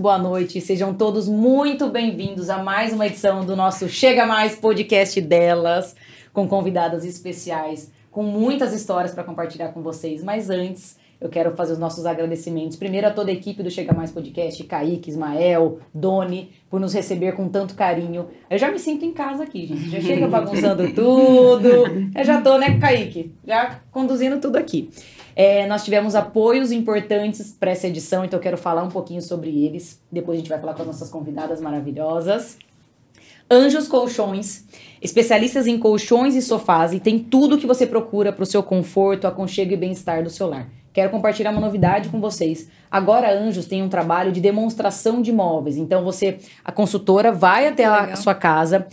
Boa noite. Sejam todos muito bem-vindos a mais uma edição do nosso Chega Mais podcast delas, com convidadas especiais, com muitas histórias para compartilhar com vocês. Mas antes, eu quero fazer os nossos agradecimentos. Primeiro a toda a equipe do Chega Mais Podcast, Kaique, Ismael, Doni, por nos receber com tanto carinho. Eu já me sinto em casa aqui, gente. Já chega bagunçando tudo. Eu já tô, né, Kaique? Já conduzindo tudo aqui. É, nós tivemos apoios importantes para essa edição, então eu quero falar um pouquinho sobre eles. Depois a gente vai falar com as nossas convidadas maravilhosas. Anjos Colchões, especialistas em colchões e sofás e tem tudo o que você procura para o seu conforto, aconchego e bem-estar do seu lar. Quero compartilhar uma novidade com vocês. Agora Anjos tem um trabalho de demonstração de móveis. Então você, a consultora, vai até a sua casa,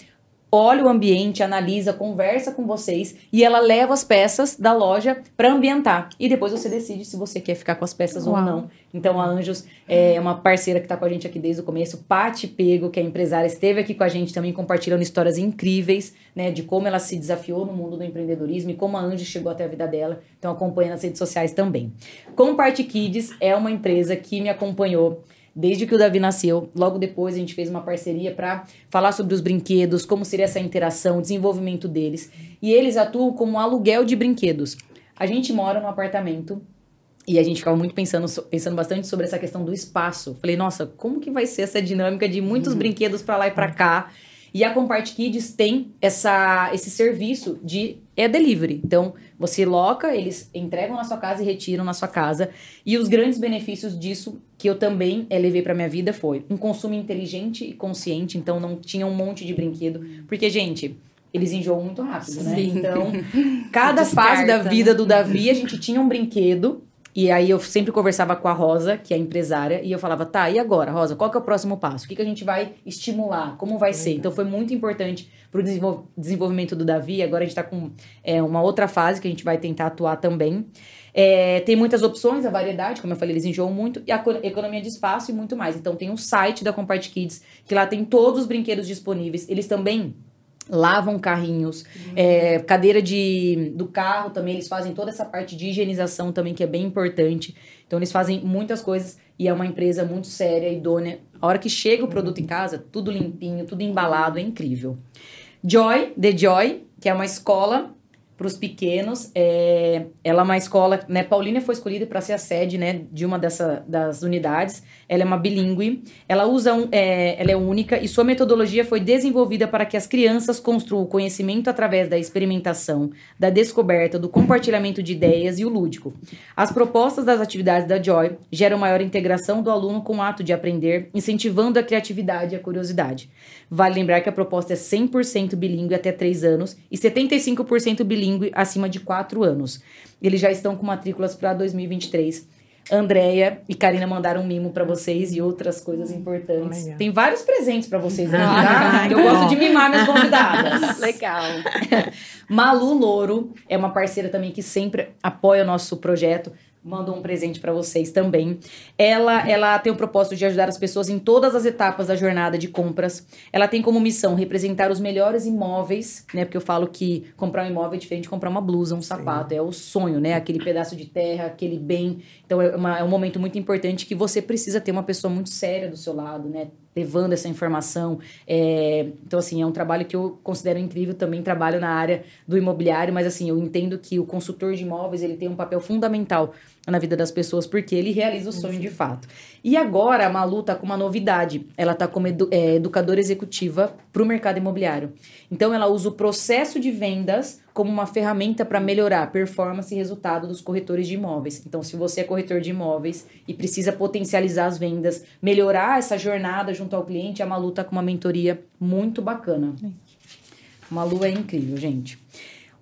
olha o ambiente, analisa, conversa com vocês e ela leva as peças da loja para ambientar. E depois você decide se você quer ficar com as peças Uau. ou não. Então a Anjos é uma parceira que está com a gente aqui desde o começo. Pati Pego, que é empresária, esteve aqui com a gente também compartilhando histórias incríveis, né, de como ela se desafiou no mundo do empreendedorismo e como a Anjos chegou até a vida dela. Então acompanha nas redes sociais também. Comparte Kids é uma empresa que me acompanhou desde que o Davi nasceu. Logo depois a gente fez uma parceria para falar sobre os brinquedos, como seria essa interação, o desenvolvimento deles. E eles atuam como aluguel de brinquedos. A gente mora num apartamento e a gente ficava muito pensando, pensando bastante sobre essa questão do espaço. Falei, nossa, como que vai ser essa dinâmica de muitos uhum. brinquedos para lá e para cá? E a Compart Kids tem essa, esse serviço de é delivery. Então, você loca, eles entregam na sua casa e retiram na sua casa. E os grandes benefícios disso, que eu também é, levei para minha vida, foi um consumo inteligente e consciente. Então, não tinha um monte de brinquedo. Porque, gente, eles enjoam muito rápido, né? Sim. Então, cada Descarta, fase da vida né? do Davi, a gente tinha um brinquedo e aí eu sempre conversava com a Rosa, que é a empresária, e eu falava, tá, e agora, Rosa, qual que é o próximo passo? O que, que a gente vai estimular? Como vai ser? Então foi muito importante para o desenvolvimento do Davi. Agora a gente está com é, uma outra fase que a gente vai tentar atuar também. É, tem muitas opções, a variedade, como eu falei, eles enjoam muito, e a economia de espaço e muito mais. Então tem um site da Compart Kids, que lá tem todos os brinquedos disponíveis. Eles também lavam carrinhos, uhum. é, cadeira de, do carro também, eles fazem toda essa parte de higienização também, que é bem importante. Então, eles fazem muitas coisas e é uma empresa muito séria, idônea. A hora que chega o produto uhum. em casa, tudo limpinho, tudo embalado, é incrível. Joy, The Joy, que é uma escola para os pequenos. É, ela é uma escola, né? Paulínia foi escolhida para ser a sede, né, de uma dessa, das unidades. Ela é uma bilíngue. Ela usa um, é, ela é única e sua metodologia foi desenvolvida para que as crianças construam o conhecimento através da experimentação, da descoberta, do compartilhamento de ideias e o lúdico. As propostas das atividades da Joy geram maior integração do aluno com o ato de aprender, incentivando a criatividade e a curiosidade. Vale lembrar que a proposta é 100% bilíngue até 3 anos e 75% bilíngue acima de 4 anos. Eles já estão com matrículas para 2023. Andréia e Karina mandaram um mimo para vocês e outras coisas importantes. Legal. Tem vários presentes para vocês aqui, tá? Eu gosto de mimar minhas convidadas. Legal. Malu Louro é uma parceira também que sempre apoia o nosso projeto mandou um presente para vocês também. Ela, ela tem o propósito de ajudar as pessoas em todas as etapas da jornada de compras. Ela tem como missão representar os melhores imóveis, né? Porque eu falo que comprar um imóvel é diferente de comprar uma blusa, um sapato. Sim. É o sonho, né? Aquele pedaço de terra, aquele bem. Então é, uma, é um momento muito importante que você precisa ter uma pessoa muito séria do seu lado, né? levando essa informação. É, então, assim, é um trabalho que eu considero incrível. Também trabalho na área do imobiliário, mas, assim, eu entendo que o consultor de imóveis ele tem um papel fundamental na vida das pessoas, porque ele realiza o sonho de fato. E agora a Malu tá com uma novidade. Ela tá como edu é, educadora executiva para o mercado imobiliário. Então, ela usa o processo de vendas como uma ferramenta para melhorar a performance e resultado dos corretores de imóveis. Então, se você é corretor de imóveis e precisa potencializar as vendas, melhorar essa jornada junto ao cliente, a Malu tá com uma mentoria muito bacana. Malu é incrível, gente.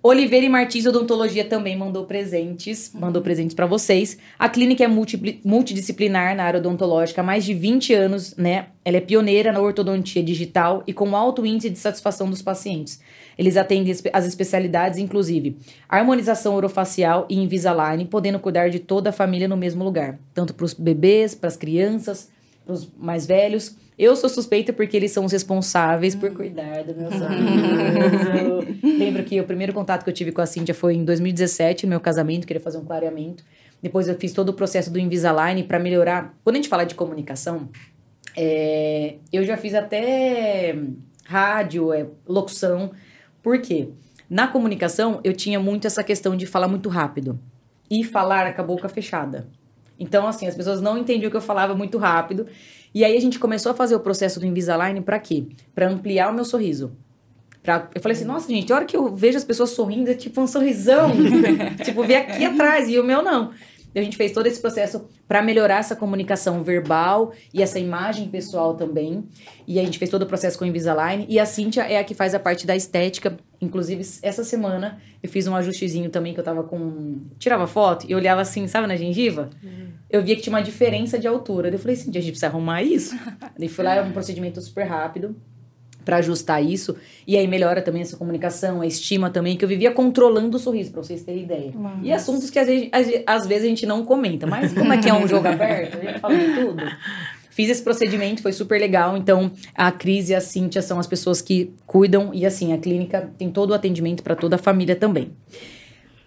Oliveira e Martins Odontologia também mandou presentes, mandou presentes para vocês. A clínica é multidisciplinar na área odontológica há mais de 20 anos, né? Ela é pioneira na ortodontia digital e com alto índice de satisfação dos pacientes. Eles atendem as especialidades, inclusive harmonização orofacial e Invisalign, podendo cuidar de toda a família no mesmo lugar, tanto para os bebês, para as crianças, os mais velhos. Eu sou suspeita porque eles são os responsáveis por cuidar do meu sorriso. Lembro que o primeiro contato que eu tive com a Cíntia foi em 2017, no meu casamento, queria fazer um clareamento. Depois eu fiz todo o processo do Invisalign para melhorar. Quando a gente fala de comunicação, é, eu já fiz até rádio, é, locução. Por quê? Na comunicação, eu tinha muito essa questão de falar muito rápido. E falar com a boca fechada. Então, assim, as pessoas não entendiam que eu falava muito rápido. E aí a gente começou a fazer o processo do Invisalign para quê? Para ampliar o meu sorriso. Pra... Eu falei assim, nossa, gente, a hora que eu vejo as pessoas sorrindo, é tipo um sorrisão. tipo, ver aqui atrás, e o meu não. Então, a gente fez todo esse processo para melhorar essa comunicação verbal e essa imagem pessoal também. E a gente fez todo o processo com o Invisalign. E a Cíntia é a que faz a parte da estética. Inclusive, essa semana eu fiz um ajustezinho também que eu tava com. Tirava foto e olhava assim, sabe, na gengiva? Uhum. Eu via que tinha uma diferença de altura. Eu falei, Cíntia, a gente precisa arrumar isso. Daí fui lá, é um procedimento super rápido para ajustar isso. E aí melhora também essa comunicação, a estima também, que eu vivia controlando o sorriso, pra vocês terem ideia. Nossa. E assuntos que às vezes, às vezes a gente não comenta. Mas como é que é um jogo aberto, a gente fala de tudo. Fiz esse procedimento, foi super legal. Então, a Cris e a Cíntia são as pessoas que cuidam. E assim, a clínica tem todo o atendimento para toda a família também.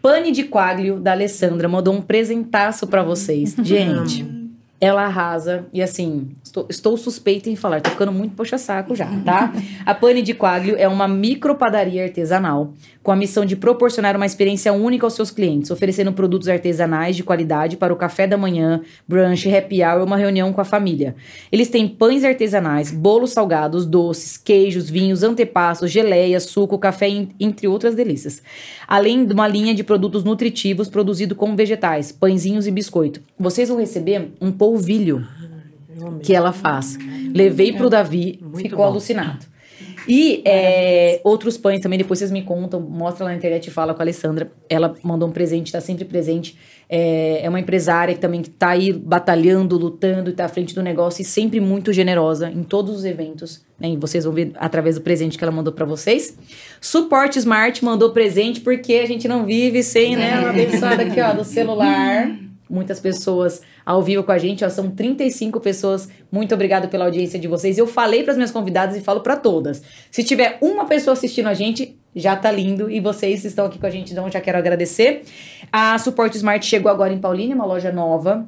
Pane de Quaglio, da Alessandra, mandou um presentaço para vocês. Gente ela arrasa. E assim, estou, estou suspeita em falar, tô ficando muito puxa-saco já, tá? A Pane de Quaglio é uma micropadaria artesanal com a missão de proporcionar uma experiência única aos seus clientes, oferecendo produtos artesanais de qualidade para o café da manhã, brunch, happy hour ou uma reunião com a família. Eles têm pães artesanais, bolos salgados, doces, queijos, vinhos, antepassos, geleias, suco, café, entre outras delícias. Além de uma linha de produtos nutritivos produzido com vegetais, pãezinhos e biscoito. Vocês vão receber um polvilho que ela faz. Levei pro Davi, Muito ficou bom. alucinado. E é, outros pães também, depois vocês me contam, mostra lá na internet e fala com a Alessandra. Ela mandou um presente, está sempre presente. É, é, uma empresária que também está aí batalhando, lutando, está à frente do negócio e sempre muito generosa em todos os eventos. Né? E vocês vão ver através do presente que ela mandou para vocês. Suporte Smart mandou presente porque a gente não vive sem, né? Uma abençoada aqui, ó, do celular muitas pessoas ao vivo com a gente, ó, são 35 pessoas. Muito obrigado pela audiência de vocês. Eu falei para as minhas convidadas e falo para todas. Se tiver uma pessoa assistindo a gente, já tá lindo e vocês estão aqui com a gente, então já quero agradecer. A Suporte Smart chegou agora em Paulínia, uma loja nova.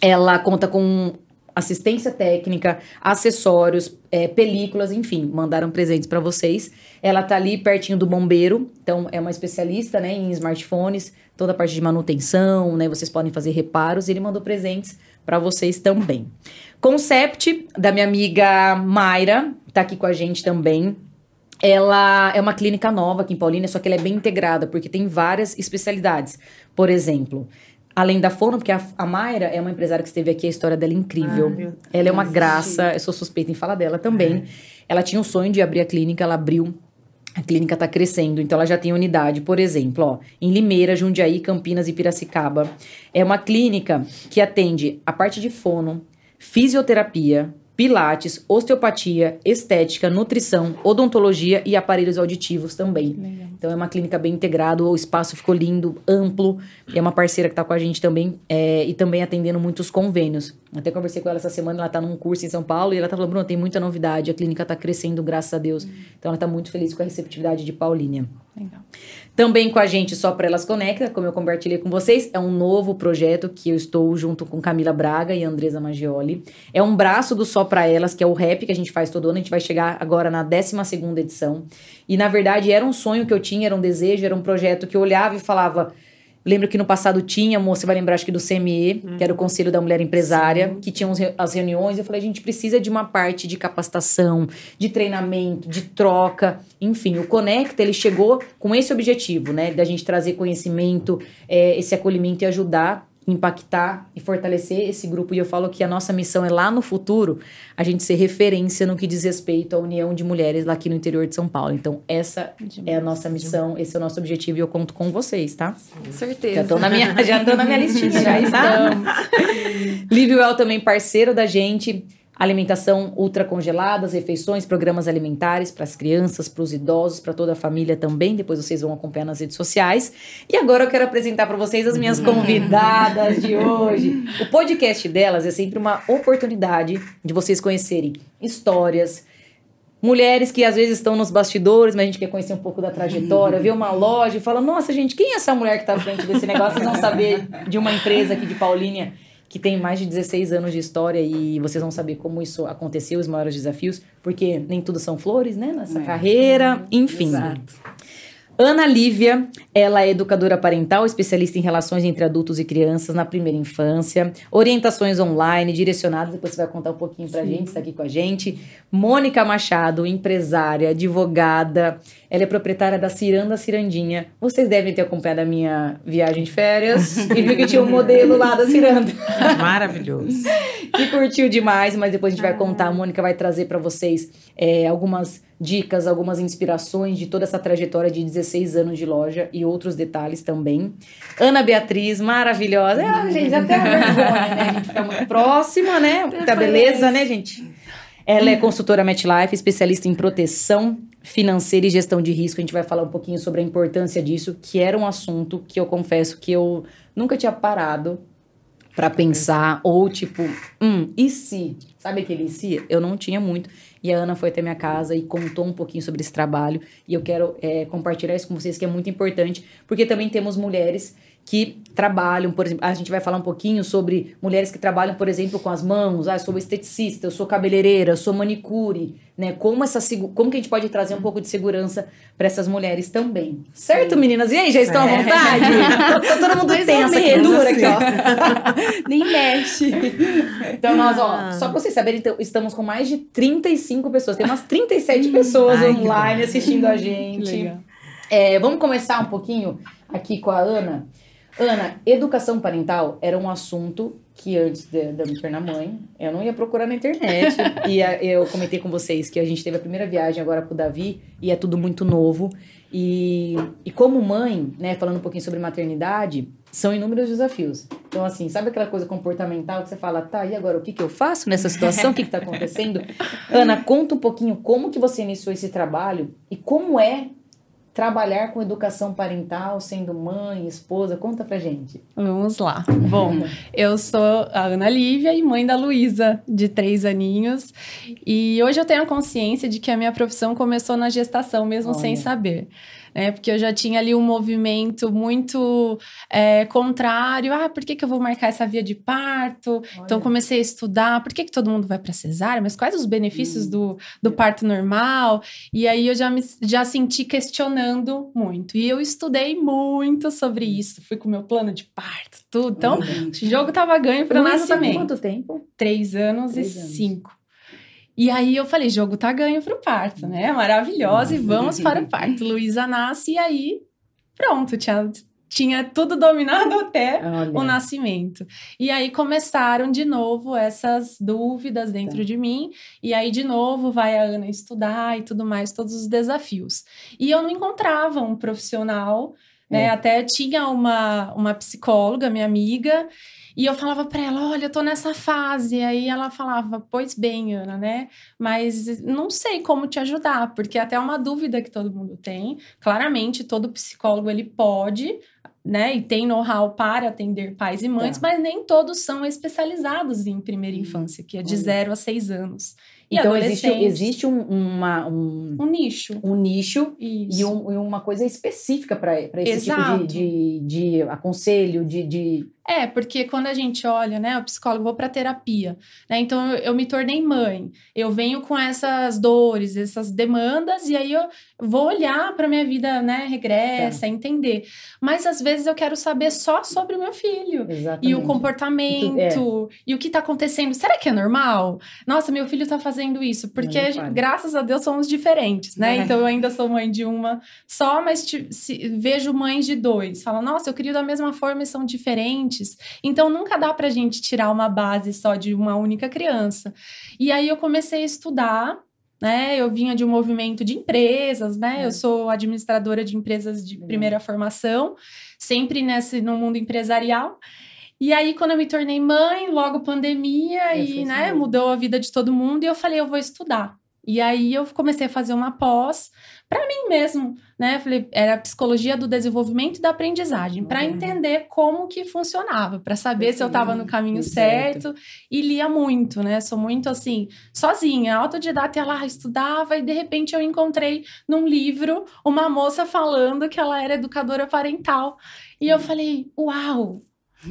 Ela conta com assistência técnica, acessórios, é, películas, enfim, mandaram presentes para vocês. Ela tá ali pertinho do bombeiro, então é uma especialista, né, em smartphones, toda a parte de manutenção, né, vocês podem fazer reparos. E ele mandou presentes para vocês também. Concept da minha amiga Mayra, tá aqui com a gente também. Ela é uma clínica nova aqui em Paulínia, só que ela é bem integrada, porque tem várias especialidades. Por exemplo, além da Fono, porque a, a Mayra é uma empresária que esteve aqui, a história dela é incrível. Ai, ela é uma graça, eu sou suspeita em falar dela também. É. Ela tinha um sonho de abrir a clínica, ela abriu. A clínica está crescendo, então ela já tem unidade, por exemplo, ó, em Limeira, Jundiaí, Campinas e Piracicaba. É uma clínica que atende a parte de fono, fisioterapia, pilates, osteopatia, estética, nutrição, odontologia e aparelhos auditivos também. Legal. Então é uma clínica bem integrada, o espaço ficou lindo, amplo. É uma parceira que está com a gente também é, e também atendendo muitos convênios. Até conversei com ela essa semana, ela está num curso em São Paulo e ela tá falando, Bruno, tem muita novidade, a clínica está crescendo, graças a Deus. Uhum. Então ela está muito feliz com a receptividade de Paulínia. Legal. Também com a gente Só para Elas Conecta, como eu compartilhei com vocês, é um novo projeto que eu estou junto com Camila Braga e Andresa Maggioli. É um braço do Só para Elas, que é o rap que a gente faz todo ano, a gente vai chegar agora na 12 edição. E na verdade era um sonho que eu tinha, era um desejo, era um projeto que eu olhava e falava, Lembro que no passado tinha, você vai lembrar acho que do CME, uhum. que era o Conselho da Mulher Empresária, Sim. que tinha as reuniões. Eu falei, a gente precisa de uma parte de capacitação, de treinamento, de troca. Enfim, o Conecta, ele chegou com esse objetivo, né? Da gente trazer conhecimento, é, esse acolhimento e ajudar impactar e fortalecer esse grupo. E eu falo que a nossa missão é lá no futuro a gente ser referência no que diz respeito à união de mulheres lá aqui no interior de São Paulo. Então, essa demais, é a nossa missão, demais. esse é o nosso objetivo e eu conto com vocês, tá? Com certeza. Já tô na minha, já na minha listinha, já, tá? Livewell também parceiro da gente alimentação ultracongelada, refeições, programas alimentares para as crianças, para os idosos, para toda a família também. Depois vocês vão acompanhar nas redes sociais. E agora eu quero apresentar para vocês as minhas convidadas de hoje. O podcast delas é sempre uma oportunidade de vocês conhecerem histórias, mulheres que às vezes estão nos bastidores, mas a gente quer conhecer um pouco da trajetória, ver uma loja e fala: nossa, gente, quem é essa mulher que está à frente desse negócio? Vocês vão saber de uma empresa aqui de Paulínia que tem mais de 16 anos de história e vocês vão saber como isso aconteceu, os maiores desafios, porque nem tudo são flores, né? Nessa é. carreira, enfim. Exato. Ana Lívia, ela é educadora parental, especialista em relações entre adultos e crianças na primeira infância, orientações online direcionadas, depois você vai contar um pouquinho pra Sim. gente, está aqui com a gente. Mônica Machado, empresária, advogada, ela é proprietária da Ciranda Cirandinha. Vocês devem ter acompanhado a minha viagem de férias e viu que tinha um modelo lá da Ciranda. Maravilhoso. que curtiu demais, mas depois a gente vai ah. contar, a Mônica vai trazer para vocês é, algumas dicas, algumas inspirações de toda essa trajetória de 16 anos de loja e outros detalhes também. Ana Beatriz, maravilhosa. Ah, gente, até vergonha, né? A gente fica muito próxima, né? Muita beleza, né, gente? Ela é consultora MetLife, especialista em proteção financeira e gestão de risco. A gente vai falar um pouquinho sobre a importância disso, que era um assunto que eu confesso que eu nunca tinha parado para pensar ou tipo, hum, e se? Sabe aquele e se? Eu não tinha muito. E a Ana foi até minha casa e contou um pouquinho sobre esse trabalho. E eu quero é, compartilhar isso com vocês, que é muito importante, porque também temos mulheres que trabalham, por exemplo, a gente vai falar um pouquinho sobre mulheres que trabalham, por exemplo, com as mãos. Ah, eu sou esteticista, eu sou cabeleireira, eu sou manicure, né? Como essa como que a gente pode trazer um pouco de segurança para essas mulheres também. Certo, Sim. meninas? E aí, já estão é. à vontade? tá todo mundo Mais tenso aqui, dura aqui, ó. Nem mexe. Então nós, ó, ah. só para vocês saberem, então, estamos com mais de 35 pessoas. Tem umas 37 pessoas Ai, online assistindo a gente. É, vamos começar um pouquinho aqui com a Ana. Ana, educação parental era um assunto que antes de, de me tornar mãe, eu não ia procurar na internet. e a, eu comentei com vocês que a gente teve a primeira viagem agora pro Davi e é tudo muito novo. E, e como mãe, né, falando um pouquinho sobre maternidade, são inúmeros desafios. Então, assim, sabe aquela coisa comportamental que você fala, tá, e agora o que, que eu faço nessa situação? o que, que tá acontecendo? Ana, conta um pouquinho como que você iniciou esse trabalho e como é trabalhar com educação parental, sendo mãe, esposa? Conta pra gente. Vamos lá. Bom, eu sou a Ana Lívia e mãe da Luísa, de três aninhos. E hoje eu tenho consciência de que a minha profissão começou na gestação, mesmo Olha. sem saber né? Porque eu já tinha ali um movimento muito é, contrário. Ah, por que, que eu vou marcar essa via de parto? Olha. Então comecei a estudar. Por que, que todo mundo vai para cesárea? Mas quais os benefícios hum. do, do parto normal? E aí eu já me já senti questionando muito. E eu estudei muito sobre isso. Fui com o meu plano de parto, tudo. Então, o jogo tava ganho para nascimento. Tá quanto tempo? Três anos Três e anos. cinco. E aí eu falei, jogo tá ganho pro parto, né? Maravilhosa, e vamos para o parto. Luísa nasce e aí pronto, tinha, tinha tudo dominado até Olha. o nascimento. E aí começaram de novo essas dúvidas dentro tá. de mim, e aí de novo vai a Ana estudar e tudo mais, todos os desafios. E eu não encontrava um profissional, né? É. Até tinha uma, uma psicóloga, minha amiga, e eu falava para ela: olha, eu tô nessa fase. Aí ela falava: pois bem, Ana, né? Mas não sei como te ajudar, porque até é uma dúvida que todo mundo tem. Claramente, todo psicólogo ele pode né, e tem know-how para atender pais e mães, tá. mas nem todos são especializados em primeira hum, infância, que é de 0 a 6 anos. E então existe, existe um, uma, um, um nicho. Um nicho e, um, e, uma coisa específica para esse Exato. tipo de, de, de aconselho, de, de é, porque quando a gente olha, né, o psicólogo, vou para terapia, né? Então eu, eu, me tornei mãe, eu venho com essas dores, essas demandas, e aí eu vou olhar para minha vida, né, regressa, é. entender. Mas às vezes eu quero saber só sobre o meu filho Exatamente. e o comportamento é. e o que tá acontecendo. Será que é normal? Nossa, meu filho tá fazendo isso, porque graças a Deus somos diferentes, né? É. Então eu ainda sou mãe de uma só, mas te, se, vejo mães de dois. Fala, nossa, eu queria da mesma forma e são diferentes então nunca dá pra gente tirar uma base só de uma única criança. E aí eu comecei a estudar né? Eu vinha de um movimento de empresas, né? É. Eu sou administradora de empresas de primeira formação, sempre nesse no mundo empresarial. E aí, quando eu me tornei mãe, logo pandemia, e né, mudou a vida de todo mundo, e eu falei, eu vou estudar. E aí eu comecei a fazer uma pós para mim mesmo, né? Falei, era psicologia do desenvolvimento e da aprendizagem, para entender como que funcionava, para saber se eu estava no caminho certo. certo. E lia muito, né? Sou muito assim, sozinha, autodidata, ia lá, estudava e de repente eu encontrei num livro uma moça falando que ela era educadora parental. E eu falei, uau,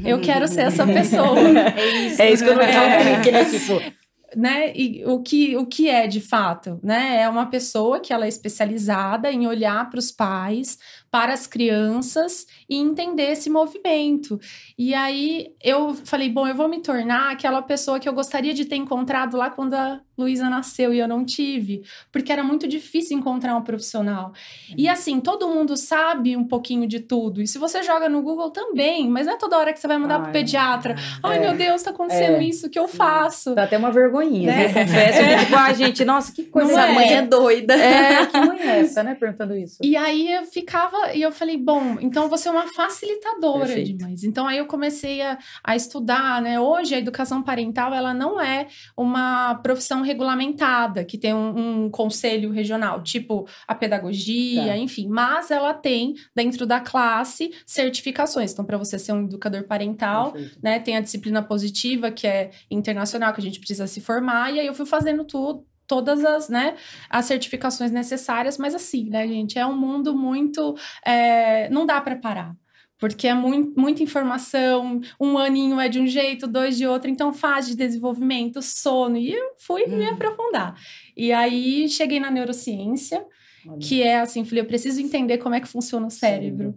eu quero ser essa pessoa. é isso, é isso que eu não é. clique, né? Tipo, né? E o que, o que é de fato, né? É uma pessoa que ela é especializada em olhar para os pais, para as crianças e entender esse movimento. E aí eu falei, bom, eu vou me tornar aquela pessoa que eu gostaria de ter encontrado lá quando a Luísa nasceu e eu não tive, porque era muito difícil encontrar um profissional. E uhum. assim, todo mundo sabe um pouquinho de tudo. E se você joga no Google também, mas não é toda hora que você vai mandar para o pediatra. Ai, é, meu Deus, está acontecendo é, isso, o que eu faço? Dá até uma vergonhinha, né? Confesso é. que, tipo, ah, gente, nossa, que coisa. Essa é. mãe é doida. É, que mãe é essa, né? Perguntando isso. E aí eu ficava e eu falei, bom, então você é uma facilitadora Perfeito. de mães. Então aí eu comecei a, a estudar, né? Hoje a educação parental, ela não é uma profissão regulamentada, que tem um, um conselho regional, tipo a pedagogia, tá. enfim. Mas ela tem, dentro da classe, certificações. Então, para você ser um educador parental, Perfeito. né? Tem a disciplina positiva, que é internacional, que a gente precisa se formar. E aí eu fui fazendo tudo todas as, né, as certificações necessárias, mas assim, né, gente, é um mundo muito, é, não dá para parar. Porque é muito, muita informação, um aninho é de um jeito, dois de outro, então fase de desenvolvimento, sono, e eu fui hum. me aprofundar. E aí cheguei na neurociência, que é assim, falei, eu preciso entender como é que funciona o cérebro.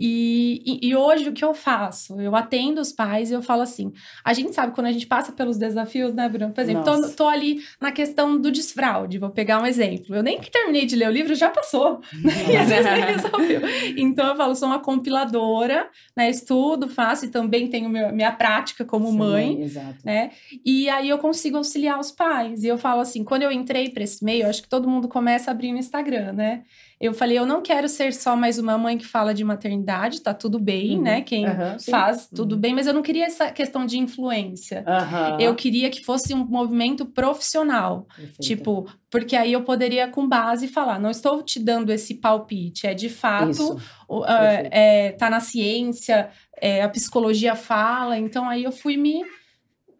E, e, e, hoje o que eu faço? Eu atendo os pais e eu falo assim: a gente sabe quando a gente passa pelos desafios, né, Bruno? Por exemplo, tô, tô, ali na questão do desfraude, vou pegar um exemplo. Eu nem que terminei de ler o livro, já passou. e às vezes nem resolveu. Então eu falo, sou uma compiladora, né? Estudo, faço e também tenho meu, minha prática como Sim, mãe. Exato. Né? E aí eu consigo auxiliar os pais. E eu falo assim: quando eu entrei para esse meio, acho que todo mundo começa a abrir né? Eu falei, eu não quero ser só mais uma mãe que fala de maternidade, tá tudo bem, uhum. né? Quem uhum, faz, tudo uhum. bem, mas eu não queria essa questão de influência. Eu queria que fosse um movimento profissional. Perfeito. Tipo, porque aí eu poderia, com base, falar: não estou te dando esse palpite, é de fato, uh, é, tá na ciência, é, a psicologia fala, então aí eu fui me.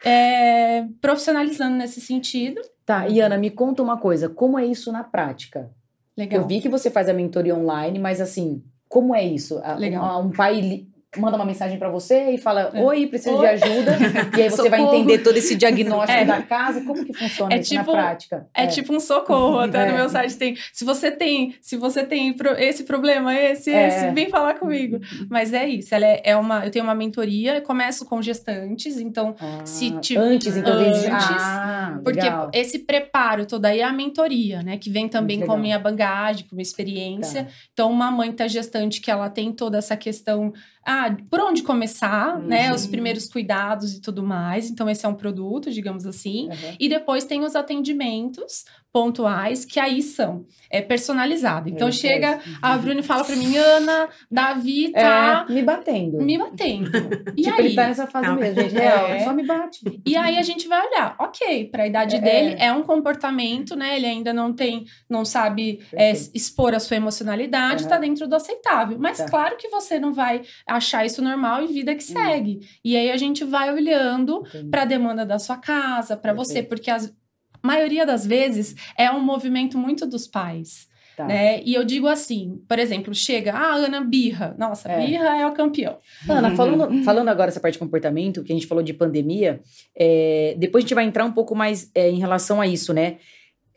É, profissionalizando nesse sentido. Tá, e Ana, me conta uma coisa, como é isso na prática? Legal. Eu vi que você faz a mentoria online, mas assim, como é isso? Legal. Um, um pai manda uma mensagem para você e fala: é. Oi, preciso Oi. de ajuda. e aí você socorro. vai entender todo esse diagnóstico é. da casa. Como que funciona é isso tipo, na prática? É, é, tipo um socorro. Até no é. meu site tem. Se você tem, se você tem esse problema, esse, é. esse, vem falar comigo. Mas é isso. Ela é, uma. Eu tenho uma mentoria, começo com gestantes, então ah, se tipo, antes, então antes, ah, porque legal. esse preparo todo aí é a mentoria, né? Que vem também com a minha bagagem, com a experiência. Tá. Então, uma mãe tá gestante que ela tem toda essa questão ah, por onde começar, uhum. né? Os primeiros cuidados e tudo mais. Então, esse é um produto, digamos assim. Uhum. E depois tem os atendimentos pontuais, que aí são é personalizado. Então é, chega, a Bruna fala para mim, Ana, Davi é, tá é, me batendo. Me batendo. E tipo, aí? ele tá nessa fase Não. mesmo, gente. Real, é. só me bate. E aí a gente vai olhar, ok, para a idade é. dele é um comportamento, né? Ele ainda não tem, não sabe é, expor a sua emocionalidade, uhum. tá dentro do aceitável. Mas tá. claro que você não vai achar isso normal e vida que hum. segue. E aí a gente vai olhando para a demanda da sua casa, para você, porque as, maioria das vezes é um movimento muito dos pais. Tá. Né? E eu digo assim, por exemplo, chega, ah, Ana birra. Nossa, é. birra é o campeão. Ana, uhum. falando, falando agora essa parte de comportamento, que a gente falou de pandemia, é, depois a gente vai entrar um pouco mais é, em relação a isso, né?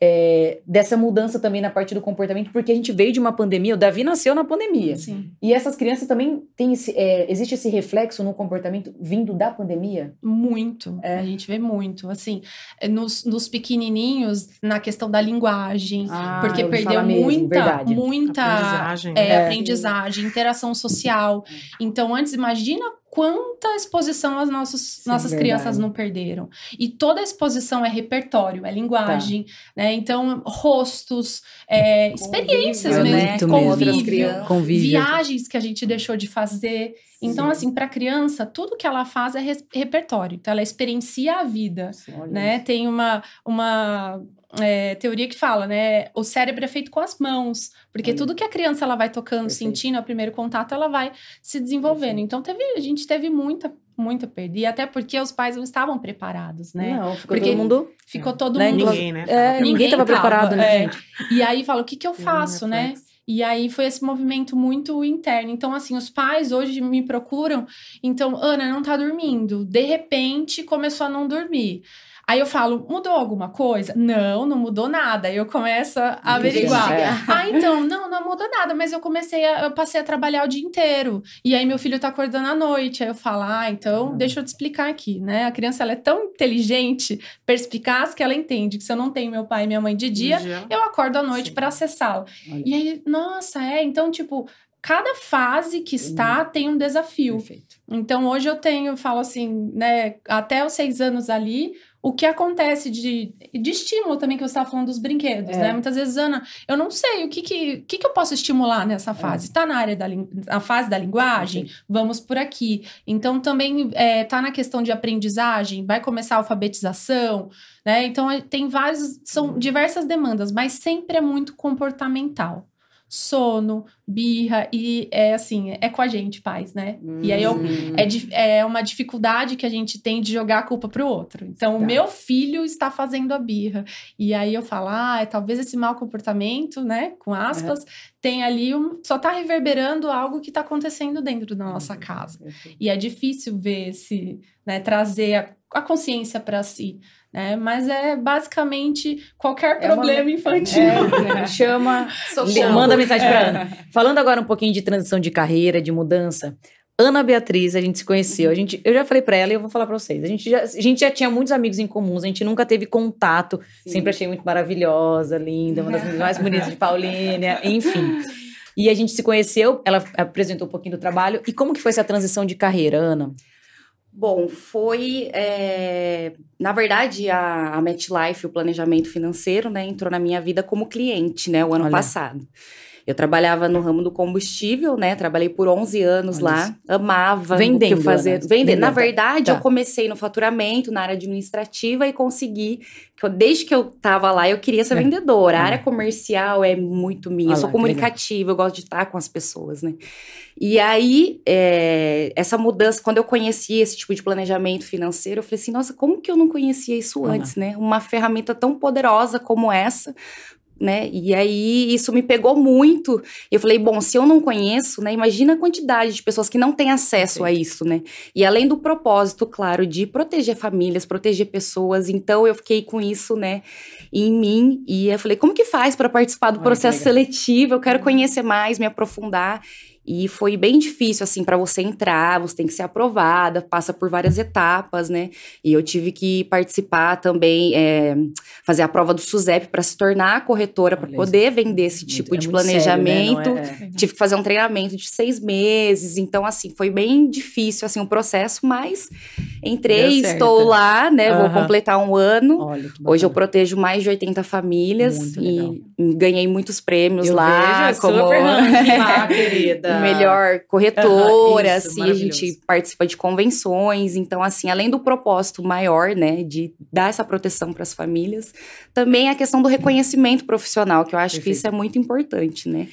É, dessa mudança também na parte do comportamento, porque a gente veio de uma pandemia, o Davi nasceu na pandemia. Sim. E essas crianças também têm esse, é, existe esse reflexo no comportamento vindo da pandemia? Muito. É. A gente vê muito. Assim, é, nos, nos pequenininhos, na questão da linguagem, ah, porque perdeu muita, verdade. muita aprendizagem, é, é. aprendizagem, interação social. Então, antes, imagina quanta exposição as nossos, Sim, nossas verdade. crianças não perderam. E toda exposição é repertório, é linguagem, tá. né? Então, rostos, é, experiências mesmo, né? convívio, convívio, viagens que a gente deixou de fazer. Então, Sim. assim, para criança, tudo que ela faz é repertório. Então, ela experiencia a vida, né? Tem uma, uma é, teoria que fala, né? O cérebro é feito com as mãos, porque Olha. tudo que a criança ela vai tocando, Perfeito. sentindo, ao primeiro contato, ela vai se desenvolvendo. Perfeito. Então, teve, a gente teve muita, muita perda. E até porque os pais não estavam preparados, né? Não, ficou porque todo mundo. Ficou todo né? mundo. Ninguém, né? É, ninguém estava preparado, né, é. gente? E aí fala, o que, que eu faço, né? E aí foi esse movimento muito interno. Então, assim, os pais hoje me procuram. Então, Ana não tá dormindo. De repente, começou a não dormir. Aí eu falo, mudou alguma coisa? Não, não mudou nada. Aí eu começo a averiguar. É. Ah, então, não, não mudou nada, mas eu comecei a, eu passei a trabalhar o dia inteiro. E aí meu filho tá acordando à noite. Aí eu falo, ah, então, uhum. deixa eu te explicar aqui, né? A criança ela é tão inteligente, perspicaz, que ela entende que se eu não tenho meu pai e minha mãe de dia, eu acordo à noite para acessá-lo. E aí, nossa, é, então, tipo, cada fase que está uhum. tem um desafio. Perfeito. Então, hoje eu tenho, falo assim, né, até os seis anos ali, o que acontece de, de estímulo também, que você estava falando dos brinquedos, é. né? Muitas vezes, Ana, eu não sei o que, que, que, que eu posso estimular nessa é. fase. Está é. na área da a fase da linguagem? Vamos por aqui. Então, também está é, tá na questão de aprendizagem, vai começar a alfabetização, né? Então, é, tem vários, são uhum. diversas demandas, mas sempre é muito comportamental sono, birra, e é assim, é com a gente, pais, né? Hum. E aí eu, é, é uma dificuldade que a gente tem de jogar a culpa pro outro. Então, tá. o meu filho está fazendo a birra. E aí eu falo, ah, é, talvez esse mau comportamento, né, com aspas, uhum. tem ali, um, só tá reverberando algo que tá acontecendo dentro da nossa uhum. casa. E é difícil ver esse, né, trazer a, a consciência para si. Né? Mas é basicamente qualquer é problema uma... infantil. É, chama, manda mensagem para é. Ana. Falando agora um pouquinho de transição de carreira, de mudança. Ana Beatriz, a gente se conheceu. A gente, eu já falei para ela e eu vou falar para vocês. A gente, já, a gente já tinha muitos amigos em comuns, a gente nunca teve contato. Sim. Sempre achei muito maravilhosa, linda, uma das mais bonitas de Paulínia, enfim. E a gente se conheceu, ela apresentou um pouquinho do trabalho. E como que foi essa transição de carreira, Ana? Bom, foi. É, na verdade, a, a MetLife, o planejamento financeiro, né, entrou na minha vida como cliente, né, o ano Olha. passado. Eu trabalhava no ramo do combustível, né? Trabalhei por 11 anos Olha lá. Isso. Amava Vendendo, o que fazer. Né? Vendendo. Na verdade, tá. eu comecei no faturamento, na área administrativa e consegui. Desde que eu tava lá, eu queria ser é. vendedora. A área comercial é muito minha. eu sou comunicativa, eu gosto de estar com as pessoas, né? E aí, é, essa mudança, quando eu conheci esse tipo de planejamento financeiro, eu falei assim: nossa, como que eu não conhecia isso antes, né? Uma ferramenta tão poderosa como essa né? E aí isso me pegou muito. Eu falei, bom, se eu não conheço, né? Imagina a quantidade de pessoas que não têm acesso Sim. a isso, né? E além do propósito, claro, de proteger famílias, proteger pessoas, então eu fiquei com isso, né, em mim. E eu falei, como que faz para participar do processo seletivo? Eu quero conhecer mais, me aprofundar. E foi bem difícil, assim, para você entrar, você tem que ser aprovada, passa por várias etapas, né? E eu tive que participar também, é, fazer a prova do SUSEP para se tornar corretora, para poder vender esse tipo é de planejamento. Sério, né? é... Tive que fazer um treinamento de seis meses, então, assim, foi bem difícil, assim, o processo, mas entrei, estou lá, né? Uhum. Vou completar um ano. Olha, Hoje eu protejo mais de 80 famílias e ganhei muitos prêmios eu lá. Vejo, como... super lá, querida melhor corretora, uhum, isso, assim, a gente participa de convenções. Então, assim, além do propósito maior, né, de dar essa proteção para as famílias, também a questão do reconhecimento profissional, que eu acho Perfeito. que isso é muito importante, né?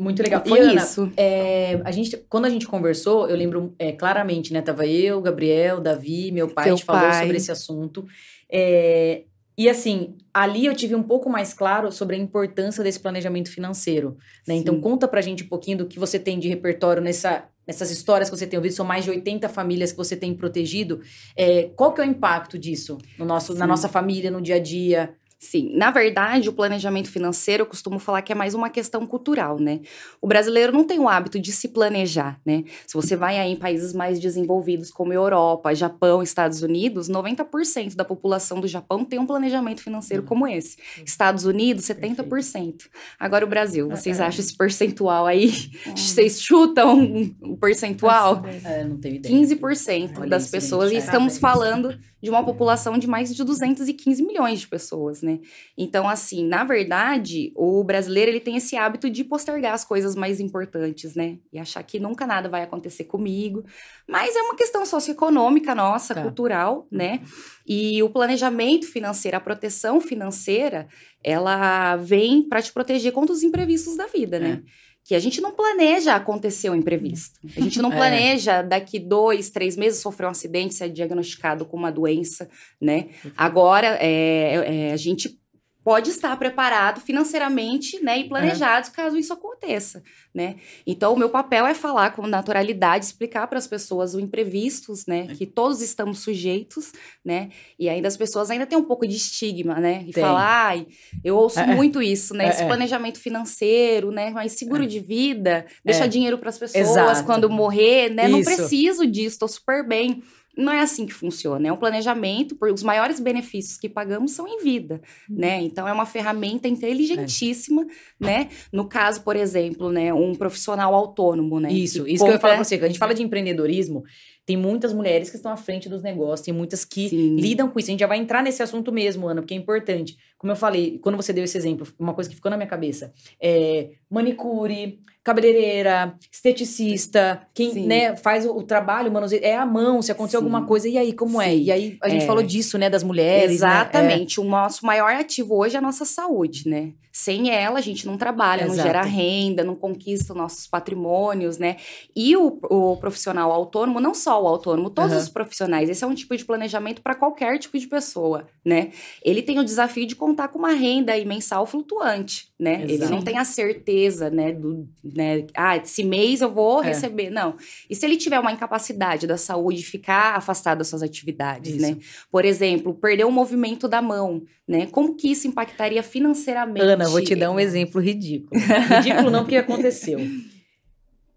Muito legal. Foi Ana, isso. É, a gente, quando a gente conversou, eu lembro é, claramente, né? Tava eu, Gabriel, Davi, meu pai, Seu a gente pai. falou sobre esse assunto. É, e assim, ali eu tive um pouco mais claro sobre a importância desse planejamento financeiro. Né? Então, conta pra gente um pouquinho do que você tem de repertório nessa, nessas histórias que você tem ouvido. São mais de 80 famílias que você tem protegido. É, qual que é o impacto disso no nosso, na nossa família, no dia a dia? Sim, na verdade, o planejamento financeiro, eu costumo falar que é mais uma questão cultural, né? O brasileiro não tem o hábito de se planejar, né? Se você vai aí em países mais desenvolvidos como Europa, Japão, Estados Unidos, 90% da população do Japão tem um planejamento financeiro como esse. Estados Unidos, 70%. Perfeito. Agora o Brasil, vocês é. acham esse percentual aí? É. Vocês chutam o um percentual? É, não tenho ideia. 15% Olha das pessoas, e estamos falando de uma população de mais de 215 milhões de pessoas, né? Então, assim, na verdade, o brasileiro ele tem esse hábito de postergar as coisas mais importantes, né? E achar que nunca nada vai acontecer comigo. Mas é uma questão socioeconômica nossa, tá. cultural, né? E o planejamento financeiro, a proteção financeira, ela vem para te proteger contra os imprevistos da vida, né? É que a gente não planeja acontecer um imprevisto. A gente não é. planeja daqui dois, três meses sofrer um acidente, ser diagnosticado com uma doença, né? Agora, é, é, a gente pode estar preparado financeiramente, né, e planejado é. caso isso aconteça, né? Então, o meu papel é falar com naturalidade, explicar para as pessoas o imprevistos, né, é. que todos estamos sujeitos, né? E ainda as pessoas ainda têm um pouco de estigma, né? E falar, ai, eu ouço é. muito isso, né? Esse planejamento financeiro, né, mas seguro de vida, deixar dinheiro para as pessoas Exato. quando morrer, né? Isso. Não preciso disso, estou super bem. Não é assim que funciona. É um planejamento, por os maiores benefícios que pagamos são em vida, uhum. né? Então é uma ferramenta inteligentíssima, é. né? No caso, por exemplo, né, um profissional autônomo, né? Isso, que isso que eu ia falar pra você. Quando a gente fala de empreendedorismo, tem muitas mulheres que estão à frente dos negócios, tem muitas que Sim. lidam com isso. A gente já vai entrar nesse assunto mesmo, Ana, porque é importante. Como eu falei, quando você deu esse exemplo, uma coisa que ficou na minha cabeça é manicure, cabeleireira, esteticista, quem né, faz o, o trabalho, mano, é a mão, se acontecer Sim. alguma coisa, e aí, como é? Sim. é? E aí, a gente é. falou disso, né, das mulheres. Né? Exatamente. Né? O nosso maior ativo hoje é a nossa saúde, né? Sem ela, a gente não trabalha, Exato. não gera renda, não conquista nossos patrimônios, né? E o, o profissional autônomo, não só o autônomo, todos uhum. os profissionais, esse é um tipo de planejamento para qualquer tipo de pessoa, né? Ele tem o desafio de contar com uma renda mensal flutuante, né? Exato. Ele não tem a certeza, né, do, né, ah, esse mês eu vou é. receber, não. E se ele tiver uma incapacidade da saúde, ficar afastado das suas atividades, né? isso. né? Por exemplo, perder o movimento da mão, né? Como que isso impactaria financeiramente? Ana, vou te dar um exemplo ridículo. ridículo não, porque aconteceu.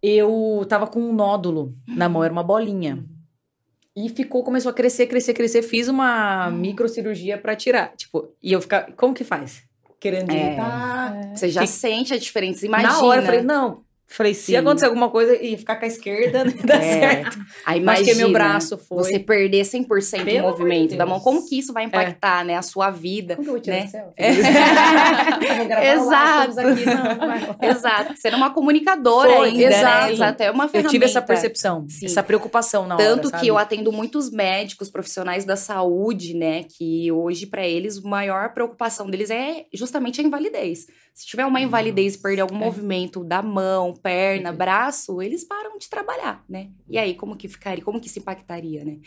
Eu tava com um nódulo na mão, era uma bolinha. E ficou, começou a crescer, crescer, crescer. Fiz uma microcirurgia para tirar. Tipo, e eu ficar. Como que faz? Querendo é, tá. Você já Fica... sente a diferença. Imagina. Na hora eu falei, não, Falei, se Sim. acontecer alguma coisa e ficar com a esquerda, não dá é. certo. Aí imagina, que meu braço foi. Você perder 100% Pelo do movimento da mão. Como que isso vai impactar, é. né? A sua vida. Como que eu vou tirar né? Céu? É. Exato. Lá, aqui, não, Exato. Ser uma comunicadora foi, ainda, né? exato. né? Exato. É uma ferramenta. Eu tive essa percepção, Sim. essa preocupação na Tanto hora, que eu atendo muitos médicos, profissionais da saúde, né? Que hoje, para eles, a maior preocupação deles é justamente a invalidez. Se tiver uma invalidez, perder algum é. movimento da mão, perna, braço, eles param de trabalhar, né? E aí, como que ficaria, como que se impactaria, né?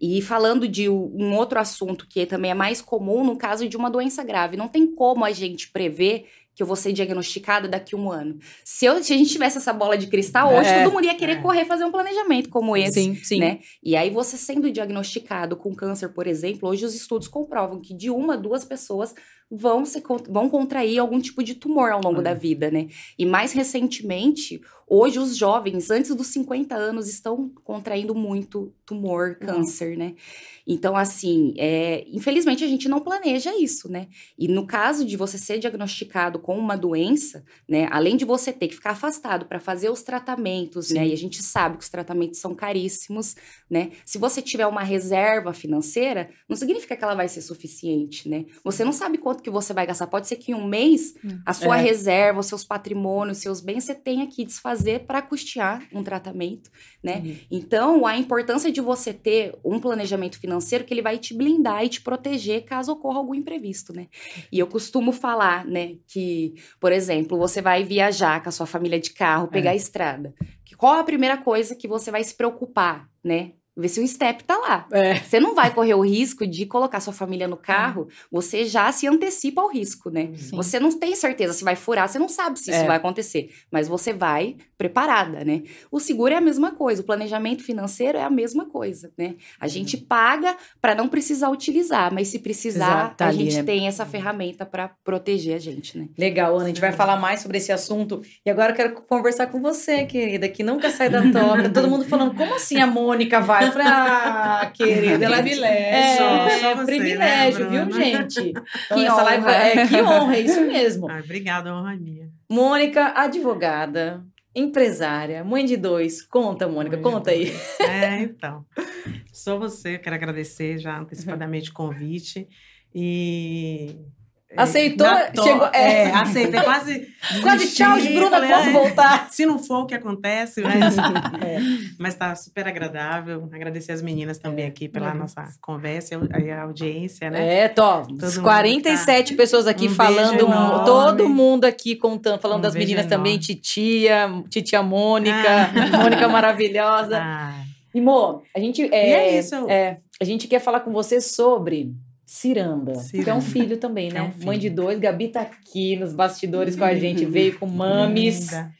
E falando de um outro assunto que também é mais comum no caso de uma doença grave, não tem como a gente prever que eu vou ser diagnosticada daqui a um ano. Se, eu, se a gente tivesse essa bola de cristal, hoje é, todo mundo ia querer é. correr fazer um planejamento como esse, sim, sim. né? E aí você sendo diagnosticado com câncer, por exemplo, hoje os estudos comprovam que de uma a duas pessoas vão, se, vão contrair algum tipo de tumor ao longo da vida, né? E mais recentemente, hoje os jovens, antes dos 50 anos, estão contraindo muito tumor, câncer, né? Então, assim, é, infelizmente a gente não planeja isso, né? E no caso de você ser diagnosticado com uma doença, né? Além de você ter que ficar afastado para fazer os tratamentos, Sim. né? E a gente sabe que os tratamentos são caríssimos, né? Se você tiver uma reserva financeira, não significa que ela vai ser suficiente, né? Você não sabe quanto que você vai gastar. Pode ser que em um mês hum. a sua é. reserva, os seus patrimônios, os seus bens, você tenha que desfazer para custear um tratamento, né? Uhum. Então, a importância de você ter um planejamento financeiro financeiro que ele vai te blindar e te proteger caso ocorra algum imprevisto, né? E eu costumo falar, né, que, por exemplo, você vai viajar com a sua família de carro, pegar é. a estrada. Qual a primeira coisa que você vai se preocupar, né? Ver se o step tá lá. É. Você não vai correr o risco de colocar sua família no carro, é. você já se antecipa ao risco, né? Sim. Você não tem certeza se vai furar, você não sabe se é. isso vai acontecer, mas você vai preparada, né? O seguro é a mesma coisa, o planejamento financeiro é a mesma coisa, né? A gente paga para não precisar utilizar, mas se precisar, Exato, tá a gente né? tem essa ferramenta para proteger a gente, né? Legal, Ana, a gente vai falar mais sobre esse assunto. E agora eu quero conversar com você, querida, que nunca sai da toca. Todo mundo falando, como assim a Mônica vai ah, querida, ela é privilégio. É, só você, privilégio, né, viu, gente? Então, que honra. live é que honra, é isso mesmo. Ah, obrigada, honra minha. Mônica, advogada, empresária, mãe de dois. Conta, Mônica, mãe conta aí. É, então. Sou você, quero agradecer já antecipadamente o convite. E Aceitou, to... chegou. É, é aceitei quase. quase tchau, Bruna, falei, posso é, voltar. Se não for o que acontece, mas. é. Mas tá super agradável. Agradecer as meninas também é. aqui pela nossa conversa e a audiência, né? É, tô. 47 tá... pessoas aqui um falando, todo mundo aqui contando, falando um das meninas enorme. também, Titia, Titia Mônica, ah. Mônica maravilhosa. Ah. E, Mo, a gente. É, e é isso. É, a gente quer falar com você sobre Ciranda, Ciranda, que é um filho também, né? É um filho. Mãe de dois, Gabi tá aqui nos bastidores com a gente, veio com mames. Linda.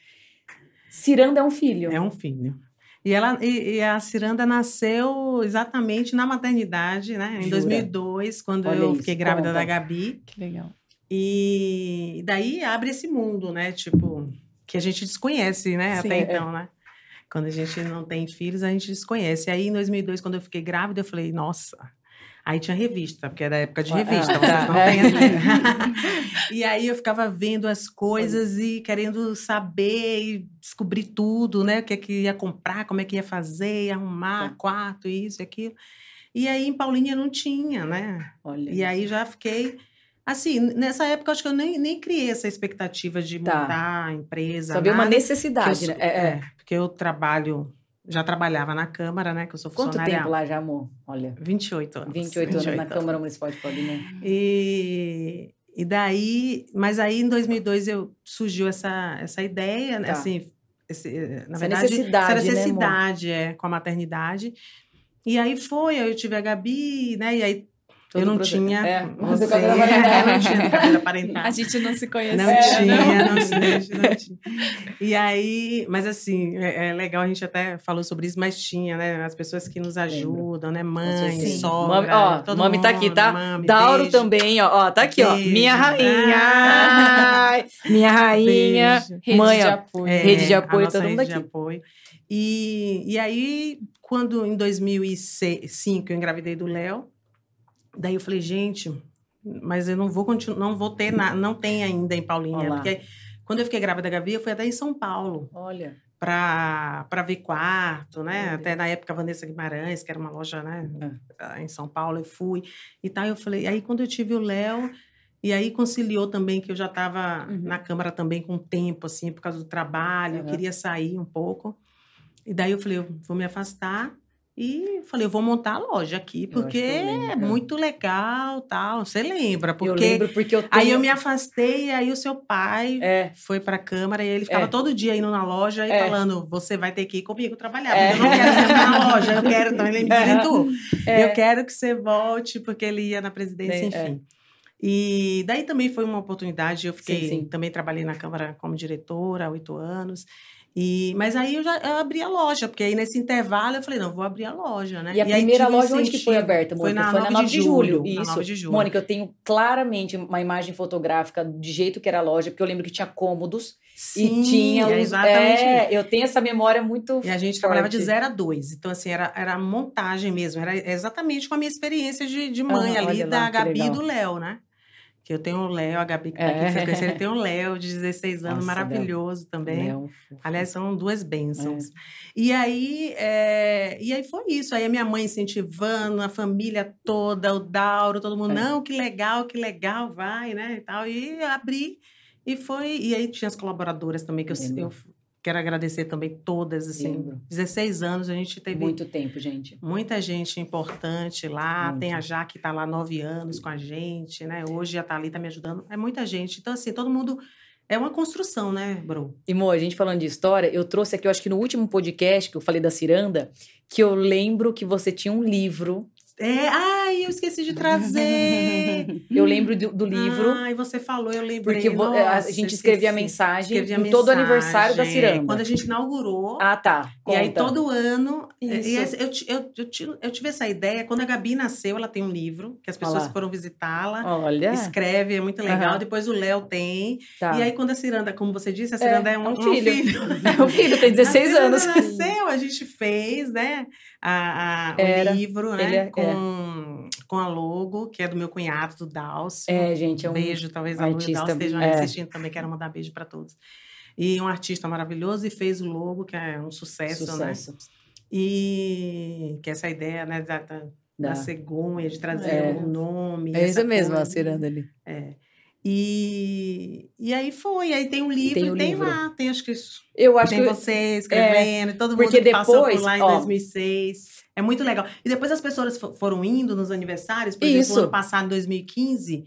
Ciranda é um filho. É um filho. E, ela, e, e, a Ciranda nasceu exatamente na maternidade, né? Em Jura? 2002, quando Olha eu isso, fiquei grávida conta. da Gabi. Que legal. E daí abre esse mundo, né? Tipo, que a gente desconhece, né? Sim, Até é. então, né? Quando a gente não tem filhos, a gente desconhece. Aí, em 2002, quando eu fiquei grávida, eu falei, nossa, Aí tinha revista, porque era época de revista, ah, vocês não têm assim. e aí eu ficava vendo as coisas e querendo saber e descobrir tudo, né? O que é que ia comprar, como é que ia fazer, ia arrumar tá. quarto, isso e aquilo. E aí em Paulinha não tinha, né? Olha e isso. aí já fiquei. Assim, nessa época acho que eu nem, nem criei essa expectativa de tá. montar a empresa. Só uma necessidade, eu, né? É, é, porque eu trabalho já trabalhava na Câmara, né? Que eu sou funcionária. Quanto tempo lá já, amor? Olha. 28 anos. 28, 28 anos na Câmara Municipal de Paulínia. E, e daí, mas aí em 2002 eu surgiu essa, essa ideia, tá. assim, esse, na essa verdade, necessidade, essa necessidade né, é, com a maternidade. E aí foi, aí eu tive a Gabi, né? E aí eu não tinha. É, você, você não tinha cabelo parental. A gente não se conhecia. Não tinha, não, tinha, não tinha. E aí, mas assim, é, é, legal, a gente até falou sobre isso, mas tinha, né? As pessoas que nos ajudam, né? Mãe, Sim. sogra. Mami, ó, todo mami mundo, tá aqui, tá? Mami, Dauro beijo. também, ó. ó tá aqui, beijo. ó. Minha rainha. Ai, minha rainha. Rede Mãe, de apoio. É, rede de apoio, todo mundo aqui. De apoio. E, e aí, quando em 2005 eu engravidei do Léo, Daí eu falei, gente, mas eu não vou continuar, não vou ter nada, não tem ainda em Paulinha. Porque quando eu fiquei grávida da Gabi, eu fui até em São Paulo. Olha. Para ver quarto, né? Olha. Até na época Vanessa Guimarães, que era uma loja, né? É. Em São Paulo, eu fui. E tal, eu falei. Aí quando eu tive o Léo, e aí conciliou também que eu já estava uhum. na Câmara também com tempo, assim, por causa do trabalho, uhum. eu queria sair um pouco. E daí eu falei, eu vou me afastar e falei, eu vou montar a loja aqui, porque é muito legal, tal. Você lembra? Porque, eu lembro porque eu tenho... Aí eu me afastei, aí o seu pai é. foi para a Câmara, e ele ficava é. todo dia indo na loja e é. falando, você vai ter que ir comigo trabalhar, é. eu não quero ser na loja, eu quero, então ele me apresentou. É. Eu quero que você volte, porque ele ia na presidência, enfim. E daí também foi uma oportunidade, eu fiquei, sim, sim. também trabalhei na Câmara como diretora há oito anos, e, mas aí eu já eu abri a loja, porque aí nesse intervalo eu falei, não, vou abrir a loja, né? E a e primeira loja onde que foi aberta, Mônica? Foi na, foi 9, na 9 de, de julho. julho. Isso. 9 de julho. Mônica, eu tenho claramente uma imagem fotográfica de jeito que era a loja, porque eu lembro que tinha cômodos Sim, e tinha é exatamente é, eu tenho essa memória muito E a gente forte. trabalhava de 0 a 2. Então, assim, era, era montagem mesmo. Era exatamente com a minha experiência de, de mãe ah, ali, da Gabi e do Léo, né? Que eu tenho o Léo, a Gabi que tá é. aqui frequência, ele tem o Léo de 16 anos, Nossa, maravilhoso Léo. também. Léo. Aliás, são duas bênçãos. É. E aí, é... e aí foi isso. Aí a minha mãe incentivando, a família toda, o Dauro, todo mundo, é. não, que legal, que legal, vai, né? E tal. E abri. E foi. E aí tinha as colaboradoras também, que eu, eu Quero agradecer também todas, assim, Lembro. 16 anos a gente teve... Muito tempo, gente. Muita gente importante lá, Muito. tem a Jaque que está lá nove anos com a gente, né? Hoje a Thalita me ajudando, é muita gente. Então, assim, todo mundo... É uma construção, né, Bro? E, Mo, a gente falando de história, eu trouxe aqui, eu acho que no último podcast que eu falei da Ciranda, que eu lembro que você tinha um livro é, ai, eu esqueci de trazer. eu lembro do, do, livro. Ai, você falou, eu lembrei. Porque Nossa, a gente escrevia a mensagem escrevia em mensagem, todo aniversário da Ciranda. Quando a gente inaugurou. Ah, tá. Conta. E aí todo ano. Isso. Eu, eu, eu, eu, tive essa ideia. Quando a Gabi nasceu, ela tem um livro que as pessoas foram visitá-la. Olha. Escreve, é muito legal. Uhum. Depois o Léo tem. Tá. E aí, quando a Ciranda, como você disse, a Ciranda é, é um, é um, filho. Um filho. é um filho, tem 16 a anos. nasceu, a gente fez, né? A, a, o Era, livro, né? É, com. É com a logo, que é do meu cunhado, do Dalcio. É, gente, é um beijo, talvez a Lu e o Dalcio estejam é. assistindo também, quero mandar beijo para todos. E um artista maravilhoso e fez o logo, que é um sucesso, né? sucesso. né? E que essa ideia, né, da, da, da cegonha, de trazer é. um nome. É isso mesmo, a ciranda ali. É. E, e aí foi, aí tem um livro, tem, tem livro. lá, tem acho que eu acho tem que, você escrevendo, é, todo mundo porque que depois, passou por lá em ó, 2006. É muito legal. E depois as pessoas foram indo nos aniversários, por isso. exemplo, ano passado, em 2015,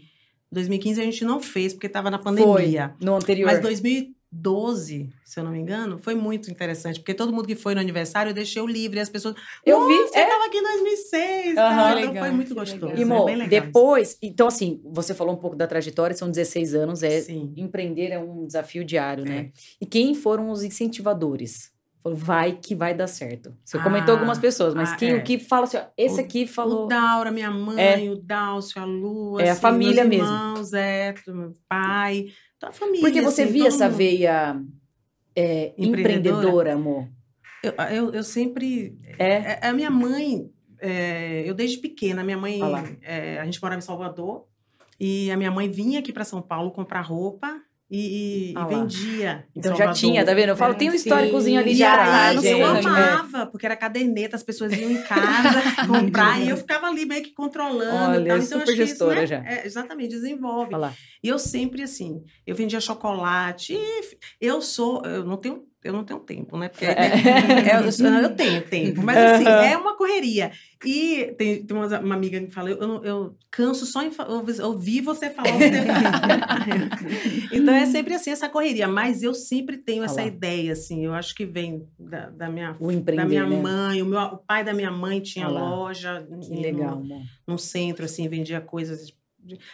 2015 a gente não fez porque estava na pandemia. Foi, no anterior. Mas 2000, 12, se eu não me engano, foi muito interessante, porque todo mundo que foi no aniversário eu deixei o livro e as pessoas. Eu vi. Você estava é... aqui em 2006, uhum, tá? então foi muito gostoso. E, Mo, é depois, então assim, você falou um pouco da trajetória, são 16 anos, é Sim. empreender é um desafio diário, né? é. né? E quem foram os incentivadores? Falou, vai que vai dar certo. Você ah, comentou algumas pessoas, mas ah, quem é. o que fala assim, ó, esse o, aqui falou. O Daura, minha mãe, é. o Dalcio, a Lu, é assim, a família meus mesmo. irmãos, é, meu pai. Da família. Porque você assim, via essa mundo. veia é, empreendedora, amor? Eu, eu, eu sempre. É? é a minha mãe, é, eu desde pequena, minha mãe. É, a gente morava em Salvador. E a minha mãe vinha aqui para São Paulo comprar roupa e, ah, e vendia. Então já tinha, tá vendo? Eu falo, tem um históricozinho ali de aragem. Eu amava, porque era caderneta, as pessoas iam em casa comprar e eu ficava ali meio que controlando. Olha. Então, super gestora isso, né? já. É, exatamente, desenvolve. E eu sempre assim, eu vendia chocolate. eu sou, eu não tenho eu não tenho tempo, né? Porque é. é, eu, eu, tenho tempo, mas assim, é uma correria. E tem, tem uma, uma, amiga que fala, eu, eu canso só em ouvir você falar. Você então é sempre assim, essa correria. Mas eu sempre tenho essa ideia, assim, eu acho que vem da, da minha, da minha né? mãe. O, meu, o pai da minha mãe tinha loja. Que legal, no, num centro, assim, vendia coisas.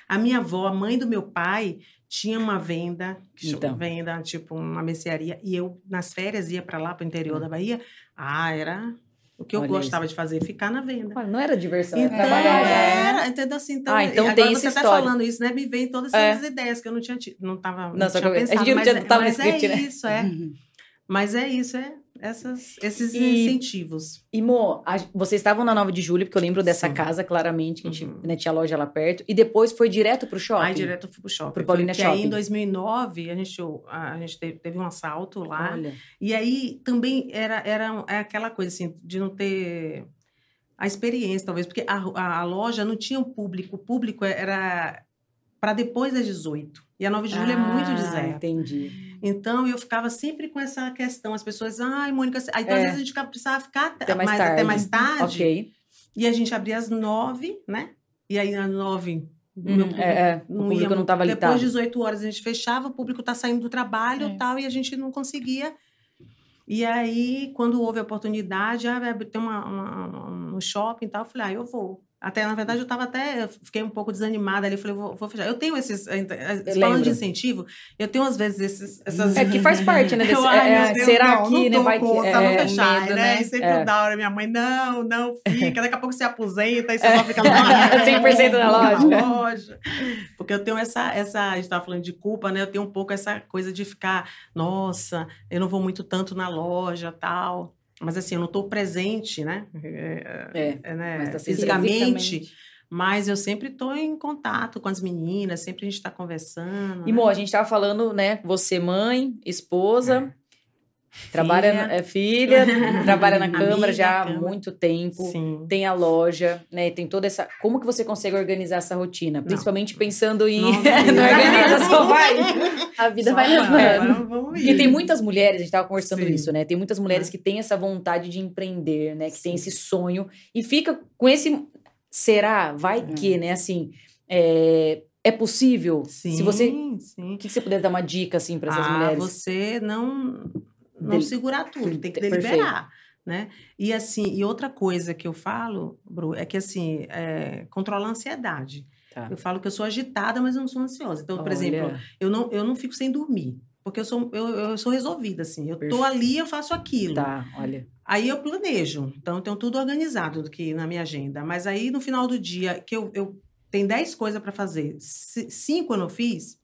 A minha avó, a mãe do meu pai, tinha uma venda, então. venda, tipo uma mercearia, e eu nas férias ia para lá, para o interior hum. da Bahia. Ah, era o que eu Olha gostava isso. de fazer, ficar na venda. não era diversão, então, era trabalhar. Era, entendeu assim? Então, ah, então tem você está falando isso, né? Me vem todas essas é. ideias que eu não tinha, não tava, não, não tinha pensado. Gente mas, não mas é é né? isso, é. Mas é isso, é essas, esses e, incentivos. E, Mo, a, vocês estavam na 9 de julho, porque eu lembro dessa Sim. casa claramente, que a gente uhum. né, tinha loja lá perto, e depois foi direto pro shopping? Aí direto fui pro shopping. Pro Paulina Shopping. aí em 2009, a gente, a, gente teve, teve, um assalto lá. Olha. E aí também era, era é aquela coisa assim, de não ter a experiência, talvez, porque a, a, a loja não tinha o público, o público era para depois das 18. E a 9 de julho ah, é muito ah, deserto. Entendi. Então eu ficava sempre com essa questão. As pessoas, ai, Mônica, aí então, é. às vezes a gente precisava ficar até mais, mais tarde. Até mais tarde. Ok. E a gente abria às nove, né? E aí às nove. Hum, é, é. o público ia, não estava. Depois de 18 horas a gente fechava, o público está saindo do trabalho e é. tal, e a gente não conseguia. E aí, quando houve a oportunidade, ah, tem uma, uma, um shopping e tal, eu falei, ah, eu vou. Até, na verdade, eu estava até, eu fiquei um pouco desanimada ali, falei, vou, vou fechar. Eu tenho esses, eh, eh, falando de incentivo, eu tenho às vezes esses, essas... É que faz parte, né? Desse, eu, ai, é, Deus, será não, que, não né, vai conta, é, não fechar, medo, né? né? sempre é. da hora, minha mãe, não, não fica, daqui a pouco você aposenta, e você só fica lá. 100% da loja. Na loja. Porque eu tenho essa, essa, a gente estava falando de culpa, né? Eu tenho um pouco essa coisa de ficar, nossa, eu não vou muito tanto na loja, tal. Mas assim, eu não estou presente, né? É, é, é né? Mas tá fisicamente. Mas eu sempre estou em contato com as meninas, sempre a gente está conversando. E, né? Mo, a gente estava falando, né? Você, mãe, esposa. Trabalha, filha. é filha, trabalha na Câmara já há muito tempo, Sim. tem a loja, né? Tem toda essa. Como que você consegue organizar essa rotina? Principalmente não. pensando em. Não, não organiza, só vai. A vida só vai levando. Porque tem muitas mulheres, a gente estava conversando Sim. isso, né? Tem muitas mulheres é. que têm essa vontade de empreender, né? Que Sim. tem esse sonho e fica com esse. Será? Vai é. que, né? Assim. É, é possível? Sim, Se você, sim. O que você puder dar uma dica assim para essas ah, mulheres? Você não não segurar tudo, tem que deliberar. Né? E assim, e outra coisa que eu falo, Bru, é que assim, é, controlar a ansiedade. Tá. Eu falo que eu sou agitada, mas eu não sou ansiosa. Então, por Olha. exemplo, eu não, eu não fico sem dormir. Porque eu sou, eu, eu sou resolvida, assim. Eu Perfeito. tô ali, eu faço aquilo. Tá, olha. Aí eu planejo. Então, eu tenho tudo organizado aqui na minha agenda. Mas aí, no final do dia, que eu, eu tenho 10 coisas para fazer, cinco eu não fiz,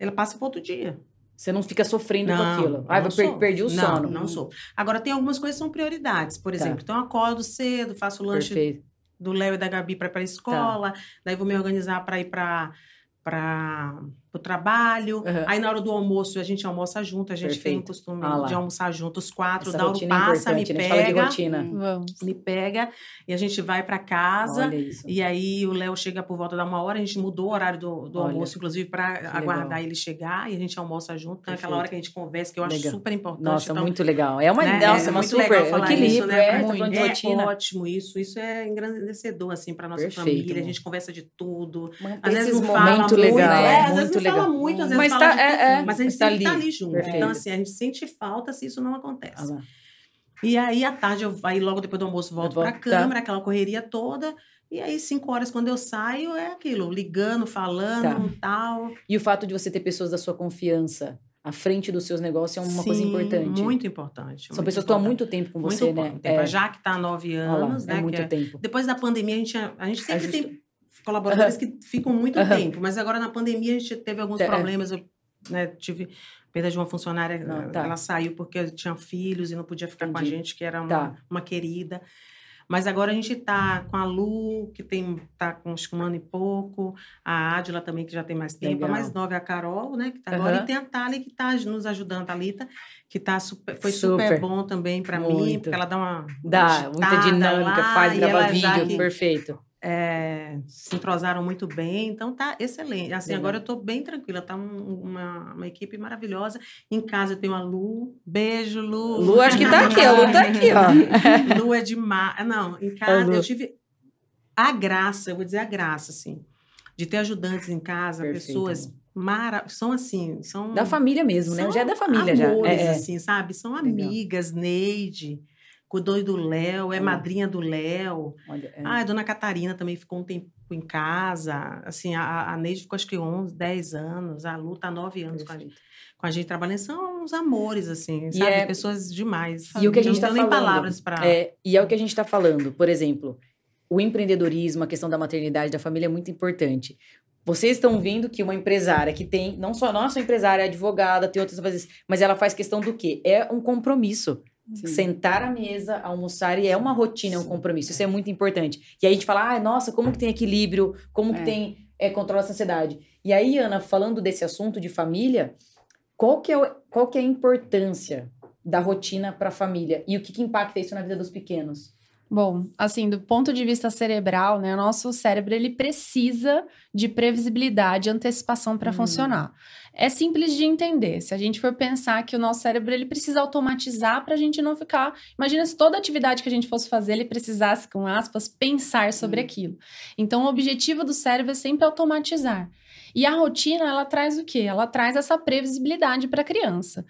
ela passa para outro dia. Você não fica sofrendo não, com aquilo. Ah, eu per perdi o não, sono. Não sou. Agora, tem algumas coisas que são prioridades. Por tá. exemplo, tá. então eu acordo cedo, faço o lanche Perfeito. do Léo e da Gabi para ir para a escola, tá. daí vou me organizar para ir para para o trabalho. Uhum. Aí na hora do almoço a gente almoça junto, a gente Perfeito. tem o costume ah de almoçar junto os quatro. Essa Dauro é passa, me pega. Fala de rotina. Vamos. Me pega e a gente vai para casa. E aí o Léo chega por volta da uma hora, a gente mudou o horário do, do almoço, inclusive, para aguardar ele chegar e a gente almoça junto. Perfeito. Naquela hora que a gente conversa, que eu acho legal. super importante. Nossa, então, muito legal. É uma, né? nossa, é uma super equilíbrio, isso, né? é, muito, é ótimo isso. Isso é engrandecedor, assim, para nossa Perfeito. família. A gente conversa de tudo. Às vezes não fala muito, legal. É, às não fala muito, às vezes mas fala tá, é, é, mas a gente tá sempre tá ali, tá ali junto. Perfeito. Então, assim, a gente sente falta se isso não acontece. Ah, e aí, à tarde, eu aí logo depois do almoço, volto para a câmera, aquela correria toda. E aí, cinco horas, quando eu saio, é aquilo, ligando, falando, tá. tal. E o fato de você ter pessoas da sua confiança à frente dos seus negócios é uma Sim, coisa importante. Muito importante. São muito pessoas que estão há muito tempo com você, muito né? É. Já que está há nove anos, lá, né? É muito é, tempo. Depois da pandemia, a gente, a gente sempre tem colaboradores que ficam muito tempo, mas agora na pandemia a gente teve alguns é. problemas. Eu né, tive perda de uma funcionária, não, tá. ela saiu porque tinha filhos e não podia ficar Entendi. com a gente, que era uma, tá. uma querida. Mas agora a gente está com a Lu, que tem tá com acho um ano e pouco, a Adila também, que já tem mais tempo, Legal. a mais nova é a Carol, né, que tá agora, e tem a Thali, que está nos ajudando, a Thalita, que tá super, foi super, super bom também para mim, porque ela dá uma dá muita dinâmica, lá, faz gravar vídeo, que, perfeito é, se entrosaram muito bem, então tá excelente. Assim, agora eu tô bem tranquila, tá um, uma, uma equipe maravilhosa. Em casa eu tenho a Lu, beijo, Lu. Lu, acho que tá aqui, a Lu tá aqui, ó. Lu é demais. Não, em casa eu tive a graça, eu vou dizer a graça, assim, de ter ajudantes em casa, Perfeito. pessoas mara são assim, são da família mesmo, né? Já é da família amores, já. É, é. assim, sabe? São amigas, Legal. Neide cuidou do Léo, é madrinha do Léo. É. Ah, a dona Catarina também ficou um tempo em casa. Assim, a, a Neide ficou acho que 11, 10 anos, a Lu tá 9 anos com a gente. Com a gente trabalhando, são uns amores, assim, sabe? É... Pessoas demais. E o que a gente está falando. nem palavras para. É, e é o que a gente está falando. Por exemplo, o empreendedorismo, a questão da maternidade, da família é muito importante. Vocês estão vendo que uma empresária que tem, não só nossa empresária, é advogada, tem outras coisas, mas ela faz questão do quê? É um compromisso. Sim. Sentar à mesa, almoçar, e é uma rotina, é um compromisso. Isso é muito importante. E aí a gente fala, ah, nossa, como que tem equilíbrio, como é. que tem é, controle da ansiedade. E aí, Ana, falando desse assunto de família, qual que é, qual que é a importância da rotina para a família? E o que, que impacta isso na vida dos pequenos? Bom, assim, do ponto de vista cerebral, né, o nosso cérebro ele precisa de previsibilidade e antecipação para hum. funcionar. É simples de entender. Se a gente for pensar que o nosso cérebro ele precisa automatizar para a gente não ficar. Imagina se toda atividade que a gente fosse fazer ele precisasse, com aspas, pensar sobre hum. aquilo. Então, o objetivo do cérebro é sempre automatizar. E a rotina, ela traz o quê? Ela traz essa previsibilidade para a criança.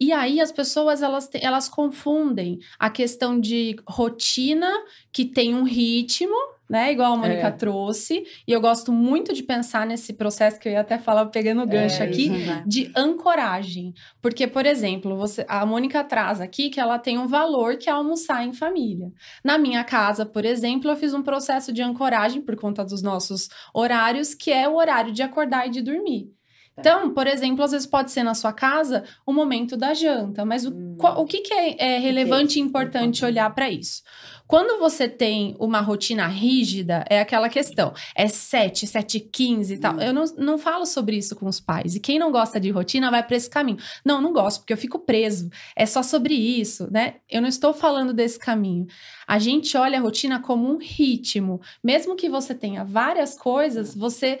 E aí as pessoas, elas, elas confundem a questão de rotina, que tem um ritmo, né? Igual a Mônica é. trouxe. E eu gosto muito de pensar nesse processo que eu ia até falar pegando o gancho é, aqui, né? de ancoragem. Porque, por exemplo, você, a Mônica traz aqui que ela tem um valor que é almoçar em família. Na minha casa, por exemplo, eu fiz um processo de ancoragem por conta dos nossos horários, que é o horário de acordar e de dormir. Tá. Então, por exemplo, às vezes pode ser na sua casa o momento da janta, mas o, hum. o que, que é, é relevante e importante olhar para isso? Quando você tem uma rotina rígida, é aquela questão. É 7, 7 15 e tal. Hum. Eu não, não falo sobre isso com os pais. E quem não gosta de rotina vai para esse caminho. Não, não gosto, porque eu fico preso. É só sobre isso, né? Eu não estou falando desse caminho. A gente olha a rotina como um ritmo. Mesmo que você tenha várias coisas, você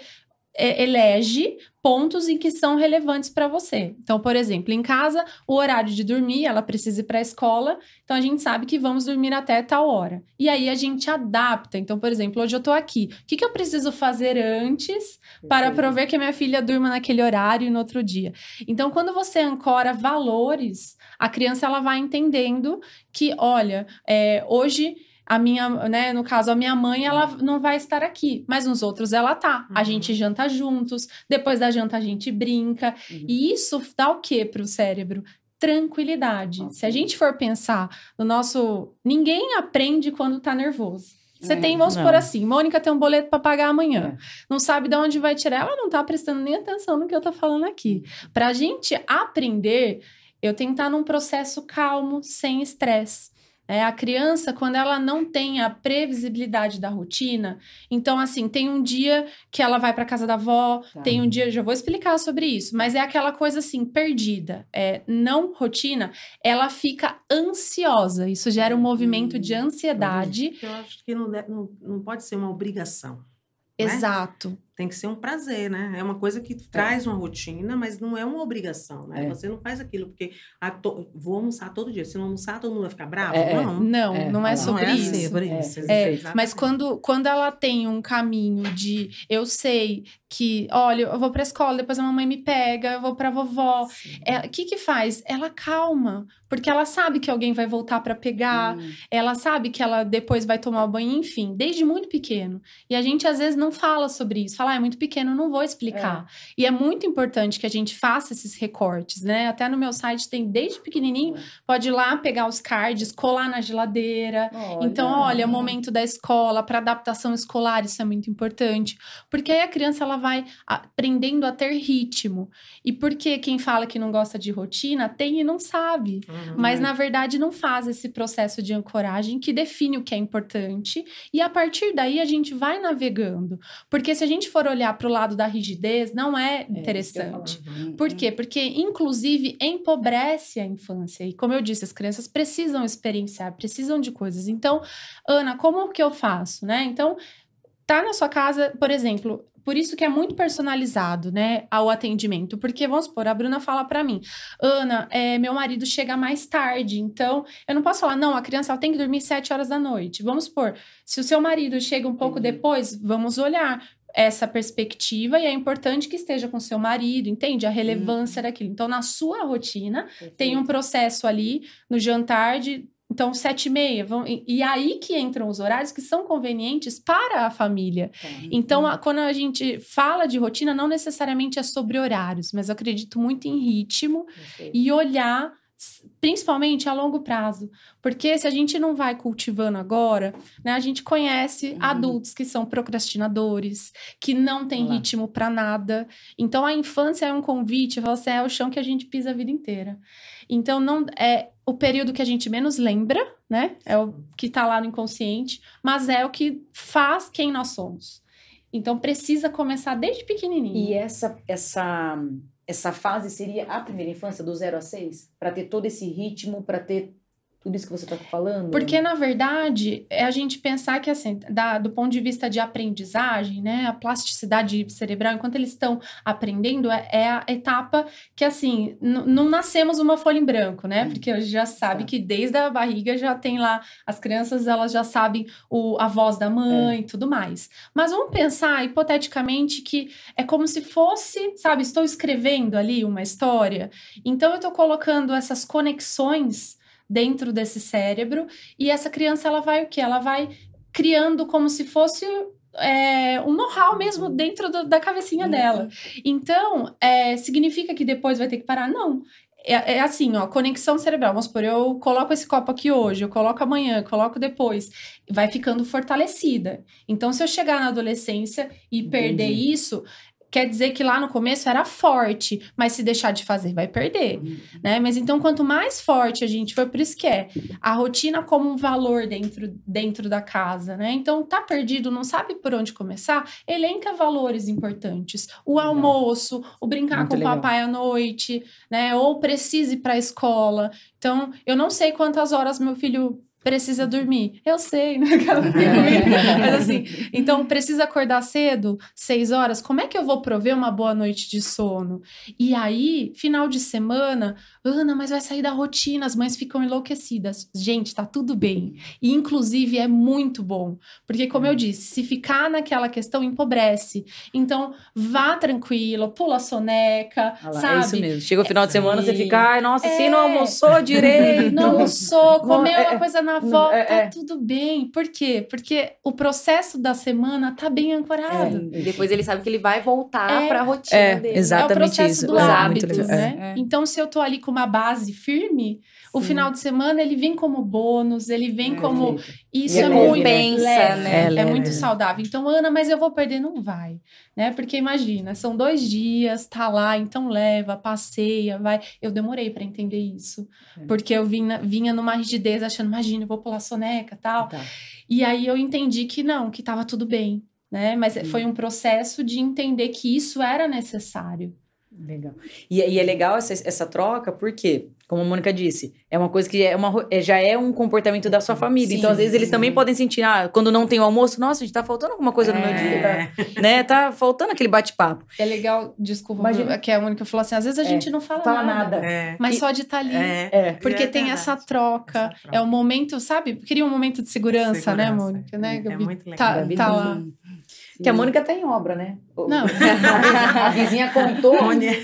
é, elege pontos em que são relevantes para você. Então, por exemplo, em casa, o horário de dormir, ela precisa ir para a escola, então a gente sabe que vamos dormir até tal hora. E aí a gente adapta. Então, por exemplo, hoje eu estou aqui. O que, que eu preciso fazer antes para prover que a minha filha durma naquele horário e no outro dia? Então, quando você ancora valores, a criança ela vai entendendo que, olha, é, hoje a minha, né, no caso, a minha mãe, ela não vai estar aqui, mas nos outros ela tá. Uhum. A gente janta juntos, depois da janta a gente brinca. Uhum. E isso dá o que pro cérebro? Tranquilidade. Se a gente for pensar no nosso. Ninguém aprende quando tá nervoso. Você é, tem, vamos não. por assim, Mônica tem um boleto para pagar amanhã. É. Não sabe de onde vai tirar, ela não tá prestando nem atenção no que eu tô falando aqui. Pra gente aprender, eu tenho que estar num processo calmo, sem estresse. É, a criança, quando ela não tem a previsibilidade da rotina, então, assim, tem um dia que ela vai para casa da avó, tá. tem um dia, já vou explicar sobre isso, mas é aquela coisa assim, perdida, é não rotina, ela fica ansiosa. Isso gera um movimento de hum, ansiedade. Eu acho que não, não, não pode ser uma obrigação. Né? Exato. Né? Tem que ser um prazer, né? É uma coisa que traz uma rotina, mas não é uma obrigação, né? É. Você não faz aquilo porque ah, to... vou almoçar todo dia. Se não almoçar, todo mundo vai ficar bravo? É. é. Não. Não, é. não é sobre não é isso. Sobre isso. mas quando, quando ela tem um caminho de eu sei que, olha, eu vou para a escola, depois a mamãe me pega, eu vou para a vovó. O que que faz? Ela calma, porque ela sabe que alguém vai voltar para pegar, hum. ela sabe que ela depois vai tomar o banho, enfim, desde muito pequeno. E a gente às vezes não fala sobre isso, fala, ah, é muito pequeno, não vou explicar. É. E é muito importante que a gente faça esses recortes, né? Até no meu site tem desde pequenininho, pode ir lá pegar os cards, colar na geladeira. Olha. Então, olha, o momento da escola, para adaptação escolar, isso é muito importante, porque aí a criança ela vai aprendendo a ter ritmo. E porque quem fala que não gosta de rotina tem e não sabe. Uhum. Mas na verdade não faz esse processo de ancoragem que define o que é importante. E a partir daí a gente vai navegando. Porque se a gente for olhar para o lado da rigidez, não é, é interessante. Uhum. Por quê? Porque, inclusive, empobrece a infância. E como eu disse, as crianças precisam experienciar, precisam de coisas. Então, Ana, como que eu faço, né? Então, tá na sua casa, por exemplo, por isso que é muito personalizado, né, ao atendimento. Porque, vamos supor, a Bruna fala para mim, Ana, é, meu marido chega mais tarde, então eu não posso falar, não, a criança ela tem que dormir sete horas da noite. Vamos supor, se o seu marido chega um pouco uhum. depois, vamos olhar essa perspectiva e é importante que esteja com seu marido, entende? A relevância uhum. daquilo. Então, na sua rotina, Perfeito. tem um processo ali no jantar de então, sete e meia. Vão, e, e, aí que entram os horários que são convenientes para a família. Então, a, quando a gente fala de rotina, não necessariamente é sobre horários, mas eu acredito muito em ritmo Perfeito. e olhar principalmente a longo prazo. Porque se a gente não vai cultivando agora, né, a gente conhece uhum. adultos que são procrastinadores, que não tem Olá. ritmo para nada. Então a infância é um convite, você é o chão que a gente pisa a vida inteira. Então, não é o período que a gente menos lembra, né? É o que está lá no inconsciente, mas é o que faz quem nós somos. Então, precisa começar desde pequenininho. E essa, essa, essa fase seria a primeira infância, do 0 a 6? Para ter todo esse ritmo, para ter tudo isso que você está falando? Porque, na verdade, é a gente pensar que, assim, da, do ponto de vista de aprendizagem, né, a plasticidade cerebral, enquanto eles estão aprendendo, é, é, a etapa que, assim, não nascemos uma folha em branco, né? Hum. Porque a gente já sabe é. que desde a barriga já tem lá, as crianças, elas já sabem o, a voz da mãe e é. tudo mais. Mas vamos pensar, hipoteticamente, que é como se fosse, sabe, estou escrevendo ali uma história, então eu estou colocando essas conexões dentro desse cérebro e essa criança ela vai o que? Ela vai criando como se fosse é, um know-how mesmo dentro do, da cabecinha uhum. dela. Então, é, significa que depois vai ter que parar? Não. É, é, assim, ó, conexão cerebral. Vamos supor, eu coloco esse copo aqui hoje, eu coloco amanhã, eu coloco depois. Vai ficando fortalecida. Então, se eu chegar na adolescência e Entendi. perder isso, quer dizer que lá no começo era forte, mas se deixar de fazer vai perder, uhum. né? Mas então quanto mais forte a gente for, por isso que é a rotina como um valor dentro, dentro da casa, né? Então tá perdido, não sabe por onde começar, elenca valores importantes. O legal. almoço, o brincar Muito com o papai à noite, né? Ou precise ir para a escola. Então, eu não sei quantas horas meu filho precisa dormir. Eu sei, né? Mas assim, então precisa acordar cedo, seis horas. Como é que eu vou prover uma boa noite de sono? E aí, final de semana, Ana, mas vai sair da rotina, as mães ficam enlouquecidas. Gente, tá tudo bem. E inclusive é muito bom, porque como eu disse, se ficar naquela questão empobrece. Então, vá tranquilo, pula a soneca, ah lá, sabe? É isso mesmo. Chega o final é, de semana, você fica, ai, nossa, é, se não almoçou direito. Não almoçou, comeu é, uma coisa na avó, é, tá é. tudo bem. Por quê? Porque o processo da semana tá bem ancorado. É, e depois ele sabe que ele vai voltar é, para a rotina é, dele. Exatamente é o processo isso. do hábito, né? Então, se eu tô ali com uma base firme, Sim. o final de semana ele vem como bônus, ele vem como. Isso é, é muito leve, né? É, é, muito saudável. Então, Ana, mas eu vou perder, não vai, né? Porque imagina, são dois dias, tá lá, então leva, passeia, vai. Eu demorei para entender isso, é. porque eu vinha, vinha numa rigidez achando, imagina, eu vou pular soneca, tal. Tá. E aí eu entendi que não, que tava tudo bem, né? Mas hum. foi um processo de entender que isso era necessário. Legal. E, e é legal essa, essa troca, porque, como a Mônica disse, é uma coisa que é uma, é, já é um comportamento da sua família. Sim, então, às vezes, eles também podem sentir, ah, quando não tem o almoço, nossa, a gente tá faltando alguma coisa é. no meu dia. Tá, né? Tá faltando aquele bate-papo. É legal, desculpa, Imagina. que a Mônica falou assim, às vezes a é, gente não fala, fala nada. nada. É. Mas e, só de estar tá ali. É. Porque tem essa troca. essa troca. É o um momento, sabe? Queria um momento de segurança, né, segurança. né, Mônica? Né? É, muito legal. Tá, tá lá. Que a Mônica tá em obra, né? Não. A vizinha, contou,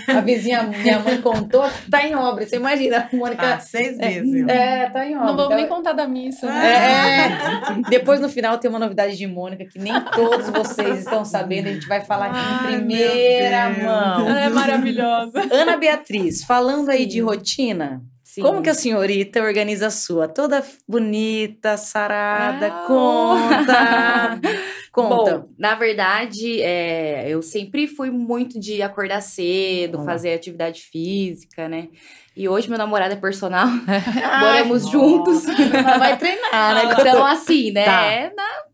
a vizinha, minha mãe contou tá em obra. Você imagina, a Mônica... Ah, seis meses. É, é, tá em obra. Não vamos então, nem contar da missa. Né? É, depois, no final, tem uma novidade de Mônica que nem todos vocês estão sabendo. A gente vai falar aqui em primeira mão. Ela é maravilhosa. Ana Beatriz, falando Sim. aí de rotina... Sim. Como que a senhorita organiza a sua? Toda bonita, sarada, ah, conta. conta. Bom, na verdade, é, eu sempre fui muito de acordar cedo, fazer atividade física, né? E hoje meu namorado é personal. Moramos juntos. Vai treinar, né? Então, assim, né? Tá. É na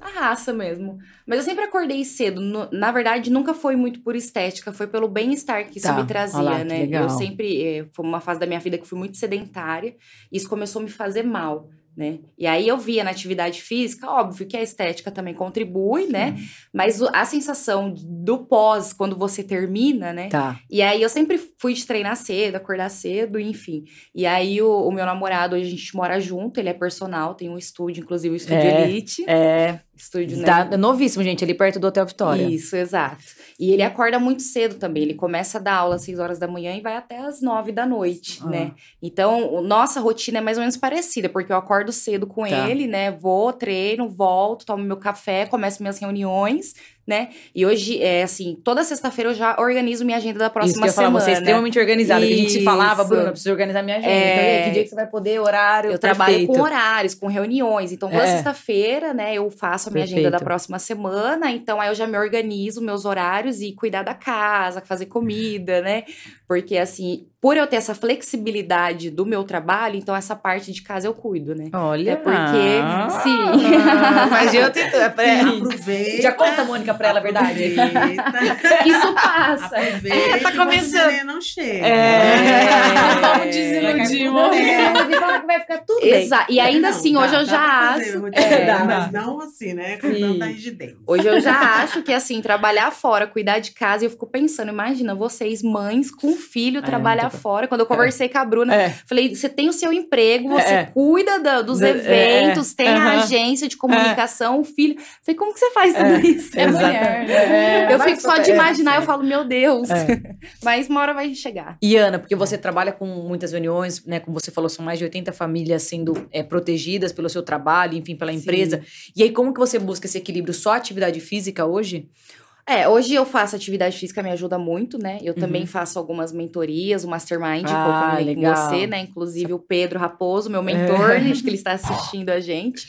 a raça mesmo. Mas eu sempre acordei cedo. No, na verdade, nunca foi muito por estética, foi pelo bem-estar que isso tá. me trazia, né? Eu sempre. Eh, foi uma fase da minha vida que fui muito sedentária, e isso começou a me fazer mal né? E aí eu via na atividade física, óbvio que a estética também contribui, né? Sim. né? Mas a sensação do pós, quando você termina, né? Tá. E aí eu sempre fui de treinar cedo, acordar cedo, enfim. E aí o, o meu namorado, hoje a gente mora junto, ele é personal, tem um estúdio, inclusive o um estúdio é, Elite. É. Estúdio, né? Tá novíssimo, gente, ali perto do Hotel Vitória. Isso, exato. E ele acorda muito cedo também. Ele começa a dar aula às 6 horas da manhã e vai até às 9 da noite, ah. né? Então, nossa rotina é mais ou menos parecida, porque eu acordo cedo com tá. ele, né? Vou, treino, volto, tomo meu café, começo minhas reuniões né? E hoje, é assim, toda sexta-feira eu já organizo minha agenda da próxima Isso que eu semana. Falar, você é extremamente organizada. Que a gente se falava, Bruna, preciso organizar minha agenda. É... Então, que dia que você vai poder, horário, Eu perfeito. trabalho com horários, com reuniões. Então, toda é. sexta-feira, né, eu faço a minha perfeito. agenda da próxima semana. Então, aí eu já me organizo meus horários e cuidar da casa, fazer comida, né? Porque, assim, por eu ter essa flexibilidade do meu trabalho, então essa parte de casa eu cuido, né? Olha. É porque, ah, sim. mas eu tento. É, Aproveita. Já conta, Mônica, pra ela a verdade. Isso passa. Aproveita. tá começando. não chega. É. Vamos desiludir, é. vai ficar tudo bem. E ainda não, assim, dá, hoje eu já acho. É, dá, mas não assim, né? Com tanta rigidez. Hoje eu já acho que, assim, trabalhar fora, cuidar de casa, e eu fico pensando, imagina vocês, mães com filho, é, trabalhar fora. Quando eu conversei com a Bruna, é. falei: você tem o seu emprego, você é. cuida do, dos eventos, tem a agência de comunicação, o filho. Falei, como que você faz tudo isso? É mulher. Né? eu fico só de imaginar, eu falo, meu Deus. Mas uma hora vai chegar. E Ana, porque você trabalha com muitas reuniões, né? Como você falou, são mais de 80 famílias sendo é, protegidas pelo seu trabalho, enfim, pela empresa. Sim. E aí, como que você busca esse equilíbrio? Só atividade física hoje? É, hoje eu faço atividade física, me ajuda muito, né? Eu uhum. também faço algumas mentorias, o Mastermind, ah, que eu legal. com você, né? Inclusive o Pedro Raposo, meu mentor, é. acho que ele está assistindo a gente.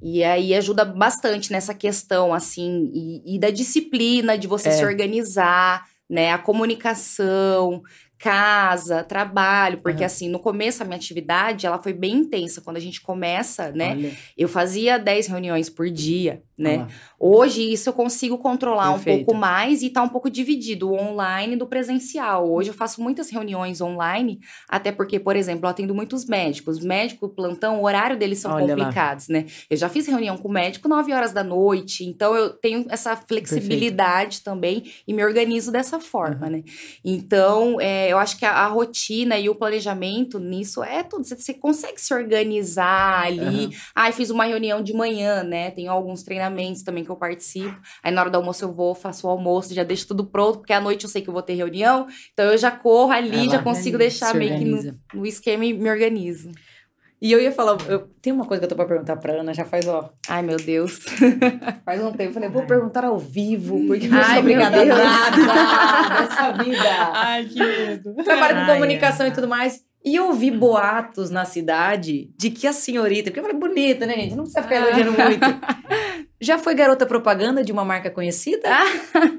E aí ajuda bastante nessa questão, assim, e, e da disciplina, de você é. se organizar, né? A comunicação, casa, trabalho, porque uhum. assim, no começo a minha atividade, ela foi bem intensa. Quando a gente começa, né? Olha. Eu fazia 10 reuniões por dia, né? Uhum. Hoje isso eu consigo controlar Perfeito. um pouco mais e tá um pouco dividido o online do presencial. Hoje eu faço muitas reuniões online, até porque, por exemplo, eu atendo muitos médicos. Médico, plantão, o horário deles são Olha complicados, lá. né? Eu já fiz reunião com médico 9 horas da noite, então eu tenho essa flexibilidade Perfeito. também e me organizo dessa forma, uhum. né? Então, é, eu acho que a, a, rotina e o planejamento nisso é tudo. Você, você consegue se organizar ali. Uhum. Ah, fiz uma reunião de manhã, né? Tenho alguns treinamentos também que eu participo. Aí na hora do almoço eu vou, faço o almoço, já deixo tudo pronto, porque à noite eu sei que eu vou ter reunião. Então eu já corro ali, Ela já consigo deixar meio que no, no esquema e me organizo. E eu ia falar, eu, tem uma coisa que eu tô pra perguntar pra Ana, já faz, ó. Ai, meu Deus. faz um tempo. Eu falei, vou perguntar ao vivo, porque não sou obrigada a nada nessa vida. Ai, que medo. Trabalho com comunicação e tudo mais. E ouvi boatos na cidade de que a senhorita, porque eu falei, bonita, né, gente? Não precisa ficar elogiando muito. Já foi garota propaganda de uma marca conhecida?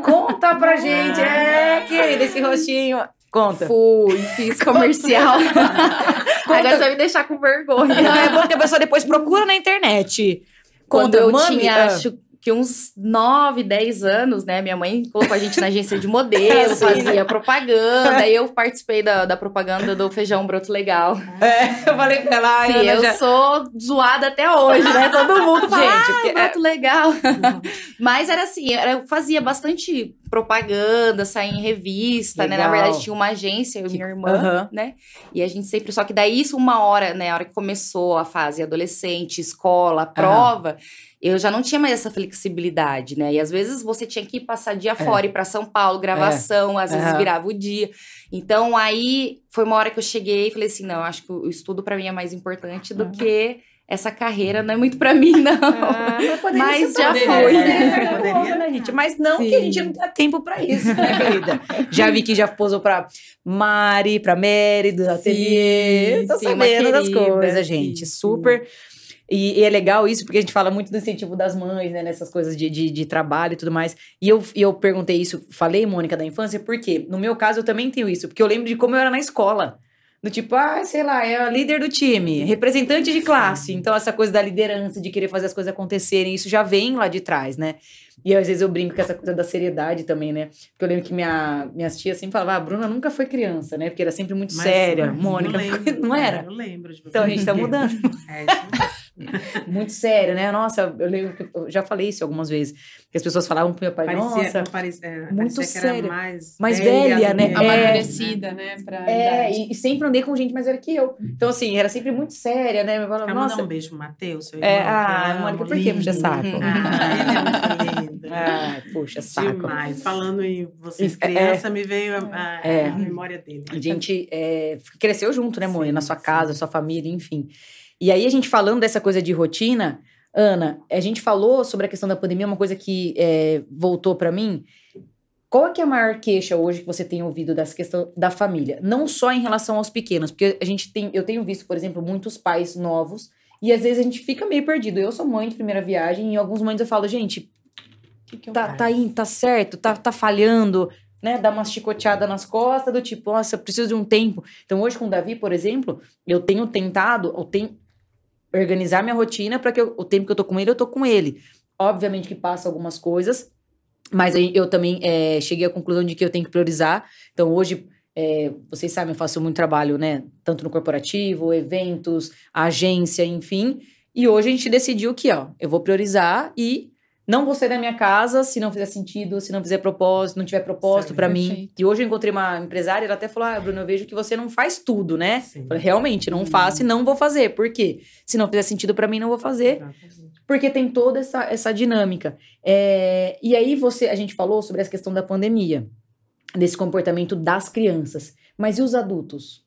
Conta pra gente. É, querida, esse rostinho. Conta. Fui, fiz comercial. Agora você vai me deixar com vergonha. Não, é bom que a pessoa depois procura na internet. Quando eu tinha, acho que uns 9, 10 anos, né? Minha mãe colocou a gente na agência de modelo, fazia propaganda. e eu participei da, da propaganda do Feijão Broto Legal. É, eu falei pra ela. Sim, eu já... sou zoada até hoje, né? Todo mundo fala, gente, ah, Broto é... Legal. Mas era assim, eu fazia bastante propaganda, sair em revista, Legal. né? Na verdade, tinha uma agência, eu e minha irmã, né? E a gente sempre. Só que daí, isso uma hora, né? A hora que começou a fase adolescente, escola, prova. Eu já não tinha mais essa flexibilidade, né? E às vezes você tinha que passar dia é. fora, ir para São Paulo, gravação, é. às vezes uhum. virava o dia. Então aí foi uma hora que eu cheguei e falei assim: não, acho que o estudo para mim é mais importante do uhum. que essa carreira não é muito para mim, não. Ah, mas já poderia, foi. Né? Poderia, né, gente? Mas não Sim. que a gente não tenha tempo para isso, né, querida? já vi que já posou para Mari, para Mary, do ateliê. Tô sabendo das coisas, gente. Super. E, e, é legal isso, porque a gente fala muito do incentivo das mães, né? Nessas coisas de, de, de trabalho e tudo mais. E eu, e eu perguntei isso, falei, Mônica, da infância, porque no meu caso eu também tenho isso, porque eu lembro de como eu era na escola. Do tipo, ah, sei lá, é a líder do time, representante de classe. Então, essa coisa da liderança, de querer fazer as coisas acontecerem, isso já vem lá de trás, né? E às vezes eu brinco com essa coisa da seriedade também, né? Porque eu lembro que minha, minhas tias sempre falavam, ah, a Bruna nunca foi criança, né? Porque era sempre muito mas, séria. Mônica, não, lembro, não era? Eu lembro de você. Então a gente tá mudando. é, muito sério, né? Nossa, eu lembro que eu já falei isso algumas vezes. Que as pessoas falavam pro meu pai, parecia, nossa, parecia, é, muito séria. mais, mais velha, velha né? Amadurecida, é, né? Pra é, e, e, sempre andei com gente mais velha que eu. Então, assim, era sempre muito séria, né? Eu falava, nossa, um beijo Matheus, seu é, irmão? É, ah, Mônica, por que puxa saco? Ah, ele é muito lindo. Ah, puxa saco. Demais. Falando em vocês é, criança, é, me veio a, a, é, a, memória dele. A gente cresceu junto, né, Mônica? Na sua casa, sua família, enfim. E aí, a gente falando dessa coisa de rotina, Ana, a gente falou sobre a questão da pandemia, uma coisa que é, voltou para mim. Qual é, que é a maior queixa hoje que você tem ouvido dessa questão da família? Não só em relação aos pequenos, porque a gente tem, eu tenho visto, por exemplo, muitos pais novos e às vezes a gente fica meio perdido. Eu sou mãe de primeira viagem e em alguns momentos eu falo, gente, que que tá, tá indo, tá certo, tá, tá falhando, né, dar uma chicoteada nas costas, do tipo, nossa, eu preciso de um tempo. Então, hoje com o Davi, por exemplo, eu tenho tentado, eu tenho, organizar minha rotina para que eu, o tempo que eu tô com ele, eu tô com ele. Obviamente que passa algumas coisas, mas eu também é, cheguei à conclusão de que eu tenho que priorizar. Então, hoje, é, vocês sabem, eu faço muito trabalho, né? Tanto no corporativo, eventos, agência, enfim. E hoje a gente decidiu que, ó, eu vou priorizar e não vou sair da minha casa se não fizer sentido, se não fizer propósito, não tiver propósito para mim. E hoje eu encontrei uma empresária, ela até falou: Ah, Bruno, eu vejo que você não faz tudo, né? Falei, Realmente, não faço e não vou fazer. Por quê? Se não fizer sentido para mim, não vou fazer. Exatamente. Porque tem toda essa, essa dinâmica. É, e aí você, a gente falou sobre essa questão da pandemia, desse comportamento das crianças. Mas e os adultos?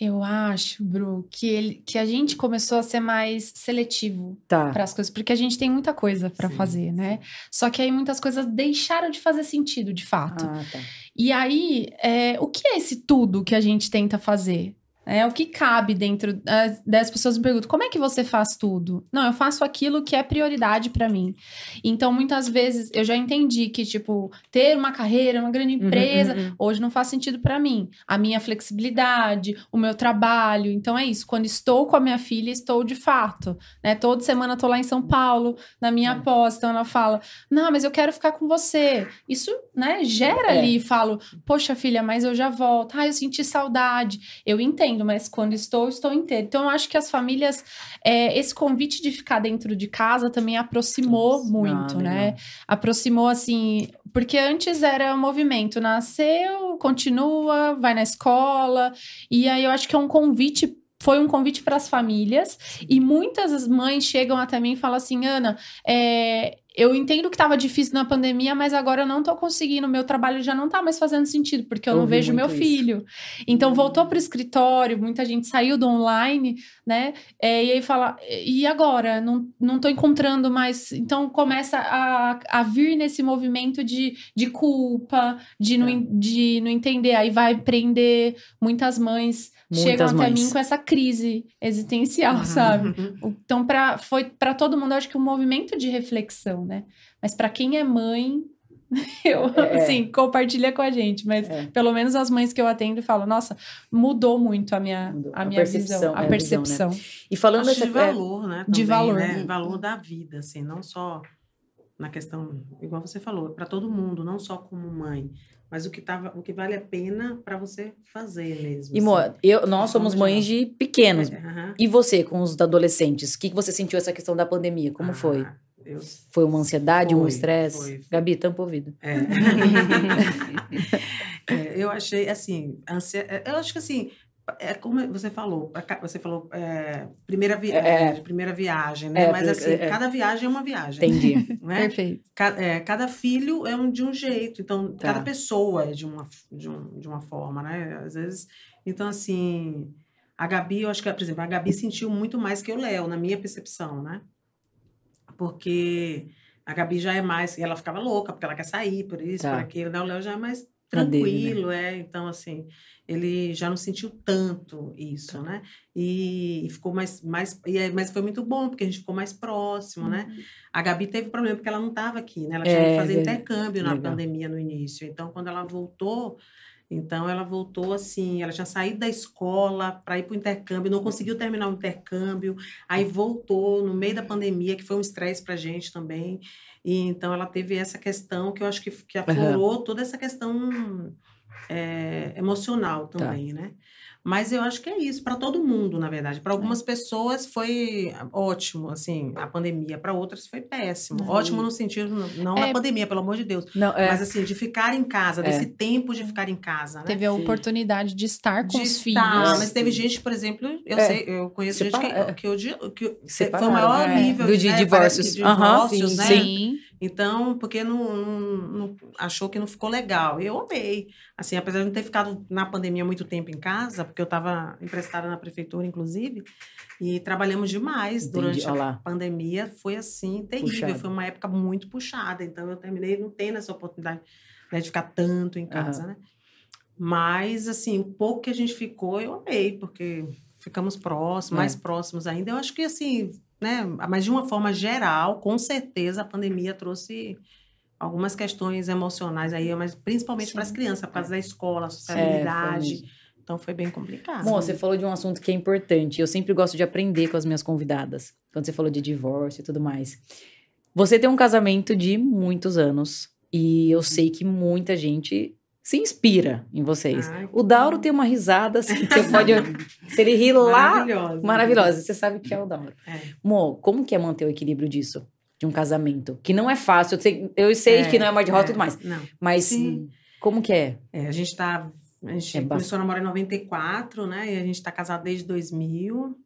Eu acho, Bru, que, ele, que a gente começou a ser mais seletivo tá. para as coisas, porque a gente tem muita coisa para fazer, né? Só que aí muitas coisas deixaram de fazer sentido, de fato. Ah, tá. E aí, é, o que é esse tudo que a gente tenta fazer? É o que cabe dentro das pessoas me perguntam: como é que você faz tudo? Não, eu faço aquilo que é prioridade para mim. Então, muitas vezes eu já entendi que, tipo, ter uma carreira, uma grande uhum, empresa, uhum, uhum. hoje não faz sentido para mim. A minha flexibilidade, o meu trabalho. Então, é isso. Quando estou com a minha filha, estou de fato. Né? Toda semana estou lá em São Paulo, na minha é. pós. Então, ela fala: não, mas eu quero ficar com você. Isso, né, gera é. ali. Falo: poxa, filha, mas eu já volto. Ah, eu senti saudade. Eu entendo mas quando estou, estou inteiro. Então, eu acho que as famílias, é, esse convite de ficar dentro de casa também aproximou Nossa, muito, ah, né? Aproximou, assim, porque antes era um movimento, nasceu, continua, vai na escola, e aí eu acho que é um convite foi um convite para as famílias e muitas mães chegam até mim e falam assim, Ana, é, eu entendo que estava difícil na pandemia, mas agora eu não estou conseguindo, meu trabalho já não está mais fazendo sentido, porque eu, eu não vejo meu isso. filho. Então, voltou para o escritório, muita gente saiu do online, né? É, e aí fala, e agora? Não, tô encontrando mais. Então, começa a, a vir nesse movimento de, de culpa, de não, é. de não entender. Aí vai prender muitas mães chegam até mães. mim com essa crise existencial, uhum. sabe? Então, pra, foi para todo mundo, acho que um movimento de reflexão, né? Mas para quem é mãe, eu, é. assim, compartilha com a gente, mas é. pelo menos as mães que eu atendo falam, nossa, mudou muito a minha, a, a minha visão, a percepção. Visão, né? E falando dessa, de valor, né? Também, de valor. Né? Valor da vida, assim, não só na questão, igual você falou, para todo mundo, não só como mãe, mas o que, tava, o que vale a pena para você fazer mesmo. E, assim. eu, nós somos mães de pequenos. É, E você, com os adolescentes? O que, que você sentiu essa questão da pandemia? Como ah, foi? Eu... Foi uma ansiedade, foi, um estresse? Gabi, tampa o ouvido. É. é, eu achei, assim, ansia... eu acho que, assim, é como você falou, você falou é, primeira, vi é, é. primeira viagem, né? É, Mas assim, é. cada viagem é uma viagem. Entendi. Né? Perfeito. Cada, é, cada, filho é um de um jeito, então tá. cada pessoa é de uma, de, um, de uma forma, né? Às vezes, então assim, a Gabi, eu acho que, por exemplo, a Gabi sentiu muito mais que o Léo, na minha percepção, né? Porque a Gabi já é mais, ela ficava louca, porque ela quer sair, por isso, tá. por aquilo, né? O Léo já é mais tranquilo, dele, né? é. Então, assim, ele já não sentiu tanto isso, tá. né? E, e, ficou mais, mais e, é, mas foi muito bom, porque a gente ficou mais próximo, né? uhum. né? A Gabi teve problema porque ela não estava aqui, né? Ela tinha é, que fazer intercâmbio na legal. pandemia no início. Então, quando ela voltou, então ela voltou assim, ela tinha saído da escola para ir para o intercâmbio, não conseguiu terminar o intercâmbio, aí voltou no meio da pandemia, que foi um estresse para a gente também. E então ela teve essa questão que eu acho que, que aflorou uhum. toda essa questão é, emocional tá. também, tá. né? Mas eu acho que é isso, para todo mundo, na verdade. Para algumas é. pessoas foi ótimo, assim, a pandemia. Para outras foi péssimo. Uhum. Ótimo no sentido, não é. na pandemia, pelo amor de Deus. Não, é. Mas, assim, de ficar em casa, desse é. tempo de ficar em casa, né? Teve a Sim. oportunidade de estar com de os estar, filhos. Mas teve gente, por exemplo, eu é. sei, eu conheço Separa, gente que, que, que, que foi o maior nível do de né, divórcios. De divórcios, uhum. né? Sim. Então, porque não, não, não, achou que não ficou legal. Eu amei. Assim, apesar de não ter ficado na pandemia muito tempo em casa, porque eu estava emprestada na prefeitura, inclusive, e trabalhamos demais Entendi. durante Olá. a pandemia. Foi assim, terrível. Puxado. Foi uma época muito puxada. Então, eu terminei não tendo essa oportunidade né, de ficar tanto em casa, uhum. né? Mas, assim, o pouco que a gente ficou, eu amei, porque ficamos próximos, é. mais próximos ainda. Eu acho que, assim, né? Mas de uma forma geral, com certeza a pandemia trouxe algumas questões emocionais aí, mas principalmente para as crianças, por causa da escola, a sociabilidade. É, então foi bem complicado. Bom, você falou de um assunto que é importante. Eu sempre gosto de aprender com as minhas convidadas. Quando você falou de divórcio e tudo mais. Você tem um casamento de muitos anos. E eu sei que muita gente se inspira em vocês. Ai, o Dauro tem uma risada assim, que você pode. se ele rir lá. Maravilhosa. Maravilhosa. Você sabe que é o Dauro. É. Mo, como que é manter o equilíbrio disso? De um casamento? Que não é fácil. Eu sei, eu sei é, que não é mais de roda e tudo mais. Não. Mas Sim. como que é? é? A gente tá. A gente é começou a namorar em 94, né? E a gente tá casado desde 2000.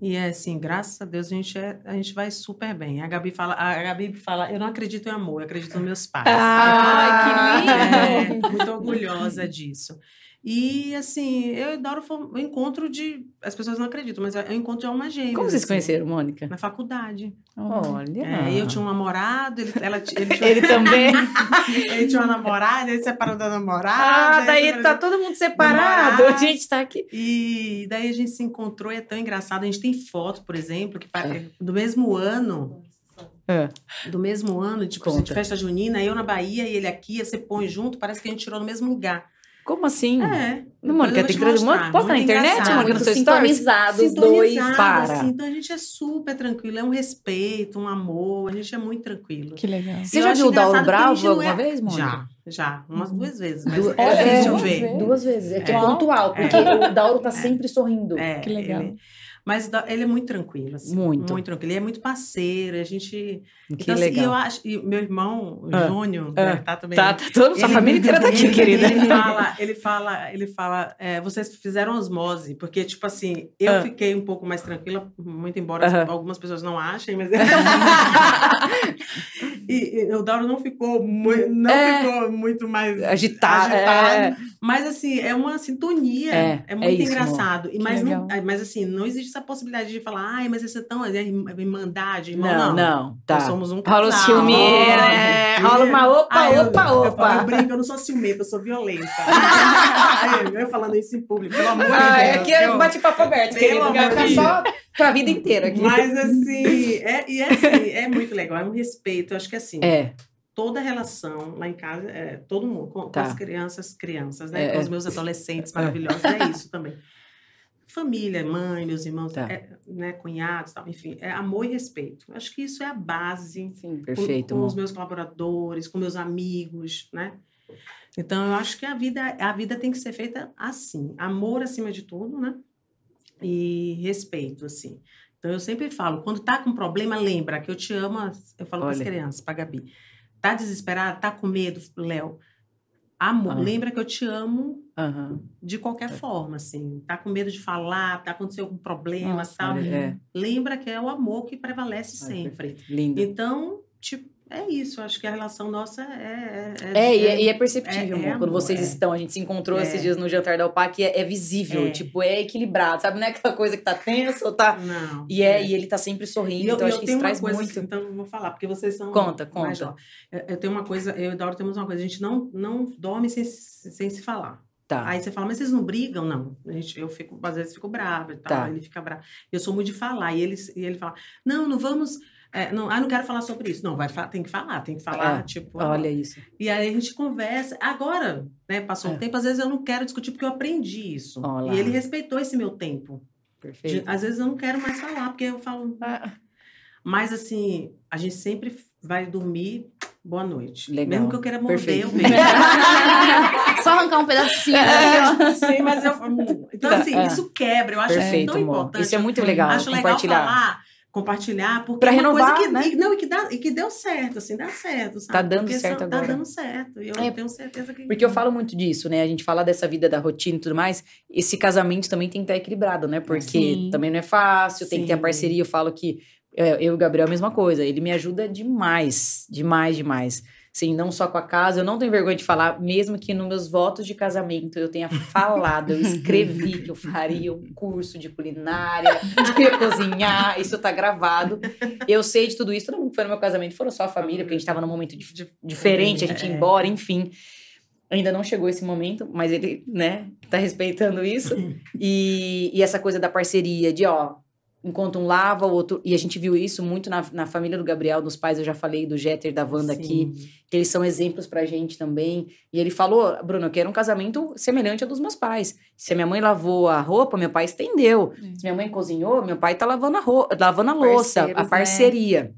E é assim, graças a Deus a gente, é, a gente vai super bem. A Gabi fala, a Gabi fala, eu não acredito em amor, eu acredito nos meus pais. Ah, que lindo! É, muito orgulhosa disso. E assim, eu adoro o encontro de. As pessoas não acreditam, mas é o encontro de alma gêmea. Como vocês assim, conheceram, Mônica? Na faculdade. Olha. É, eu tinha um namorado, ele, ela, ele, tinha... ele também. ele tinha uma namorada, ele separou da namorada. Ah, daí tá todo mundo separado. Namorado. A gente tá aqui. E daí a gente se encontrou e é tão engraçado. A gente tem foto, por exemplo, que é. do mesmo ano. É. Do mesmo ano, tipo, Conta. gente festa junina, eu na Bahia e ele aqui, você põe junto, parece que a gente tirou no mesmo lugar. Como assim? É. Não, Mônica, tem que trazer uma. Posta na internet, Mônica, no seu Sintonizados, dois, para. Assim, então a gente é super tranquilo, é um respeito, um amor, a gente é muito tranquilo. Que legal. Você já viu o Dauro Bravo alguma é... vez, Mônica? Já, já. Umas uhum. duas vezes. Mas du é difícil é, ver. Duas vezes. É que é, pontual, porque é. o Dauro tá sempre sorrindo. É, que legal. Ele... Mas ele é muito tranquilo, assim. Muito. Muito tranquilo. Ele é muito parceiro. A gente. Que então, legal. Assim, eu acho. E meu irmão, o ah, Júnior, ah, né, tá também. Tá, tá toda sua família inteira tá aqui, ele, querida. Ele fala, ele fala, ele fala, é, vocês fizeram osmose, porque, tipo assim, eu ah. fiquei um pouco mais tranquila, muito embora algumas pessoas não achem, mas. E, e o Dauro não ficou muito, não é, ficou muito mais agitado. agitado é. Mas assim, é uma sintonia. É, é muito engraçado. E, mas, não, mas assim, não existe essa possibilidade de falar, ai, mas esse é tão é irmandade, irmão. Não, não. não tá. Nós somos um casal. Rola o ciúme, é, rola uma opa, ai, opa, eu, opa. Eu, eu, brinco, eu não sou ciumenta, eu sou violenta. eu falando isso em público, pelo amor de Deus. Aqui é bate-papo aberto, querido. Vai só pra vida inteira aqui. Mas assim, é, e é, assim, é muito legal, é um respeito. Eu acho que assim. É toda relação lá em casa, é, todo mundo, com, tá. com, as crianças, crianças, né? É, com os meus adolescentes maravilhosos, é isso também. Família, mãe, meus irmãos, tá. é, né, cunhados, tal, enfim, é amor e respeito. Acho que isso é a base. Sim, perfeito. Com, com os meus colaboradores, com meus amigos, né? Então, eu acho que a vida, a vida tem que ser feita assim. Amor acima de tudo, né? E respeito, assim. Então, eu sempre falo, quando tá com problema, lembra que eu te amo, eu falo para as crianças, para Gabi. Tá desesperado? Tá com medo, Léo? Amor, uhum. lembra que eu te amo uhum. de qualquer é. forma, assim. Tá com medo de falar, tá acontecendo algum problema, Nossa, tal. É. Lembra que é o amor que prevalece sempre. Lindo. Então, tipo, é isso, acho que a relação nossa é. É, é, é, e, é, é perceptível, é, amor, quando vocês é. estão. A gente se encontrou esses é. dias no jantar da UPAC, é, é visível, tipo, é equilibrado, sabe? Não é aquela coisa que tá tenso ou tá. Não. E, é, e ele tá sempre sorrindo, eu, então eu acho que isso traz coisa, muito. Então, eu vou falar, porque vocês são. Conta, conta. Mais, ó, eu tenho uma coisa, eu e Dora temos uma coisa, a gente não, não dorme sem, sem se falar. Tá. Aí você fala, mas vocês não brigam? Não. A gente, eu fico, às vezes fico brava e tal. Tá. Ele fica bravo. Eu sou muito de falar. E ele, e ele fala, não, não vamos é, não, ah, não quero falar sobre isso. Não, vai, tem que falar, tem que falar, é, tipo. Olha isso. E aí a gente conversa. Agora, né, passou é. um tempo, às vezes eu não quero discutir porque eu aprendi isso. Olá. E ele respeitou esse meu tempo. Perfeito. De, às vezes eu não quero mais falar, porque eu falo. Ah. Mas assim, a gente sempre vai dormir. Boa noite. Legal. Mesmo que eu queira morder, Perfeito. eu mesmo. Só arrancar um pedacinho. É, sim, mas eu. Então, tá, assim, é. isso quebra. Eu acho Perfeito, tão amor. importante. Isso é muito legal. Acho legal falar compartilhar, porque pra é renovar, que, né? e, não, e que, dá, e que deu certo, assim, dá certo, sabe? Tá dando porque certo só, agora. Tá dando certo, e eu é, tenho certeza que... Porque eu falo muito disso, né, a gente fala dessa vida da rotina e tudo mais, esse casamento também tem que estar equilibrado, né, porque Sim. também não é fácil, tem Sim. que ter a parceria, eu falo que é, eu e o Gabriel a mesma coisa, ele me ajuda demais, demais, demais. Sim, não só com a casa, eu não tenho vergonha de falar, mesmo que nos meus votos de casamento eu tenha falado, eu escrevi que eu faria um curso de culinária, de cozinhar, isso tá gravado. Eu sei de tudo isso, todo mundo que foi no meu casamento foram só a família, porque a gente tava num momento diferente, a gente ia embora, enfim. Ainda não chegou esse momento, mas ele, né, tá respeitando isso. E, e essa coisa da parceria, de ó, enquanto um lava, o outro. E a gente viu isso muito na, na família do Gabriel, dos pais, eu já falei, do Jeter, da Wanda Sim. aqui, que eles são exemplos pra gente também. E ele falou, Bruno, eu quero um casamento semelhante ao dos meus pais. Se a minha mãe lavou a roupa, meu pai estendeu. É. Se minha mãe cozinhou, meu pai tá lavando a, roupa, lavando a louça, a né? parceria. Né?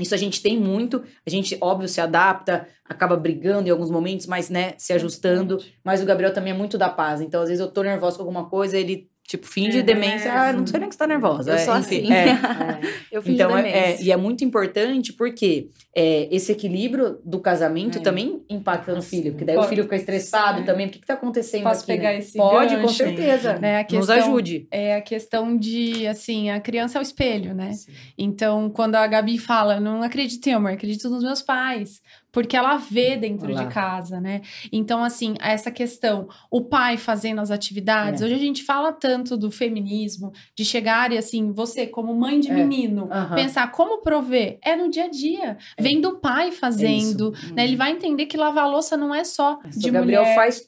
Isso a gente tem muito, a gente, óbvio, se adapta, acaba brigando em alguns momentos, mas, né, se ajustando. Mas o Gabriel também é muito da paz. Então, às vezes, eu tô nervosa com alguma coisa, ele Tipo, fim de é, demência, ah, não sei nem que você tá nervosa. Eu é, sou assim. É. eu fingi então, demência. É, e é muito importante porque é, esse equilíbrio do casamento é. também impacta no filho. Porque daí Pode, o filho fica estressado também. O que, que tá acontecendo Posso aqui? pegar Né? esse Pode, gancho, com certeza. Né? Questão, Nos ajude. É a questão de, assim, a criança é o espelho, né? Sim. Então, quando a Gabi fala, não acredito em amor, acredito nos meus pais porque ela vê dentro Olá. de casa, né? Então, assim, essa questão, o pai fazendo as atividades, é. hoje a gente fala tanto do feminismo, de chegar e assim, você como mãe de é. menino, uhum. pensar como prover, é no dia a dia, é. vem do pai fazendo, né? Ele uhum. vai entender que lavar louça não é só de o Gabriel mulher. faz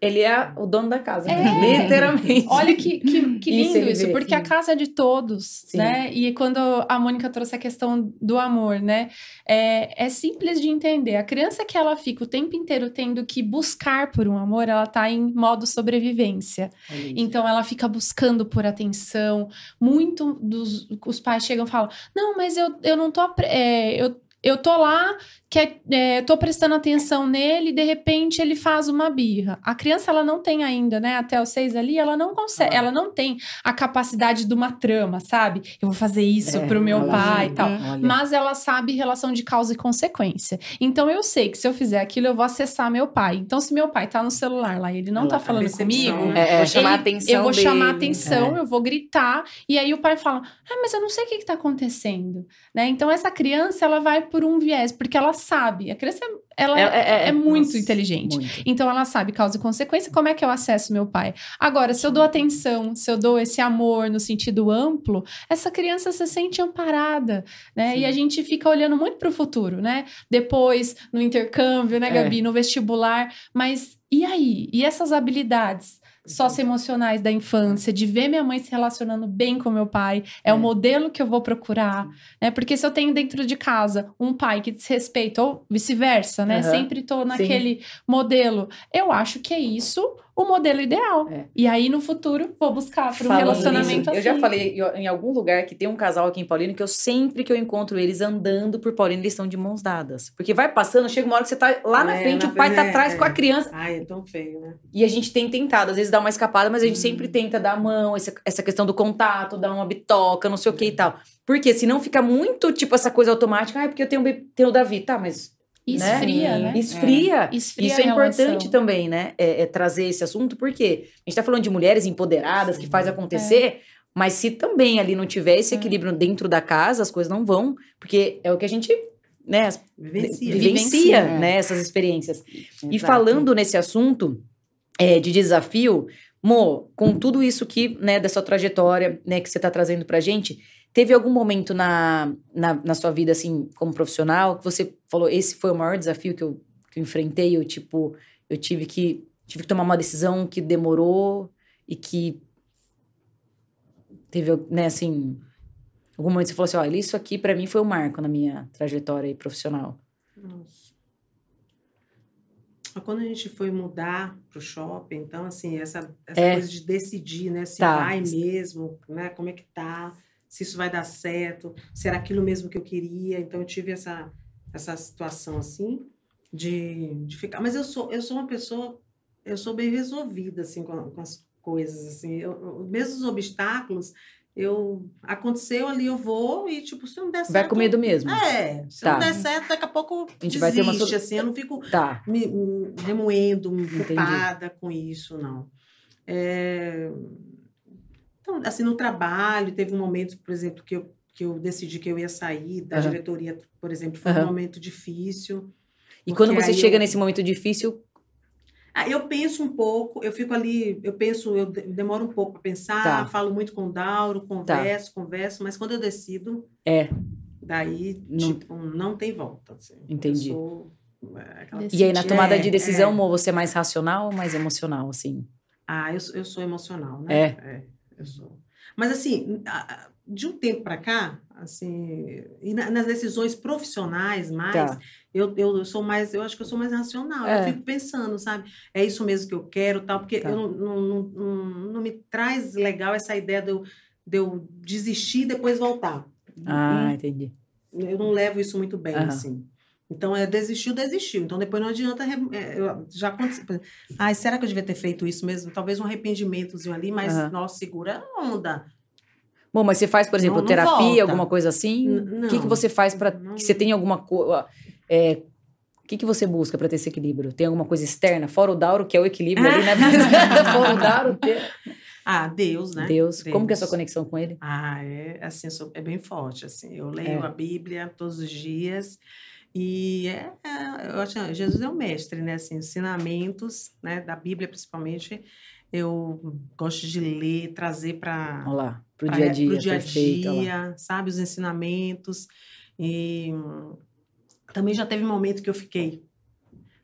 ele é o dono da casa, é. né? literalmente. Olha que, que, que lindo isso, isso porque a casa é de todos, sim. né? E quando a Mônica trouxe a questão do amor, né? É, é simples de entender. A criança que ela fica o tempo inteiro tendo que buscar por um amor, ela tá em modo sobrevivência. É então ela fica buscando por atenção. Muito dos os pais chegam e falam: Não, mas eu, eu não tô. É, eu, eu tô lá que é, é, tô prestando atenção nele e de repente ele faz uma birra. A criança ela não tem ainda, né, até os seis ali, ela não consegue, ah. ela não tem a capacidade de uma trama, sabe? Eu vou fazer isso é, pro meu pai e tal. Olha. Mas ela sabe relação de causa e consequência. Então eu sei que se eu fizer aquilo eu vou acessar meu pai. Então se meu pai tá no celular lá e ele não ela, tá falando comigo, né? é, vou chamar ele, atenção eu vou dele. chamar atenção, é. eu vou gritar e aí o pai fala: "Ah, mas eu não sei o que que tá acontecendo", né? Então essa criança ela vai por um viés, porque ela sabe. A criança ela é, é, é, é muito nossa, inteligente. Muito. Então ela sabe causa e consequência, como é que eu acesso meu pai. Agora, se eu dou atenção, se eu dou esse amor no sentido amplo, essa criança se sente amparada, né? Sim. E a gente fica olhando muito para o futuro, né? Depois, no intercâmbio, né, é. Gabi, no vestibular. Mas e aí? E essas habilidades? Socioemocionais da infância, de ver minha mãe se relacionando bem com meu pai, é, é. o modelo que eu vou procurar, né? Porque se eu tenho dentro de casa um pai que desrespeita, ou vice-versa, né? Uhum. Sempre tô naquele Sim. modelo, eu acho que é isso o modelo ideal. É. E aí, no futuro, vou buscar para um relacionamento nisso, assim. Eu já assim. falei em algum lugar que tem um casal aqui em Paulino que eu sempre que eu encontro eles andando por Paulino, eles estão de mãos dadas. Porque vai passando, chega uma hora que você tá lá na é, frente, na o pai tá atrás é. com a criança. Ai, é tão feio, né? E a gente tem tentado, às vezes dá uma escada, mas a gente hum. sempre tenta dar a mão, essa, essa questão do contato, dar uma bitoca, não sei o que e tal. Porque senão fica muito, tipo, essa coisa automática. Ah, é porque eu tenho, tenho o Davi. Tá, mas Esfria, né? né? Esfria. É. Esfria Isso é importante também, né? É, é, trazer esse assunto, porque a gente tá falando de mulheres empoderadas que faz acontecer, é. mas se também ali não tiver esse é. equilíbrio dentro da casa, as coisas não vão, porque é o que a gente né, vivencia, vivencia, vivencia né, essas experiências. Exato. E falando nesse assunto é, de desafio, Mo, com tudo isso que, né, dessa trajetória, né, que você tá trazendo pra gente, Teve algum momento na, na, na, sua vida, assim, como profissional, que você falou, esse foi o maior desafio que eu, que eu enfrentei, eu, tipo, eu tive que, tive que tomar uma decisão que demorou e que teve, né, assim, algum momento você falou assim, olha, isso aqui para mim foi um marco na minha trajetória profissional. Nossa. Quando a gente foi mudar pro shopping, então, assim, essa, essa é. coisa de decidir, né, se tá. vai mesmo, né, como é que tá se isso vai dar certo, se era aquilo mesmo que eu queria. Então eu tive essa essa situação assim de, de ficar. Mas eu sou eu sou uma pessoa eu sou bem resolvida assim com, com as coisas assim. Eu, mesmo os obstáculos eu aconteceu ali eu vou e tipo se não der certo vai com medo mesmo é se tá. não der certo daqui a pouco a gente desiste, vai ter uma assim eu não fico tá. me, me remoendo me culpada com isso não é, então, assim, no trabalho, teve um momento, por exemplo, que eu, que eu decidi que eu ia sair da uhum. diretoria, por exemplo, foi uhum. um momento difícil. E quando você chega eu... nesse momento difícil, ah, eu penso um pouco, eu fico ali, eu penso, eu demoro um pouco para pensar, tá. falo muito com o Dauro, converso, tá. converso, mas quando eu decido, é. daí, não, tipo, não tem volta. Assim. Entendi. Sou, é, e aí, na tomada é, de decisão, é. você é mais racional ou mais emocional, assim? Ah, eu, eu sou emocional, né? É. eu sou. Mas, assim, de um tempo para cá, assim, e nas decisões profissionais mais, tá. eu, eu sou mais, eu acho que eu sou mais racional. É. Eu fico pensando, sabe? É isso mesmo que eu quero, tal, porque tá. eu não, não, não, não, me traz legal essa ideia de eu, de eu desistir e depois voltar. Ah, entendi. Eu não levo isso muito bem, uhum. assim. Então, é, desistiu, desistiu. Então, depois não adianta. É, já aconteceu. Ai, será que eu devia ter feito isso mesmo? Talvez um arrependimentozinho ali, mas, uhum. nossa, segura a onda. Bom, mas você faz, por exemplo, não, não terapia, volta. alguma coisa assim? O que, que você faz para que você tenha alguma coisa. É, o que, que você busca para ter esse equilíbrio? Tem alguma coisa externa? Fora o Dauro, que é o equilíbrio ali, né? Fora o Dauro. Ter... Ah, Deus, né? Deus. Deus. Como que é a sua conexão com ele? Ah, é assim, é bem forte, assim. Eu leio é. a Bíblia todos os dias. E é, é, eu acho Jesus é o mestre, né? Assim, ensinamentos, né? Da Bíblia, principalmente, eu gosto de ler, trazer para lá para o dia a dia, pro dia, -a -dia sabe os ensinamentos. E também já teve um momento que eu fiquei,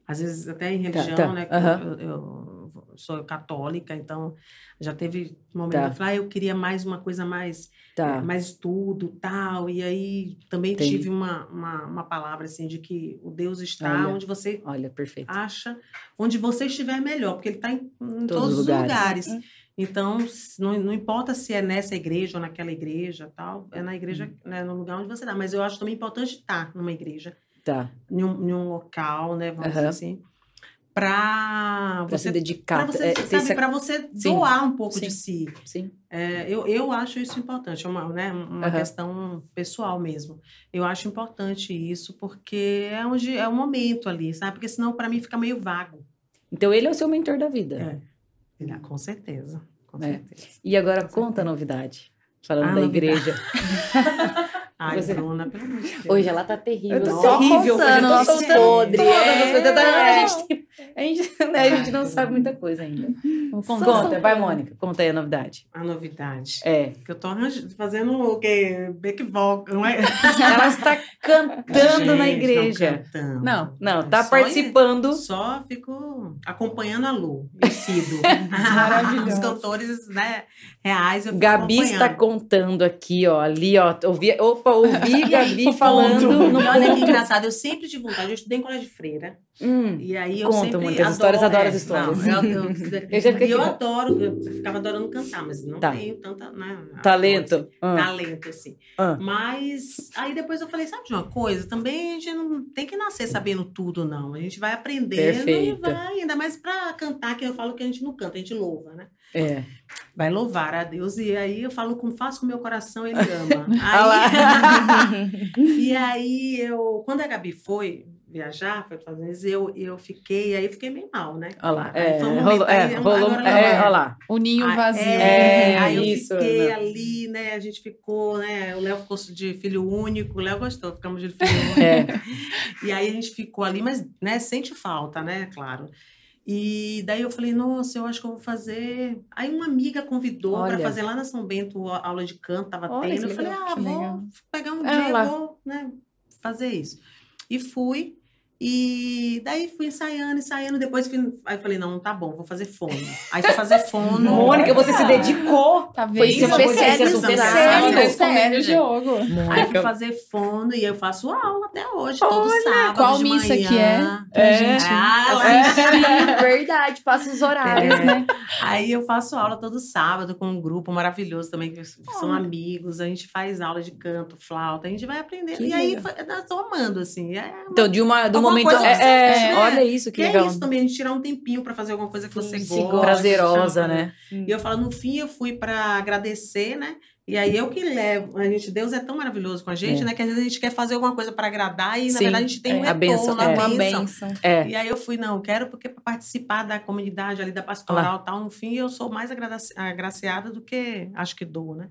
às vezes até em tá, religião, tá, tá. né? Uhum. Eu, eu, sou católica, então já teve um momento tá. que eu falei, ah, eu queria mais uma coisa mais, tá. é, mais estudo, tal. E aí também Entendi. tive uma, uma, uma, palavra assim de que o Deus está olha, onde você olha, perfeito. acha, onde você estiver melhor, porque ele está em, em, todos, todos os lugares. lugares. Hum. Então, não, não importa se é nessa igreja ou naquela igreja, tal, é na igreja, hum. né, no lugar onde você está. Mas eu acho também importante estar numa igreja, tá. em, um, em um local, né, vamos uhum. dizer assim, para você se dedicar, para você, é, sabe, para você doar um pouco sim. de si. Sim. É, eu, eu acho isso importante, é uma, né, uma uhum. questão pessoal mesmo. Eu acho importante isso porque é onde é o momento ali, sabe? Porque senão para mim fica meio vago. Então ele é o seu mentor da vida. É. Ele, é, com certeza, com é. certeza. E agora com conta a novidade, falando a da novidade. igreja. Ai, você... Bruna, pelo amor de Deus. Hoje ela tá terrível. Eu tô só terrível. Contando, eu tô soltando podre. Todas é. as coisas. A gente, a, gente, né, a gente não sabe muita coisa ainda. Conta, conta vai, Mônica. Conta aí a novidade. A novidade. É. Que eu tô fazendo o quê? Back vocal, não é? Ela está cantando gente, na igreja. Não, cantando. não, não tá só participando. Só fico acompanhando a Lu e Cido. Os cantores, né, reais. Eu Gabi está contando aqui, ó, ali, ó. Ouvi, opa, ouvi Gabi falando. No Olha que engraçado, eu sempre tive vontade. Eu estudei em colégio de freira. Hum, e aí eu conta muitas adoro, histórias, adoro é, as histórias. Não, eu, eu, eu, eu, eu adoro, eu ficava adorando cantar, mas não tá. tenho tanta. Né, talento. Assim, ah. Talento, assim. Ah. Mas aí depois eu falei, sabe de uma coisa? Também a gente não tem que nascer sabendo tudo, não. A gente vai aprendendo Perfeito. e vai, ainda mais para cantar, que eu falo que a gente não canta, a gente louva, né? É. Vai louvar a Deus. E aí eu falo como faço com o meu coração, ele ama. Aí, e aí eu, quando a Gabi foi viajar, foi para os eu, eu fiquei, aí eu fiquei meio mal, né? Olha lá, é, rolou, é, rolou, é, olha lá. O ninho vazio. É, é, aí eu isso, fiquei né? ali, né? A gente ficou, né? O Léo ficou de filho único, o Léo gostou, ficamos de filho único. É. E aí a gente ficou ali, mas, né, sente falta, né? Claro. E daí eu falei, nossa, eu acho que eu vou fazer. Aí uma amiga convidou para fazer lá na São Bento aula de canto, tava Olha, tendo. Eu falei, ah, vou legal. pegar um é, dia e vou né, fazer isso. E fui. E daí fui ensaiando, ensaiando. Depois fui, aí falei, não, tá bom, vou fazer fono. Aí fui fazer fono. Mônica, você se dedicou. Tá vendo? Foi super sério, super sério. o jogo. Aí fui fazer fono e eu faço aula até hoje, todo Olha, sábado Qual de missa manhã. que é? É. gente ah, Verdade, passa os horários, é. né? Aí eu faço aula todo sábado com um grupo maravilhoso também, que são oh. amigos. A gente faz aula de canto, flauta, a gente vai aprendendo. Que e aí, eu tô amando, assim. É então, de uma, de uma momento. É, é, olha isso, que, que legal. é isso também, a gente tirar um tempinho para fazer alguma coisa que você Sim, gosta. Prazerosa, né? E eu falo, no fim, eu fui para agradecer, né? E aí eu que levo, a gente, Deus é tão maravilhoso com a gente, é. né? Que às vezes a gente quer fazer alguma coisa para agradar e, Sim, na verdade, a gente tem um é, retorno, a benção, é. benção. É. E aí eu fui, não, quero porque para participar da comunidade ali, da pastoral e tal, no fim eu sou mais agraciada do que acho que dou, né?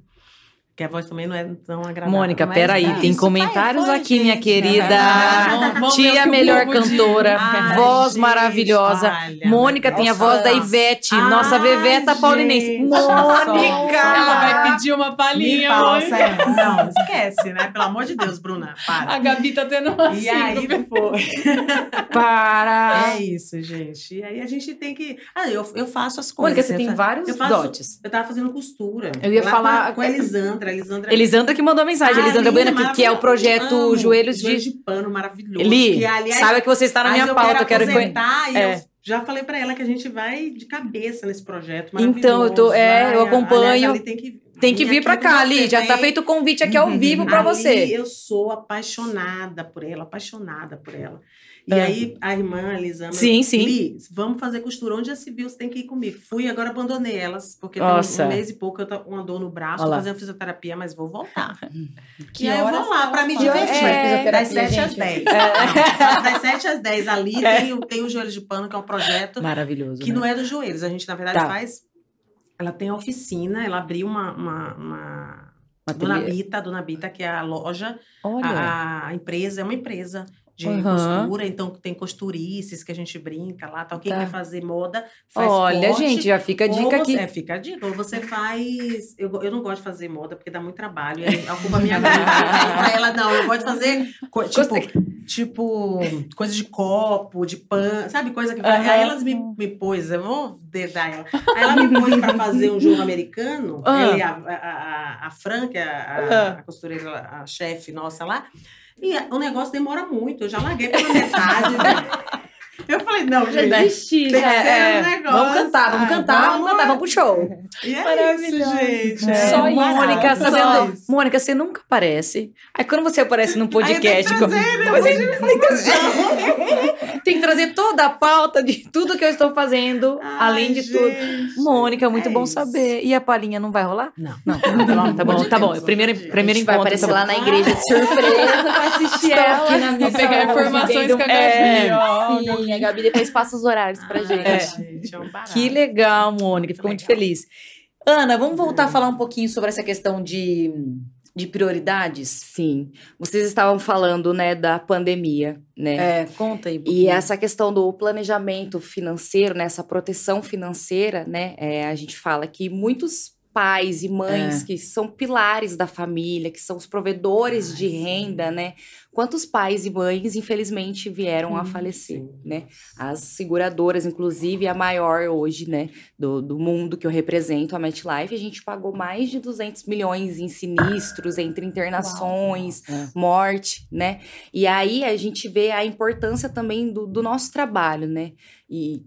Que a voz também não é tão agradável. Mônica, peraí, é. tem comentários foi, aqui, gente, minha querida. Vamos, Tia melhor cantora, Ai, voz gente, maravilhosa. Olha, Mônica tem a voz da Ivete, Ai, nossa Veveta paulinense. Mônica! Ela vai pedir uma palhinha hoje. Não, esquece, né? Pelo amor de Deus, Bruna, para. A Gabi tá tendo uma E aí foi. para! É isso, gente. E aí a gente tem que... Ah, eu, eu faço as coisas. Mônica, você tem vários eu faço, dotes. Eu tava fazendo costura. Eu ia falar... Com, com a Elisandra. Elisandra. Elisandra que mandou mensagem. Ah, Elisandra Bueno, que, que é o projeto Amo, Joelhos de... de Pano maravilhoso. Li, que, aliás, sabe que você está na minha eu pauta. Quero, quero e é. eu já falei para ela que a gente vai de cabeça nesse projeto Então, eu tô, é, eu acompanho. Aliás, tem que tem que vir para cá, Ali. Já tá feito o convite aqui ao uhum. vivo para você. Eu sou apaixonada por ela, apaixonada por ela. E é. aí a irmã Elisama, sim, sim. Li, vamos fazer costura. Onde já se viu, você tem que ir comigo. Fui, agora abandonei elas, porque Nossa. tem um, mês e pouco eu tô com uma dor no braço, tô fazendo fisioterapia, mas vou voltar. Que e aí eu vou lá para me divertir. É, das 7 às 10. É. Das 7 às 10 ali é. tem, tem o Joelhos de Pano, que é um projeto maravilhoso. Que né? não é dos joelhos. A gente, na verdade, tá. faz. Ela tem oficina, ela abriu uma, uma, uma Dona Bita, Dona Bita, que é a loja, a, a, empresa, é uma empresa de uhum. costura, então tem costurices que a gente brinca lá, tal. Quem tá. quer fazer moda, faz Olha, corte, gente, já fica a dica você, aqui. É, fica a dica. Ou você faz. Eu, eu não gosto de fazer moda porque dá muito trabalho. A culpa minha amiga. pra ela, não, eu gosto de fazer. Tipo, tipo, coisa de copo, de pano, sabe? Coisa que. Uhum. Aí elas me, me pôs, eu vou dedar ela. Aí ela me pôs pra fazer um jogo americano, uhum. ela a, a, a, a Fran, que é a, a, a costureira, a chefe nossa lá. E o negócio demora muito. Eu já larguei pela metade. né? Eu falei, não, gente. Desistir, tem é, um negócio. Vamos cantar, vamos cantar, vamos, cantar, vamos pro show. E é Maravilhoso. Isso, gente. É. Só isso. Mônica, sabendo, Mônica, você nunca aparece. Aí quando você aparece num podcast. Aí tem, que trazer, né? tem que trazer toda a pauta de tudo que eu estou fazendo, Ai, além de gente. tudo. Mônica, muito é bom isso. saber. E a palhinha não vai rolar? Não. Não, tá, tá bom, tá bom. Primeiro, primeiro encontro. Vai aparecer tá lá na igreja de surpresa pra assistir ela. Aqui na Vou pegar informações com a Gabi. É, sim, a Gabi depois passa os horários pra gente. É. gente é um que legal, Mônica. Fico muito feliz. Ana, vamos voltar a falar um pouquinho sobre essa questão de de prioridades? Sim. Vocês estavam falando, né, da pandemia, né? É, conta aí. Um e essa questão do planejamento financeiro, né, essa proteção financeira, né, é, a gente fala que muitos pais e mães é. que são pilares da família, que são os provedores Ai, de renda, sim. né? Quantos pais e mães, infelizmente, vieram a falecer, sim. né? As seguradoras, inclusive, a maior hoje, né, do, do mundo que eu represento, a MetLife, a gente pagou mais de 200 milhões em sinistros, entre internações, Uau. É. morte, né? E aí a gente vê a importância também do, do nosso trabalho, né? E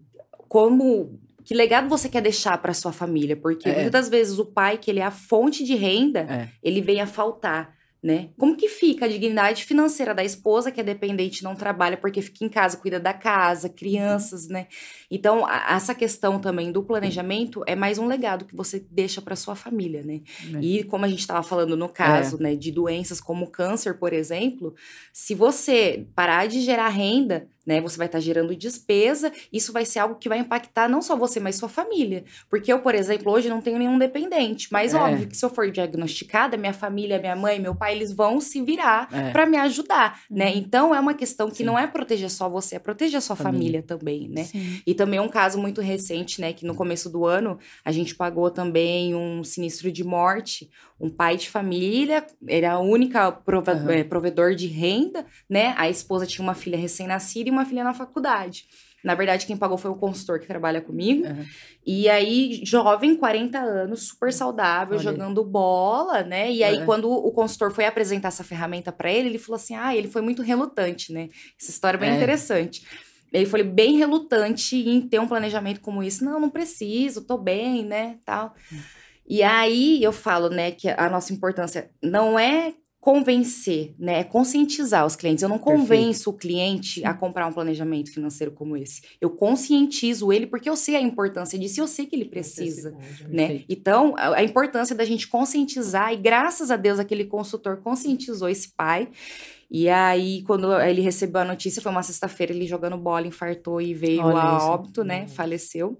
como que legado você quer deixar para sua família? Porque é. muitas vezes o pai, que ele é a fonte de renda, é. ele vem a faltar né? Como que fica a dignidade financeira da esposa que é dependente, não trabalha porque fica em casa, cuida da casa, crianças, né? Então, a, essa questão também do planejamento é mais um legado que você deixa para sua família, né? É. E como a gente estava falando no caso, é. né, de doenças como câncer, por exemplo, se você parar de gerar renda, né? Você vai estar gerando despesa, isso vai ser algo que vai impactar não só você, mas sua família. Porque eu, por exemplo, hoje não tenho nenhum dependente, mas é. óbvio que se eu for diagnosticada, minha família, minha mãe, meu pai, eles vão se virar é. para me ajudar, né? Uhum. Então é uma questão que Sim. não é proteger só você, é proteger a sua família, família também, né? Sim. E também um caso muito recente, né, que no começo do ano a gente pagou também um sinistro de morte, um pai de família, era a única prove uhum. provedor de renda, né? A esposa tinha uma filha recém-nascida uma filha na faculdade. Na verdade, quem pagou foi o consultor que trabalha comigo. Uhum. E aí, jovem, 40 anos, super saudável, Olha. jogando bola, né? E aí, quando o consultor foi apresentar essa ferramenta para ele, ele falou assim: ah, ele foi muito relutante, né? Essa história é bem é. interessante. Ele foi bem relutante em ter um planejamento como isso. Não, não preciso, tô bem, né? Tal. Uhum. E aí eu falo, né, que a nossa importância não é convencer, né? É conscientizar os clientes. Eu não convenço Perfeito. o cliente a comprar um planejamento financeiro como esse. Eu conscientizo ele porque eu sei a importância disso e eu sei que ele precisa, né? Então, a, a importância da gente conscientizar e graças a Deus aquele consultor conscientizou esse pai. E aí, quando ele recebeu a notícia, foi uma sexta-feira, ele jogando bola, infartou e veio Olha a isso. óbito, né? Faleceu.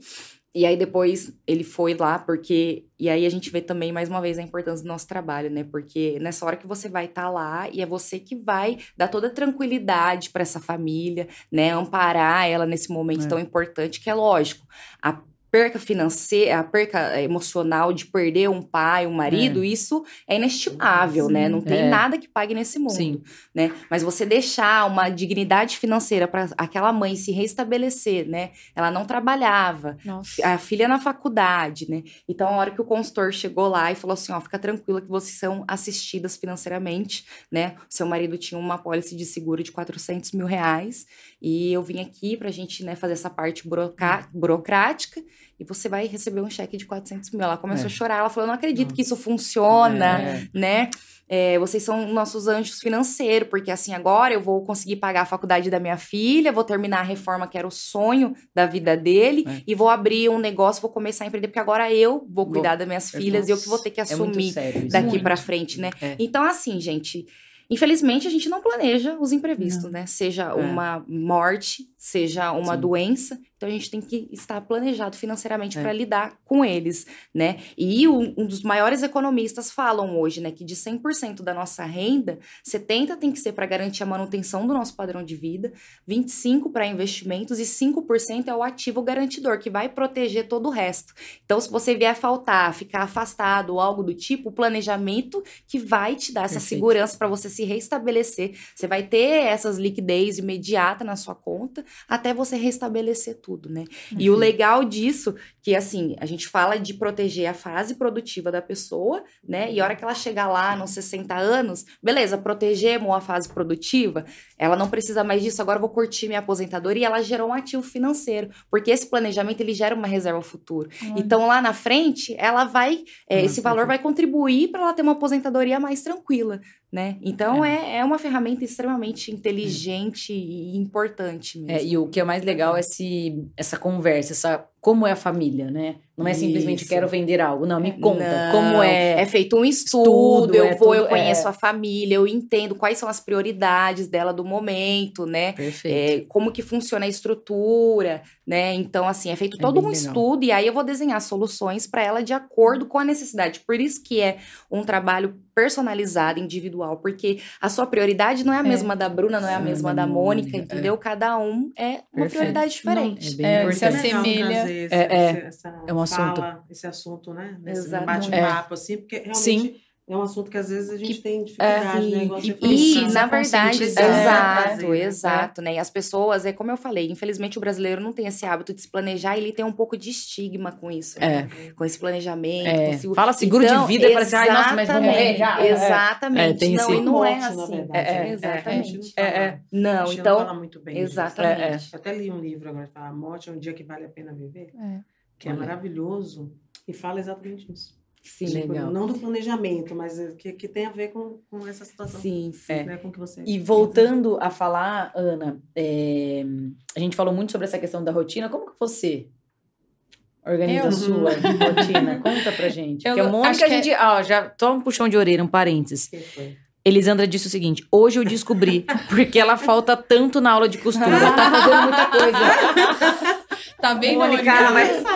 E aí depois ele foi lá, porque. E aí a gente vê também, mais uma vez, a importância do nosso trabalho, né? Porque nessa hora que você vai estar tá lá e é você que vai dar toda a tranquilidade para essa família, né? Amparar ela nesse momento é. tão importante, que é lógico. A perca financeira, a perca emocional de perder um pai, um marido, é. isso é inestimável, Sim, né? Não tem é. nada que pague nesse mundo, Sim. né? Mas você deixar uma dignidade financeira para aquela mãe se restabelecer, né? Ela não trabalhava, Nossa. a filha na faculdade, né? Então, a hora que o consultor chegou lá e falou assim, ó, fica tranquila que vocês são assistidas financeiramente, né? O seu marido tinha uma pólice de seguro de 400 mil reais e eu vim aqui pra gente, né, fazer essa parte burocrática e você vai receber um cheque de 400 mil. Ela começou é. a chorar, ela falou, não acredito que isso funciona, é. né? É, vocês são nossos anjos financeiros, porque assim, agora eu vou conseguir pagar a faculdade da minha filha, vou terminar a reforma que era o sonho da vida dele, é. e vou abrir um negócio, vou começar a empreender, porque agora eu vou cuidar vou. das minhas filhas e eu que vou ter que é assumir daqui para frente, né? É. Então, assim, gente, Infelizmente, a gente não planeja os imprevistos, não. né? Seja é. uma morte, seja uma Sim. doença. Então a gente tem que estar planejado financeiramente é. para lidar com eles, né? E um, um, dos maiores economistas falam hoje, né, que de 100% da nossa renda, 70 tem que ser para garantir a manutenção do nosso padrão de vida, 25 para investimentos e 5% é o ativo garantidor, que vai proteger todo o resto. Então se você vier faltar, ficar afastado ou algo do tipo, o planejamento que vai te dar essa Perfeito. segurança para você se restabelecer. Você vai ter essas liquidez imediata na sua conta até você restabelecer tudo, né? Uhum. E o legal disso, que assim, a gente fala de proteger a fase produtiva da pessoa, né? E a hora que ela chegar lá nos 60 anos, beleza, protegemos a fase produtiva, ela não precisa mais disso, agora eu vou curtir minha aposentadoria e ela gerou um ativo financeiro, porque esse planejamento ele gera uma reserva futuro. Uhum. Então lá na frente, ela vai, é, esse valor vai contribuir para ela ter uma aposentadoria mais tranquila, né? Então é. é, é uma ferramenta extremamente inteligente é. e importante mesmo. É, e o que é mais legal é esse, essa conversa, essa como é a família, né? Não é Isso. simplesmente quero vender algo. Não, me conta não, como é. É feito um estudo, estudo eu é vou, tudo, eu conheço é. a família, eu entendo quais são as prioridades dela do momento, né? Perfeito. É, como que funciona a estrutura, né? Então, assim, é feito é todo um legal. estudo e aí eu vou desenhar soluções para ela de acordo com a necessidade. Por isso que é um trabalho personalizada, individual, porque a sua prioridade não é a é. mesma da Bruna, não é a mesma da Mônica, entendeu? Cada um é uma prioridade diferente. Não, é bem é, se assemelha. é, é, é um assunto. Fala, esse assunto, né? Nesse bate-papo, assim, porque realmente. Sim é um assunto que às vezes a gente que, tem dificuldade, é, né? e, e na verdade, exato, né? exato, né? E as pessoas, é como eu falei, infelizmente o brasileiro não tem esse hábito de se planejar, ele tem um pouco de estigma com isso, é. né? com esse planejamento. É. Esse... Fala seguro então, de vida e fala assim, ai, nossa, mas vou morrer já. É. Exatamente. É, tem não, e não é assim. É, exatamente. É, Não, então. Fala muito bem exatamente. Eu até li um livro agora, fala, a morte é um dia que vale a pena viver, que é maravilhoso e fala exatamente isso. Sim, tipo, legal. Não do planejamento, mas é que, que tem a ver com, com essa situação. Sim, sim. Né, com que você... E voltando a falar, Ana, é, a gente falou muito sobre essa questão da rotina. Como que você organiza eu? a sua rotina? Conta pra gente. Eu, Porque a Mônica, a gente... É... Ah, já toma um puxão de orelha, um parênteses. Elisandra disse o seguinte: hoje eu descobri porque ela falta tanto na aula de costura, ela tá fazendo muita coisa. Tá bem, Mônica?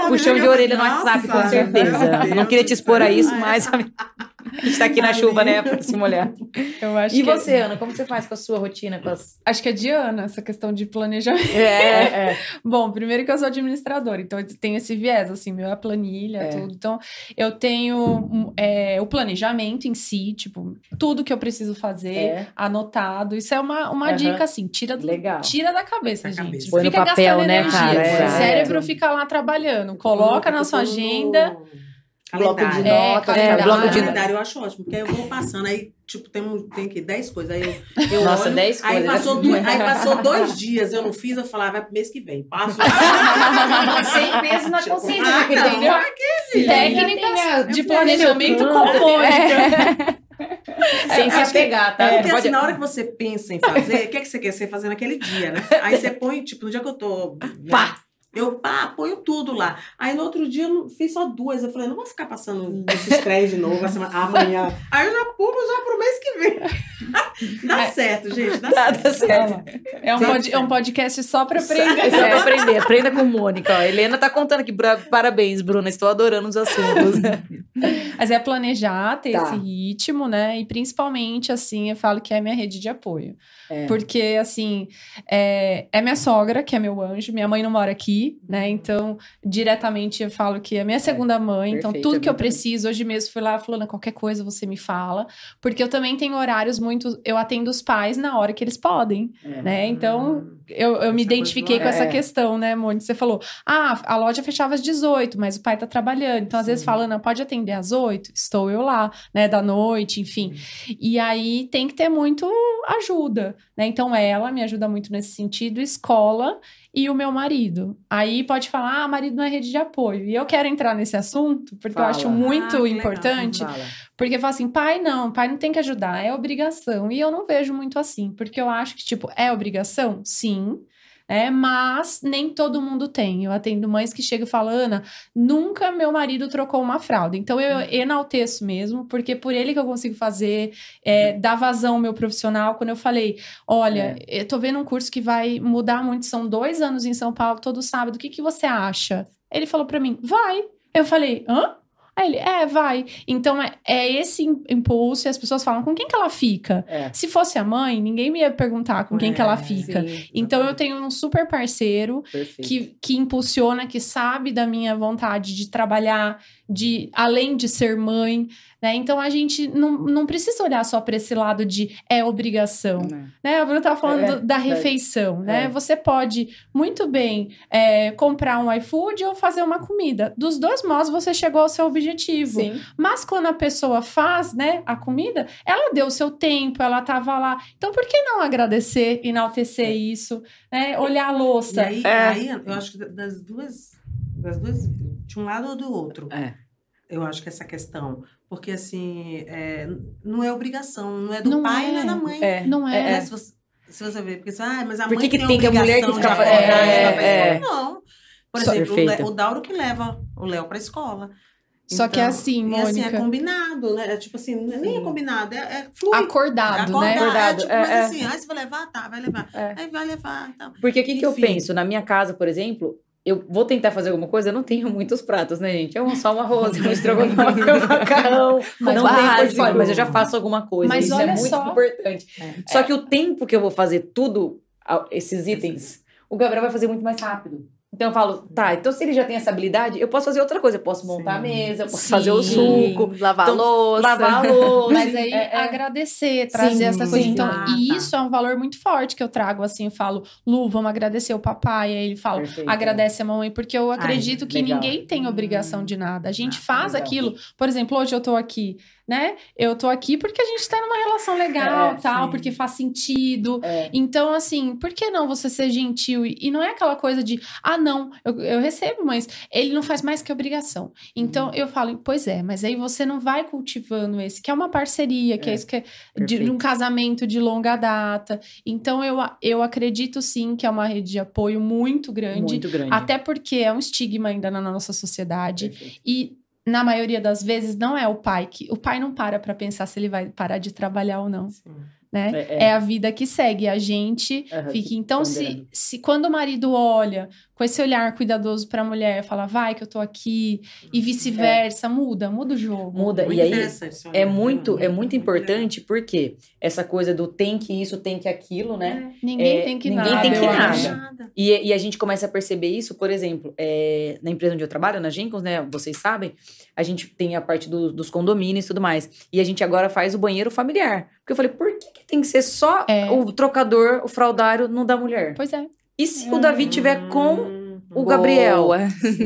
Puxão de orelha no WhatsApp, com certeza. Não queria te expor a isso, mas a gente tá aqui na chuva, né, pra se molhar. Eu acho e que... você, Ana, como você faz com a sua rotina? Com as... Acho que é de Ana, essa questão de planejamento. É, é. Bom, primeiro que eu sou administradora, então eu tenho esse viés, assim, meu é planilha, é. tudo. Então, eu tenho é, o planejamento em si, tipo, tudo que eu preciso fazer, é. anotado. Isso é uma, uma uhum. dica, assim, tira, do, Legal. tira da cabeça, da gente. Cabeça. Põe fica no papel, né, energia. cara? É. O cérebro fica lá trabalhando. Coloca na sua agenda. Bloco de é, notas, é, bloco de calendário eu acho ótimo, porque aí eu vou passando, aí, tipo, tem, tem que 10 coisas. Aí eu, eu Nossa, olho, 10 aí coisas. Passou dois, aí passou dois dias, eu não fiz, eu falava, vai pro mês que vem. Passo. Sem peso na consciência, ah, entendeu? Aquele, Técnicas de planejamento com Mônica. Sem se apegar, tá? É, porque assim, na hora que você pensa em fazer, o que, é que você quer ser fazer naquele dia, né? Aí você põe, tipo, no dia que eu tô. Né? Pá! Eu pá, ponho tudo lá. Aí no outro dia eu fiz só duas. Eu falei, não vou ficar passando esses três de novo amanhã. Aí eu já pulo já pro mês que vem. dá é. certo, gente. Dá, dá, certo. Dá certo. É, um pod, é um podcast só pra aprender. Só pra aprender. Aprenda com Mônica. Ó. Helena tá contando aqui. Parabéns, Bruna. Estou adorando os assuntos. Mas é planejar, ter tá. esse ritmo, né? E principalmente, assim, eu falo que é minha rede de apoio. É. Porque, assim, é, é minha sogra, que é meu anjo. Minha mãe não mora aqui, né? Então, diretamente eu falo que é minha é, segunda mãe. Então, Perfeito, então, tudo é que eu preciso, hoje mesmo fui lá falando qualquer coisa você me fala. Porque eu também tenho horários muito. Eu atendo os pais na hora que eles podem, é. né? Então, eu, eu me identifiquei com essa é. questão, né, Mônica? Você falou, ah, a loja fechava às 18, mas o pai tá trabalhando. Então, às Sim. vezes, falando, pode atender às 8? Estou eu lá, né, da noite, enfim. E aí tem que ter muito ajuda. Né? Então, ela me ajuda muito nesse sentido, escola e o meu marido. Aí pode falar, ah, marido não é rede de apoio. E eu quero entrar nesse assunto, porque Fala. eu acho muito ah, importante. Porque fala assim, pai não, pai não tem que ajudar, é obrigação. E eu não vejo muito assim, porque eu acho que, tipo, é obrigação? Sim é, mas nem todo mundo tem. Eu atendo mães que chegam e falam, Ana, nunca meu marido trocou uma fralda. Então eu hum. enalteço mesmo, porque por ele que eu consigo fazer, é, dar vazão ao meu profissional. Quando eu falei, olha, é. eu tô vendo um curso que vai mudar muito, são dois anos em São Paulo, todo sábado, o que, que você acha? Ele falou para mim, vai. Eu falei, hã? Aí ele, é, vai. Então é, é esse impulso e as pessoas falam, com quem que ela fica? É. Se fosse a mãe, ninguém me ia perguntar com quem que ela é, fica. Sim, então eu tenho um super parceiro que, que impulsiona, que sabe da minha vontade de trabalhar, de além de ser mãe, né? Então a gente não, não precisa olhar só para esse lado de é obrigação, né? A Bruna estava falando é, do, da refeição, né? É. Você pode muito bem é, comprar um iFood ou fazer uma comida. Dos dois modos você chegou ao seu objetivo. Sim. Mas quando a pessoa faz, né, a comida, ela deu o seu tempo, ela estava lá. Então por que não agradecer, enaltecer é. isso, né? Olhar a louça. E aí, é. aí eu acho que das duas, das duas, de um lado ou do outro. É. Eu acho que essa questão porque, assim, é, não é obrigação, não é do não pai é. nem é da mãe. É. Não é. é. Se, você, se você ver, porque ah, mas a Por mãe que, tem, tem a mulher que fica... É, é, Não. Por Só exemplo, perfeita. o Dauro que leva o Léo para a escola. Só então, que é então, assim, Mônica. Assim, é combinado, né? É tipo assim, nem é combinado, é, é flui. Acordado, acordado, né? Acordado. É, tipo, mas assim, ah, você vai levar? Tá, vai levar. Aí vai levar. Então. Porque o que, que eu penso? Na minha casa, por exemplo, eu vou tentar fazer alguma coisa, eu não tenho muitos pratos, né, gente? É um, só um arroz, um estrogonofe, um macarrão. Mas não tem mas eu já faço alguma coisa. Mas isso é muito só... importante. É. Só que o tempo que eu vou fazer tudo, esses itens, o Gabriel vai fazer muito mais rápido. Então eu falo, tá, então se ele já tem essa habilidade, eu posso fazer outra coisa. Eu posso montar Sim. a mesa, eu posso Sim. fazer o suco, lavar então, a louça. Lavar a louça. Mas aí é, é. agradecer, trazer Sim. essa coisa. Então, ah, e tá. isso é um valor muito forte que eu trago, assim, eu falo, Lu, vamos agradecer o papai. Aí ele fala, Perfeito. agradece a mamãe, porque eu acredito Ai, que legal. ninguém tem obrigação de nada. A gente ah, faz legal. aquilo. Por exemplo, hoje eu tô aqui né? Eu tô aqui porque a gente tá numa relação legal, é, tal, sim. porque faz sentido. É. Então, assim, por que não você ser gentil? E não é aquela coisa de, ah, não, eu, eu recebo, mas ele não faz mais que obrigação. Então, uhum. eu falo, pois é, mas aí você não vai cultivando esse, que é uma parceria, que é, é isso que é de, de, um casamento de longa data. Então, eu, eu acredito sim que é uma rede de apoio muito grande. Muito grande. Até porque é um estigma ainda na nossa sociedade. Perfeito. E na maioria das vezes, não é o pai que. O pai não para para pensar se ele vai parar de trabalhar ou não. Sim né? É, é. é, a vida que segue. A gente uhum, fica. Então, se, se quando o marido olha com esse olhar cuidadoso para a mulher, fala, vai que eu tô aqui, e vice-versa, é. muda, muda o jogo. Muda. e aí é muito, é muito importante porque essa coisa do tem que isso, tem que aquilo, né? É. Ninguém tem que ninguém nada. Ninguém tem que nada. E, e, a gente começa a perceber isso, por exemplo, é, na empresa onde eu trabalho, na Jenkins, né? Vocês sabem, a gente tem a parte do, dos condomínios e tudo mais. E a gente agora faz o banheiro familiar. Porque eu falei, por que, que tem que ser só é. o trocador, o fraudário, não da mulher? Pois é. E se o Davi tiver com o. Gabriel?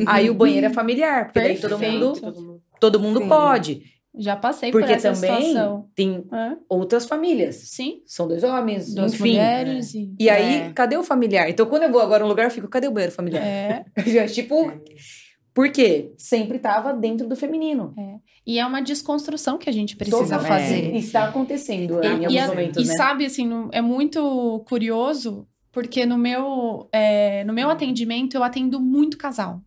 Aí o banheiro é familiar, porque Perfeito. daí todo mundo, todo mundo pode. Já passei porque por essa também situação. tem é. outras famílias. Sim. São dois homens, duas enfim. mulheres. E, e aí, é. cadê o familiar? Então, quando eu vou agora num lugar, eu fico, cadê o banheiro familiar? É. tipo, por quê? Sempre estava dentro do feminino. É. E é uma desconstrução que a gente precisa fazer. É. Está acontecendo é, em alguns e, momentos, e né? sabe, assim, é muito curioso, porque no meu, é, no meu atendimento eu atendo muito casal.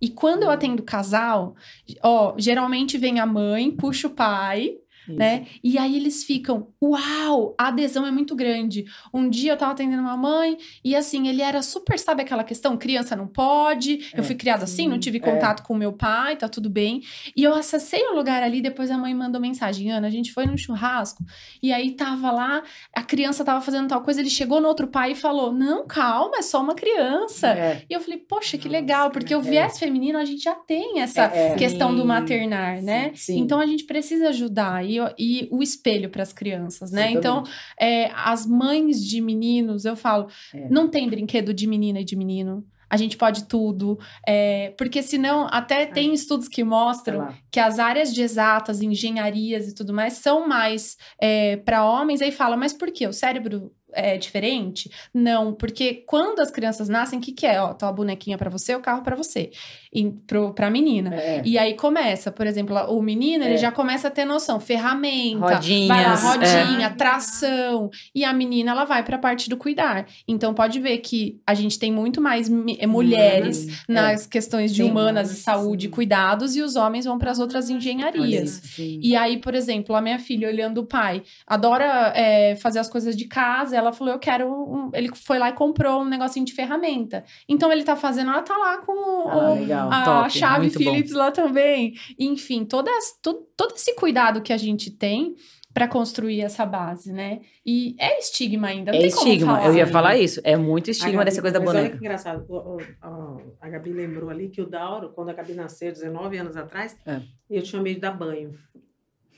E quando eu hum. atendo casal, ó, geralmente vem a mãe, puxa o pai, né? E aí eles ficam, uau, a adesão é muito grande. Um dia eu tava atendendo uma mãe e assim, ele era super, sabe aquela questão, criança não pode, é, eu fui criada sim, assim, não tive é. contato é. com meu pai, tá tudo bem. E eu acessei o lugar ali, depois a mãe mandou mensagem, Ana, a gente foi num churrasco e aí tava lá, a criança tava fazendo tal coisa, ele chegou no outro pai e falou, não, calma, é só uma criança. É. E eu falei, poxa, que Nossa, legal, porque o viés feminino a gente já tem essa é, questão sim, do maternar, né? Sim, então a gente precisa ajudar. E e o espelho para as crianças, né? Então, é, as mães de meninos, eu falo, é. não tem brinquedo de menina e de menino a gente pode tudo. É, porque senão, até tem estudos que mostram que as áreas de exatas, engenharias e tudo mais são mais é, para homens. Aí fala, mas por quê? O cérebro é diferente? Não, porque quando as crianças nascem, o que, que é? Ó, tá a bonequinha para você, o carro para você. E pro, pra menina. É. E aí começa, por exemplo, o menino, é. ele já começa a ter noção, ferramenta, Rodinhas, vai lá, rodinha, é. tração. E a menina, ela vai pra parte do cuidar. Então, pode ver que a gente tem muito mais eh, mulheres hum, nas questões de sim, humanas e saúde e cuidados, e os homens vão para as outras engenharias. e aí, por exemplo, a minha filha, olhando o pai, adora é, fazer as coisas de casa, ela falou, eu quero. Um... Ele foi lá e comprou um negocinho de ferramenta. Então ele tá fazendo, ela tá lá com ah, legal, a top, chave Philips bom. lá também. Enfim, todas, todo, todo esse cuidado que a gente tem para construir essa base, né? E é estigma ainda. Não é estigma, eu ia falar isso. É muito estigma Gabi, dessa coisa da boneca. Olha que engraçado. O, o, a Gabi lembrou ali que o Dauro, quando a Gabi nasceu 19 anos atrás, é. eu tinha medo de dar banho.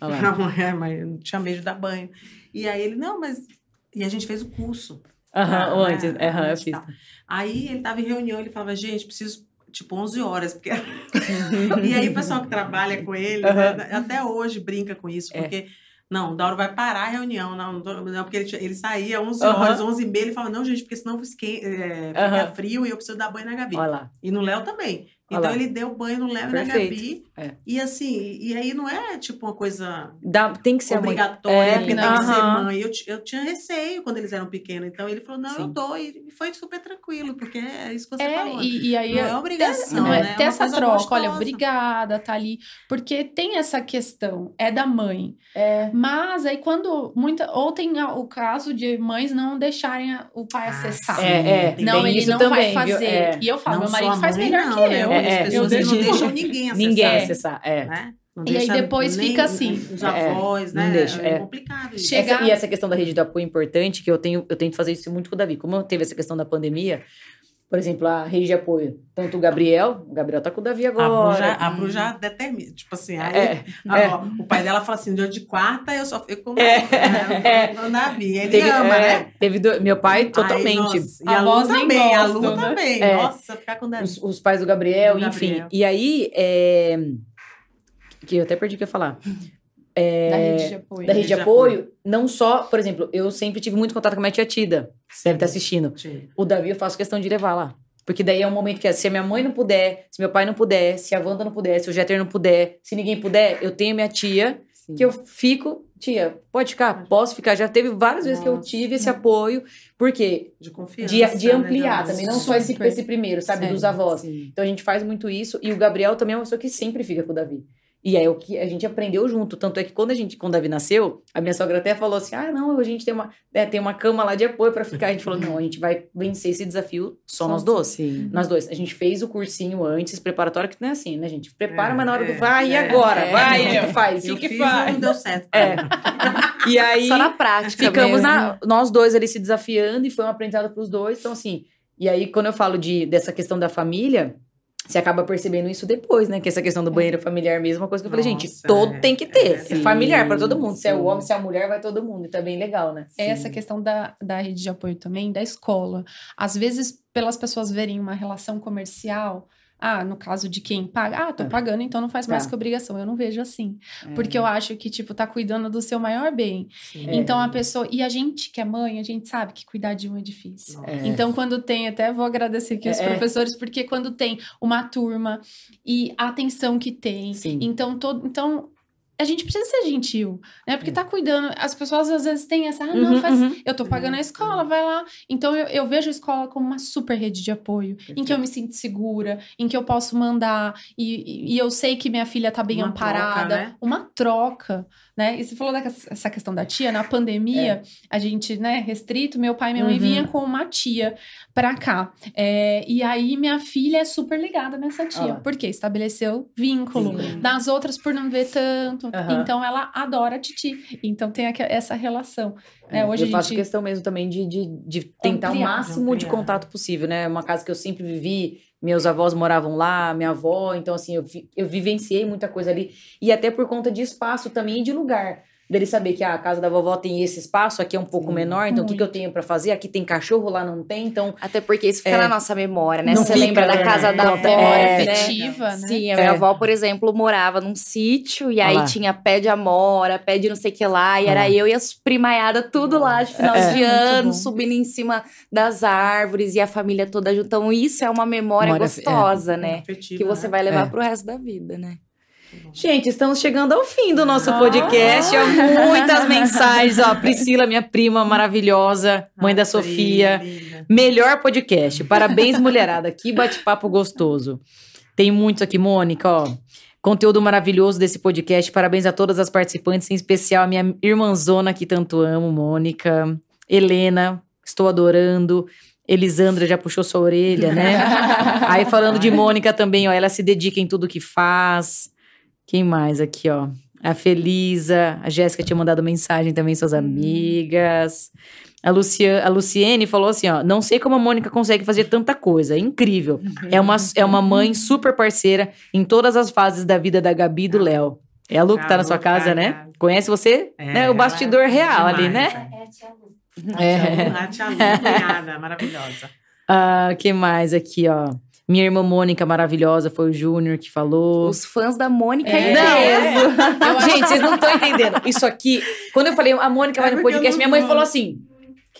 Não, é, mas eu tinha medo de dar banho. E aí ele, não, mas e a gente fez o curso. Aham, uhum, antes. Aham, eu fiz. Aí ele estava em reunião, ele falava, gente, preciso tipo 11 horas, porque e aí o pessoal que trabalha com ele, uhum. né, até hoje brinca com isso, é. porque é. não, o Dauro vai parar a reunião, não, não porque ele, ele saía 11 horas, uhum. 11 e meia, ele falava, não, gente, porque senão esque, é, fica uhum. frio e eu preciso dar banho na Gabi. E no Léo também. Então ele deu banho no Léo e na Gabi. É. E assim, e aí não é tipo uma coisa Dá, tem que ser obrigatória, é, porque tem que ser mãe. Eu, eu tinha receio quando eles eram pequenos. Então ele falou: não, Sim. eu dou. E foi super tranquilo, porque é isso que você é, falou. E, e aí, não é obrigação. Não é, né? Ter é essa troca, gostosa. olha, obrigada, tá ali. Porque tem essa questão, é da mãe. É. Mas aí quando muita. Ou tem o caso de mães não deixarem o pai ah, acessar. É, é. Não, ele não também, vai fazer. É. E eu falo, não meu marido faz melhor que né? eu. É, as pessoas eu não deixam ninguém acessar. Ninguém acessar, é. Né? Não e aí depois nem, fica assim. Os avós, é, né? Deixa, é, é, complicado isso. Chegar... Essa, e essa questão da rede de apoio é importante, que eu tenho, eu tento fazer isso muito com o Davi. Como teve essa questão da pandemia, por exemplo, a rede de apoio, tanto o Gabriel, o Gabriel tá com o Davi agora. A Bru já, determina, tipo assim, aí é, a, é. o pai dela fala assim, dia de quarta eu só fico com é, é, o Davi, ele teve, ama, é, né? Teve do, meu pai totalmente. Ai, e a, a Lu também, a Lu né? também, é, nossa, ficar com o Davi. Os, os pais do Gabriel, do enfim. Gabriel. E aí, é, que eu até perdi o que ia falar. É, da rede de apoio. Da rede de apoio, não só, por exemplo, eu sempre tive muito contato com a minha tia Tida, Sim. deve estar assistindo. Sim. O Davi eu faço questão de levar lá. Porque daí é um momento que se a minha mãe não puder, se meu pai não puder, se a Wanda não puder, se o Jeter não puder, se ninguém puder, eu tenho minha tia, Sim. que eu fico, tia, pode ficar? Posso ficar? Já teve várias Nossa. vezes que eu tive esse apoio, porque de confiança, de, de né, ampliar né? também, não só esse, esse primeiro, sabe, Sim. dos avós. Sim. Então a gente faz muito isso e o Gabriel também é uma pessoa que sempre fica com o Davi. E é o que a gente aprendeu junto. Tanto é que quando a gente, quando o Davi nasceu, a minha sogra até falou assim: ah, não, a gente tem uma, é, tem uma cama lá de apoio para ficar. A gente falou: não, a gente vai vencer esse desafio só, nós dois. Sim. Nós dois. A gente fez o cursinho antes, preparatório, que não é assim, né, gente? Prepara, é, mas na hora é, do vai, e é, agora? É, vai, é, faz. O que faz? Não deu certo. É. e aí. Só na prática. Ficamos na, nós dois ali se desafiando e foi um aprendizado para os dois. Então, assim. E aí, quando eu falo de, dessa questão da família, você acaba percebendo isso depois, né? Que essa questão do é. banheiro familiar mesmo, é uma coisa que eu falei, Nossa, gente, todo é, tem que ter. É, é familiar para todo mundo. Sim. Se é o homem, se é a mulher, vai todo mundo. Então é bem legal, né? É essa questão da, da rede de apoio também, da escola. Às vezes, pelas pessoas verem uma relação comercial, ah, no caso de quem paga, ah, tô é. pagando, então não faz mais tá. que obrigação. Eu não vejo assim. É. Porque eu acho que, tipo, tá cuidando do seu maior bem. Sim. Então a pessoa. E a gente que é mãe, a gente sabe que cuidar de um é difícil. É. Então, quando tem, até vou agradecer aqui os é. professores, porque quando tem uma turma e a atenção que tem, Sim. então todo. Então, a gente precisa ser gentil, né? Porque é. tá cuidando. As pessoas às vezes têm essa, ah, não, uhum, faz. Uhum. Eu tô pagando a escola, vai lá. Então eu, eu, vejo a escola como uma super rede de apoio, Perfeito. em que eu me sinto segura, em que eu posso mandar, e, e eu sei que minha filha tá bem uma amparada. Troca, né? Uma troca né? E você falou dessa questão da tia, na pandemia, é. a gente, né, restrito, meu pai e minha mãe uhum. vinham com uma tia pra cá. É, e aí minha filha é super ligada nessa tia, ah. porque estabeleceu vínculo. Sim. Das outras, por não ver tanto. Uhum. Então ela adora a Titi. Então tem essa relação. Né? É, hoje eu faço questão mesmo também de, de, de tentar ampliar, o máximo ampliar. de contato possível, né? Uma casa que eu sempre vivi meus avós moravam lá, minha avó, então assim, eu, eu vivenciei muita coisa ali. E até por conta de espaço também e de lugar dele saber que ah, a casa da vovó tem esse espaço, aqui é um pouco Sim, menor, então o que, que eu tenho para fazer? Aqui tem cachorro, lá não tem, então... Até porque isso fica é, na nossa memória, né? Você lembra da casa da avó, é, né? afetiva, né? Sim, a minha é. avó, por exemplo, morava num sítio e aí tinha pé de amora, pé de não sei o que lá, e era eu e as primaiadas tudo lá de final é. de ano, subindo em cima das árvores e a família toda junto. Então isso é uma memória, memória gostosa, né? Afetiva, que você né? vai levar é. pro resto da vida, né? Gente, estamos chegando ao fim do nosso podcast. Há muitas mensagens. Ó, Priscila, minha prima maravilhosa, mãe da Sofia. Melhor podcast. Parabéns, mulherada. Que bate-papo gostoso. Tem muitos aqui, Mônica, ó. Conteúdo maravilhoso desse podcast. Parabéns a todas as participantes, em especial a minha irmãzona que tanto amo, Mônica. Helena, estou adorando. Elisandra já puxou sua orelha, né? Aí falando de Mônica também, ó, ela se dedica em tudo que faz. Quem mais aqui, ó? A Felisa, a Jéssica tinha mandado mensagem também, suas hum. amigas. A, Lucia, a Luciene falou assim, ó, não sei como a Mônica consegue fazer tanta coisa, é incrível. É uma, é uma mãe super parceira em todas as fases da vida da Gabi e do Léo. É a Lu que tá na sua casa, né? Conhece você? É, né? O bastidor é real demais, ali, né? É, a tia Lu. É. A tia Lu, cunhada, maravilhosa. Ah, que mais aqui, ó? Minha irmã Mônica, maravilhosa, foi o Júnior que falou. Os fãs da Mônica é. Não, gente, vocês não estão entendendo. Isso aqui, quando eu falei, a Mônica vai no podcast, minha mãe falou assim: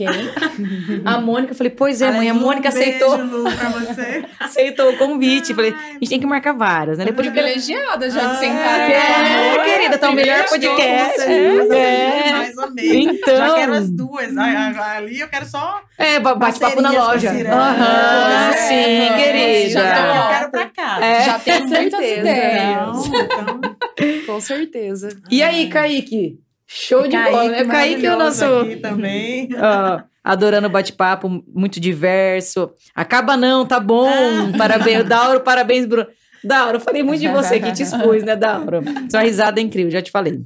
Quem? a Mônica. Eu falei, pois é, mãe, a Mônica um aceitou. Beijo, Lu, pra você. aceitou o convite. Falei, a gente tem que marcar várias, né? Depois de privilegiada já de sentar. É, é, querida, tá o melhor podcast. É, é. Mais ou menos. Então. Já quero as duas. Ali eu quero só. É, bate-papo na loja. Aham, uhum, sim, é, querida. Já eu quero pra casa. É. Já tem muitas ideias. Então, Com certeza. E aí, Kaique? Show de Kaique, bola, né? Kaique é o nosso. Aqui também. Adorando o bate-papo, muito diverso. Acaba não, tá bom. Ah. Parabéns, Dauro, parabéns, Bruno. Dauro, eu falei muito de você que te expus, né, Dauro? Sua risada é incrível, já te falei.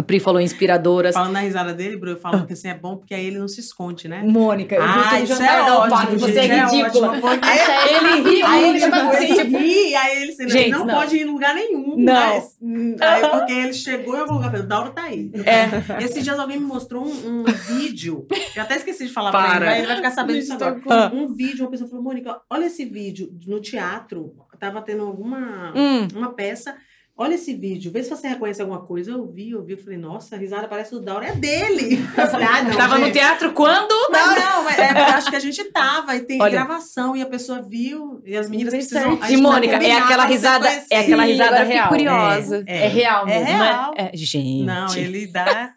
A Pri falou inspiradoras. Falando na risada dele, Bruno, eu falo que assim é bom porque aí ele não se esconde, né? Mônica, eu ah, isso é ótimo, você é ridícula. É ele ri, aí ele tá assim, tipo... ri, aí ele, assim, Gente, não, não, pode ir em lugar nenhum. Não. Mas, aí porque ele chegou e eu vou lugar, o Dauro tá aí. É. Esses dias alguém me mostrou um, um vídeo, eu até esqueci de falar Para. pra ele, ele vai ficar sabendo disso agora. Um vídeo, uma pessoa falou, Mônica, olha esse vídeo no teatro, tava tendo alguma hum. uma peça Olha esse vídeo, vê se você reconhece alguma coisa. Eu vi, eu vi, eu falei, nossa, a risada parece do Dauro, é dele. Eu falei, ah, não. Tava gente. no teatro quando? Não, não, mas é, acho que a gente tava e tem Olha. gravação e a pessoa viu e as meninas precisam. E Mônica, é aquela risada, é aquela risada real. curiosa. É, é, é real mesmo, é real. Né? É, gente. Não, ele dá.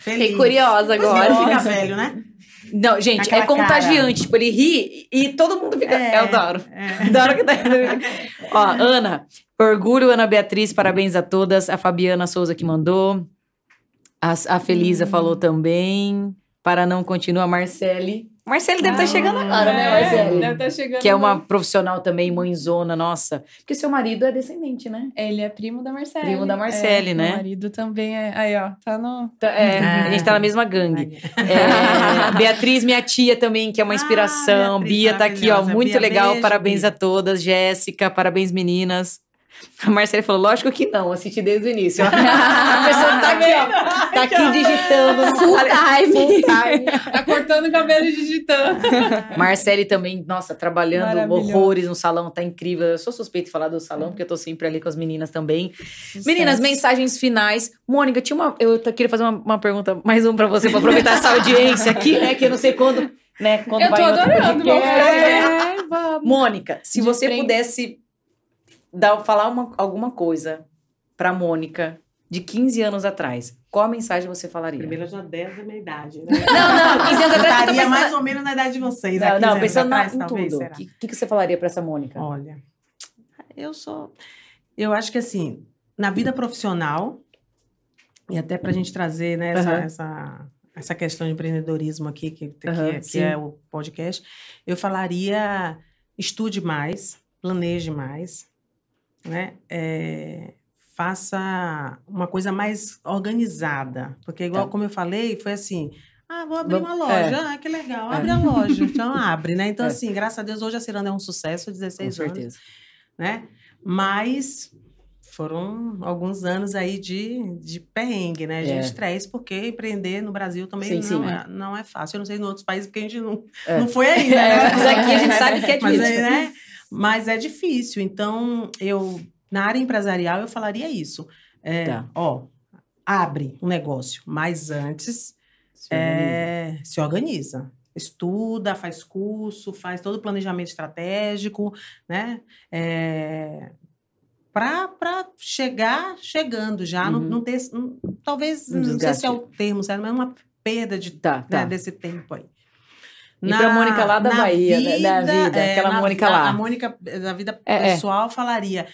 Feliz. Fiquei curiosa agora. Ele fica velho, né? Não, gente, Aquela é contagiante. Cara. Tipo, ele ri e todo mundo fica. É, é o Dauro. É. Dauro que tá. Ó, Ana, orgulho, Ana Beatriz, parabéns a todas. A Fabiana Souza que mandou. A, a Felisa hum. falou também. Para não continuar, Marcele. Marcele deve estar ah, tá chegando agora, né, é, Marcele? Deve estar tá chegando. Que é uma profissional também, mãezona, nossa. Porque seu marido é descendente, né? Ele é primo da Marcele. Primo da Marcele, é, né? Meu marido também é. Aí, ó, tá no. Tá, é, a gente tá na mesma gangue. É, Beatriz, minha tia também, que é uma ah, inspiração. Ah, Bia tá aqui, ó, muito Bia, legal. Beijo, parabéns Bia. a todas. Jéssica, parabéns, meninas. A Marcela falou, lógico que não, assisti desde o início. a pessoa tá aqui, ó. Tá aqui digitando. Full time. Full time. tá cortando o cabelo e digitando. Marcele também, nossa, trabalhando horrores no salão, tá incrível. Eu sou suspeita de falar do salão, porque eu tô sempre ali com as meninas também. Sucesso. Meninas, mensagens finais. Mônica, tinha uma. Eu queria fazer uma, uma pergunta, mais um pra você, pra aproveitar essa audiência aqui, né? Que eu não sei quando. Né, quando eu tô adorando, vamos é, Mônica, se Me você pudesse dar, falar uma, alguma coisa pra Mônica de 15 anos atrás, qual a mensagem você falaria? Primeiro, já 10 da minha idade, né? Não, não, 15 anos atrás. Eu estaria mais ou menos na idade de vocês. Não, não pensando atrás, em talvez, tudo. O que, que, você falaria para essa Mônica? Olha, eu sou. Eu acho que assim, na vida profissional, e até para a gente trazer né, essa, uhum. essa, essa questão de empreendedorismo aqui, que, que, uhum, é, que é o podcast, eu falaria: estude mais, planeje mais, né? É, faça uma coisa mais organizada. Porque, igual tá. como eu falei, foi assim. Ah, vou abrir uma loja. É. Ah, que legal. É. Abre é. a loja. Então, abre, né? Então, é. assim, graças a Deus, hoje a Ciranda é um sucesso, 16 Com anos. certeza. Né? Mas foram alguns anos aí de, de perrengue, né? De é. estresse, porque empreender no Brasil também sim, não, sim, é, não é fácil. Eu não sei em outros países, porque a gente não, é. não foi ainda. Né? Mas aqui a gente sabe que é difícil. Mas, né? Mas é difícil. Então, eu, na área empresarial, eu falaria isso. É, tá. Ó, abre um negócio, mas antes se organiza. É, se organiza. Estuda, faz curso, faz todo o planejamento estratégico, né? É, para chegar chegando já, uhum. não, não, ter. Não, talvez, um não sei se é o termo certo, mas uma perda de, tá, né, tá. desse tempo aí. E na, pra Mônica lá da Bahia, vida, da vida, é, aquela na, Mônica lá. A Mônica da vida é, é. pessoal falaria: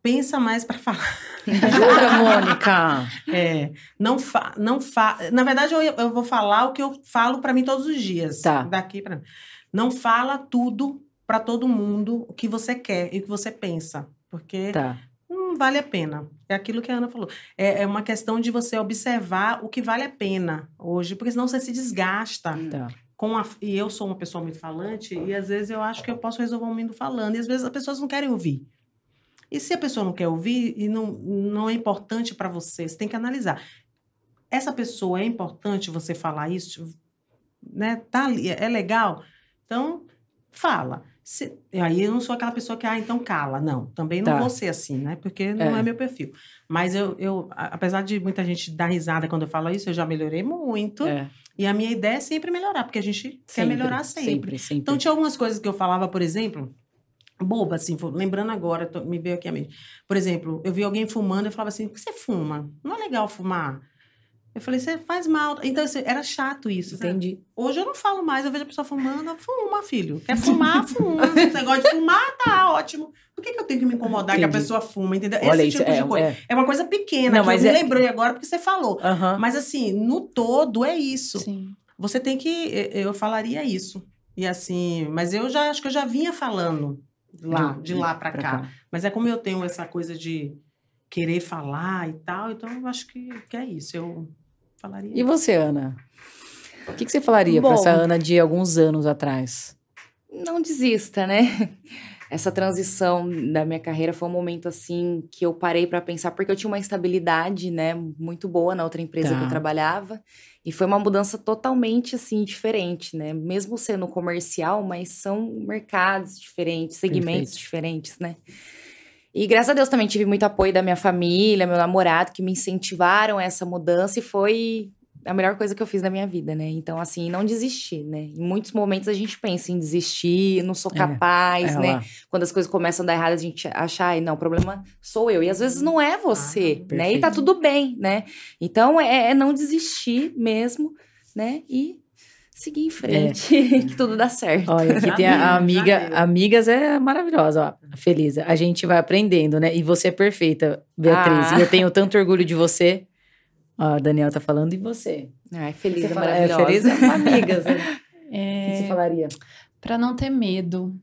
pensa mais para falar. Jura, Mônica? É, não fa, não fa, na verdade eu, eu vou falar o que eu falo para mim todos os dias. Tá. Daqui para Não fala tudo para todo mundo o que você quer e o que você pensa, porque tá. não vale a pena. É aquilo que a Ana falou. É, é uma questão de você observar o que vale a pena hoje, porque senão você se desgasta. Tá com a, e eu sou uma pessoa muito falante, e às vezes eu acho que eu posso resolver um mundo falando, e às vezes as pessoas não querem ouvir. E se a pessoa não quer ouvir e não, não é importante para você, você tem que analisar. Essa pessoa é importante você falar isso? Né? Tá ali, é legal? Então, fala. Se, aí eu não sou aquela pessoa que, ah, então cala. Não, também não tá. vou ser assim, né? Porque não é, é meu perfil. Mas eu, eu, apesar de muita gente dar risada quando eu falo isso, eu já melhorei muito. É. E a minha ideia é sempre melhorar, porque a gente sempre, quer melhorar sempre. sempre. sempre. Então, tinha algumas coisas que eu falava, por exemplo, boba, assim, lembrando agora, tô, me veio aqui a mente. Por exemplo, eu vi alguém fumando, eu falava assim, por que você fuma? Não é legal fumar. Eu falei, você faz mal. Então, assim, era chato isso. Entendi. Sabe? Hoje eu não falo mais, eu vejo a pessoa fumando, fuma, filho. Quer fumar, fuma. Você gosta de fumar, tá ótimo. Por que, que eu tenho que me incomodar Entendi. que a pessoa fuma, entendeu? Olha, Esse tipo é, de coisa. É... é... uma coisa pequena, não, que mas eu é... me lembrei agora porque você falou. Mas, assim, no todo é isso. Sim. Você tem que... Eu falaria isso. E assim, mas eu já acho que eu já vinha falando lá, de, de lá para cá. cá. Mas é como eu tenho essa coisa de querer falar e tal, então eu acho que, que é isso. Eu falaria. E você, Ana? O que, que você falaria para essa Ana de alguns anos atrás? Não desista, né? Essa transição da minha carreira foi um momento assim que eu parei para pensar porque eu tinha uma estabilidade, né, muito boa na outra empresa tá. que eu tá. trabalhava e foi uma mudança totalmente assim diferente, né? Mesmo sendo comercial, mas são mercados diferentes, segmentos Perfeito. diferentes, né? E graças a Deus também tive muito apoio da minha família, meu namorado, que me incentivaram a essa mudança e foi a melhor coisa que eu fiz na minha vida, né? Então, assim, não desistir, né? Em muitos momentos a gente pensa em desistir, não sou é, capaz, é, né? Quando as coisas começam a dar errado, a gente acha, ai, não, o problema sou eu. E às vezes não é você, ah, né? E tá tudo bem, né? Então, é, é não desistir mesmo, né? E seguir em frente, é. que tudo dá certo. Olha, aqui tem a amiga, amigas é maravilhosa, ó, feliz. A gente vai aprendendo, né? E você é perfeita, Beatriz. Ah. E eu tenho tanto orgulho de você. Ó, a Daniel tá falando e você. Ai, feliz, é maravilhosa. É, feliz é amigas. Né? É... O que você falaria? Para não ter medo.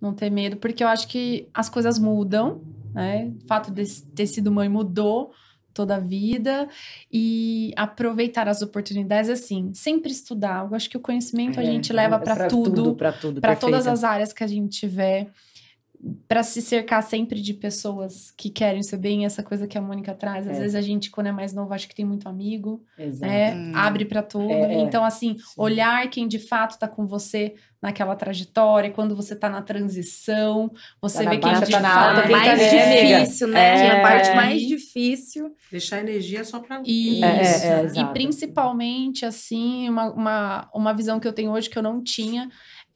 Não ter medo, porque eu acho que as coisas mudam, né? O fato de ter sido mãe mudou toda a vida e aproveitar as oportunidades assim, sempre estudar. Eu acho que o conhecimento é, a gente leva é para tudo, para tudo, para todas as áreas que a gente tiver para se cercar sempre de pessoas que querem ser bem, essa coisa que a Mônica traz. Às é. vezes a gente, quando é mais novo, acha que tem muito amigo, né? Hum. Abre para tudo. É, é, então, assim, sim. olhar quem de fato está com você naquela trajetória, quando você está na transição, você tá vê quem de tá fato é mais difícil, né? É. A parte mais difícil. Deixar energia só para isso. É, e principalmente, assim, uma, uma, uma visão que eu tenho hoje que eu não tinha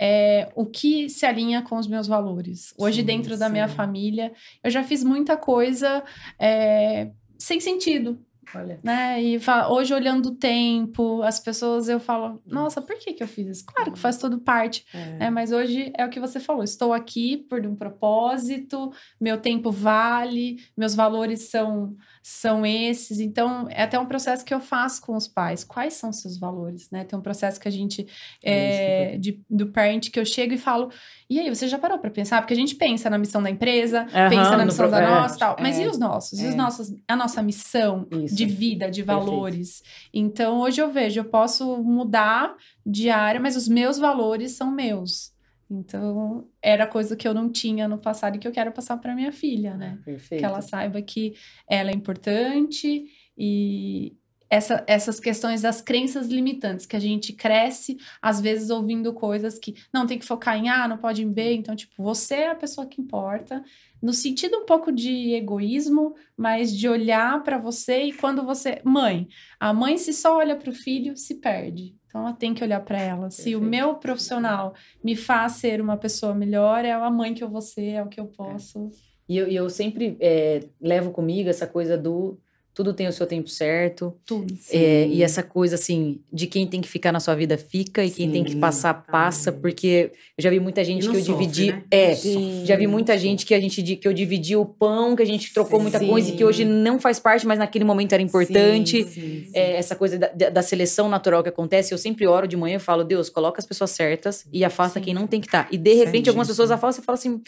é, o que se alinha com os meus valores. Hoje, sim, dentro sim. da minha família, eu já fiz muita coisa é, sem sentido. Olha. Né? E hoje, olhando o tempo, as pessoas, eu falo, nossa, por que, que eu fiz isso? Claro que faz tudo parte, é. né? Mas hoje é o que você falou, estou aqui por um propósito, meu tempo vale, meus valores são são esses. Então, é até um processo que eu faço com os pais. Quais são seus valores, né? Tem um processo que a gente, é, de, do parent, que eu chego e falo, e aí, você já parou para pensar? Porque a gente pensa na missão da empresa, uhum, pensa na missão da nossa tal. Mas é, e os nossos? E os é. nossos, a nossa missão Isso. de vida, de valores? Perfeito. Então, hoje eu vejo, eu posso mudar de área, mas os meus valores são meus. Então, era coisa que eu não tinha no passado e que eu quero passar para minha filha, né? Perfeito. Que ela saiba que ela é importante e essa, essas questões das crenças limitantes, que a gente cresce, às vezes, ouvindo coisas que não tem que focar em A, não pode em B. Então, tipo, você é a pessoa que importa, no sentido um pouco de egoísmo, mas de olhar para você e quando você. Mãe, a mãe, se só olha para o filho, se perde. Então ela tem que olhar para ela. Perfeito. Se o meu profissional me faz ser uma pessoa melhor, é a mãe que eu vou ser, é o que eu posso. É. E eu, eu sempre é, levo comigo essa coisa do tudo tem o seu tempo certo. Tudo. É, e essa coisa, assim, de quem tem que ficar na sua vida, fica, e quem Sim, tem que passar, passa, porque eu já vi muita gente que eu sofre, dividi. Né? É, Sim, já vi muita gente que a gente que eu dividi o pão, que a gente trocou Sim. muita coisa e que hoje não faz parte, mas naquele momento era importante. É, essa coisa da, da, seleção natural que acontece, eu sempre oro de manhã e falo, Deus, coloca as pessoas certas e afasta quem não tem que estar. Tá. E de repente, algumas pessoas afastam e falam assim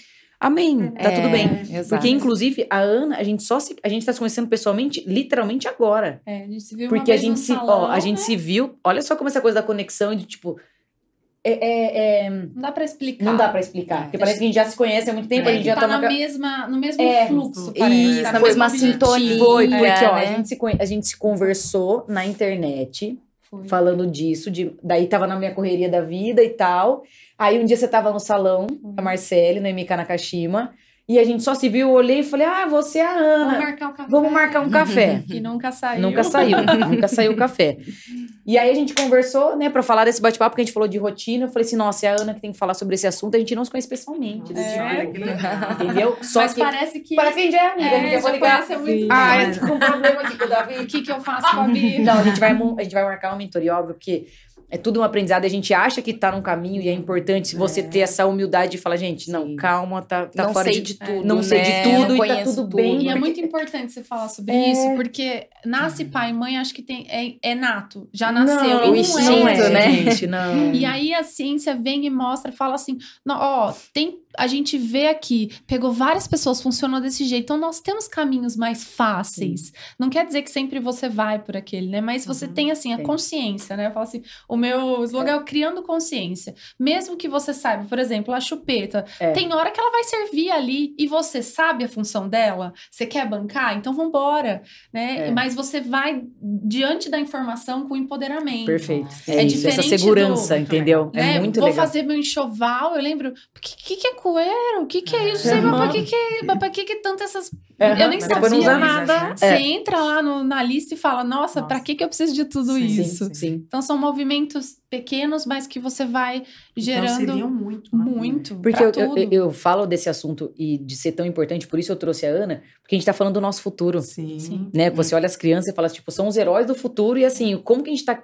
Amém, tá é, tudo bem. Exato. Porque, inclusive, a Ana, a gente só se. A gente tá se conhecendo pessoalmente, literalmente agora. É, a gente se viu Porque a gente se. Salão, ó, a gente né? se viu. Olha só como essa coisa da conexão de tipo. É, é, é, não dá pra explicar. Não dá pra explicar. Porque parece que a gente já se conhece há muito tempo, a gente já tá, tá na mesma, no mesmo é, fluxo, parece. Isso, tá na mesma sintonia. Foi, porque, ó, a, né? gente se, a gente se conversou na internet. Foi. Falando disso, de, daí tava na minha correria da vida e tal. Aí um dia você tava no salão, a Marcele, no MK Nakashima, E a gente só se viu, eu olhei e falei, ah, você é a Ana. Vamos marcar um café. Vamos marcar um café. que nunca saiu. Nunca saiu, nunca saiu o café. E aí a gente conversou, né, pra falar desse bate-papo, porque a gente falou de rotina. Eu falei assim, nossa, é a Ana que tem que falar sobre esse assunto. A gente não se conhece pessoalmente. É. Entendeu? Só Mas que, parece que... Parece que a gente é amiga. É, eu vou ligar. Muito ah, eu tô com um problema aqui com o Davi. O que que eu faço com a Bia? Não, a gente vai, a gente vai marcar uma mentoria, óbvio, porque é tudo um aprendizado. A gente acha que tá num caminho e é importante você é. ter essa humildade de falar, gente, não, Sim. calma, tá, tá não fora sei de, de tudo. Não né? sei de tudo não e tá tudo tudo. bem. E é muito importante você falar sobre é. isso, porque nasce pai e mãe, acho que tem, é, é nato, já nasceu. Não, o instinto, é, né? Gente, não. E aí a ciência vem e mostra, fala assim: ó, tem a gente vê aqui, pegou várias pessoas, funcionou desse jeito. Então, nós temos caminhos mais fáceis. Sim. Não quer dizer que sempre você vai por aquele, né? Mas você uhum, tem, assim, a consciência, né? Eu falo assim, o meu slogan é, é criando consciência. Mesmo que você saiba, por exemplo, a chupeta, é. tem hora que ela vai servir ali e você sabe a função dela, você quer bancar, então vambora, né? É. Mas você vai diante da informação com empoderamento. Perfeito. É, é diferente essa segurança, do, entendeu? É né? muito Vou legal. fazer meu enxoval, eu lembro, o que, que, que é capoeira? O que que é isso? Sei, mas pra que que, pra que que tanto essas... Uhum. Eu nem sabia. não usa nada. Você é. entra lá no, na lista e fala, nossa, nossa, pra que que eu preciso de tudo sim, isso? Sim, sim. Então são movimentos pequenos, mas que você vai gerando... Então, muito. Né? Muito. Porque eu, eu, eu, falo desse assunto e de ser tão importante, por isso eu trouxe a Ana, porque a gente tá falando do nosso futuro. Sim. sim. Né? Você olha as crianças e fala, tipo, são os heróis do futuro e assim, como que a gente tá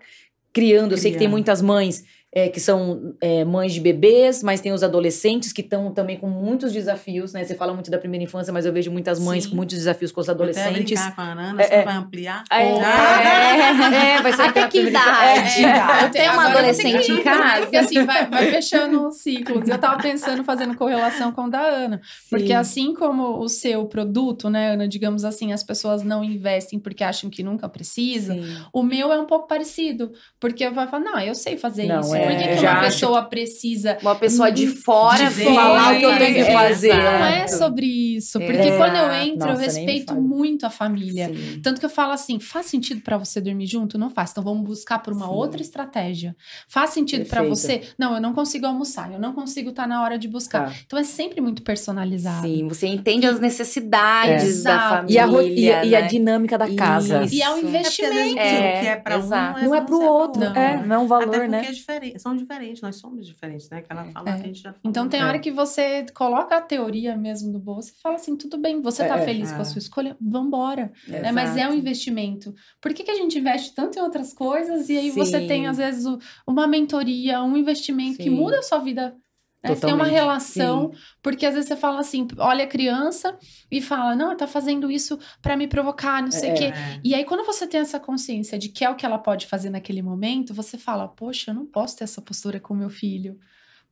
criando? Eu sei que tem muitas mães é, que são é, mães de bebês, mas tem os adolescentes que estão também com muitos desafios, né? Você fala muito da primeira infância, mas eu vejo muitas mães Sim. com muitos desafios com os adolescentes. Até com a Nana, é, você vai ampliar? É, é, é vai ser Até que idade? É, eu tenho uma adolescente em casa. Porque assim, vai, vai fechando ciclos. Eu tava pensando, fazendo correlação com o da Ana. Porque Sim. assim como o seu produto, né, Ana, digamos assim, as pessoas não investem porque acham que nunca precisa, Sim. o meu é um pouco parecido. Porque eu vou falar, não, eu sei fazer não, isso. Por que, que uma pessoa precisa. Uma pessoa de fora de falar o que eu tenho que fazer. Não é sobre isso. Porque é. quando eu entro, Nossa, eu respeito muito a família. Sim. Tanto que eu falo assim: faz sentido para você dormir junto? Não faz. Então vamos buscar por uma Sim. outra estratégia. Faz sentido para você? Não, eu não consigo almoçar, eu não consigo estar tá na hora de buscar. Tá. Então é sempre muito personalizado. Sim, você entende as necessidades é. da família. E a, e, né? e a dinâmica da casa. Isso. E é um investimento. É, que é para um, não é para o outro. Não é, não é um valor, Até porque né? É diferente são diferentes, nós somos diferentes, né? Que ela fala, é. a gente já falou. Então tem hora que você coloca a teoria mesmo do bolso e fala assim, tudo bem, você tá é, feliz é. com a sua escolha, vambora. Né? Mas é um investimento. Por que, que a gente investe tanto em outras coisas e aí Sim. você tem, às vezes, uma mentoria, um investimento Sim. que muda a sua vida né? Você tem uma relação, sim. porque às vezes você fala assim, olha a criança e fala, não, tá fazendo isso para me provocar, não sei o é. quê. E aí, quando você tem essa consciência de que é o que ela pode fazer naquele momento, você fala, poxa, eu não posso ter essa postura com meu filho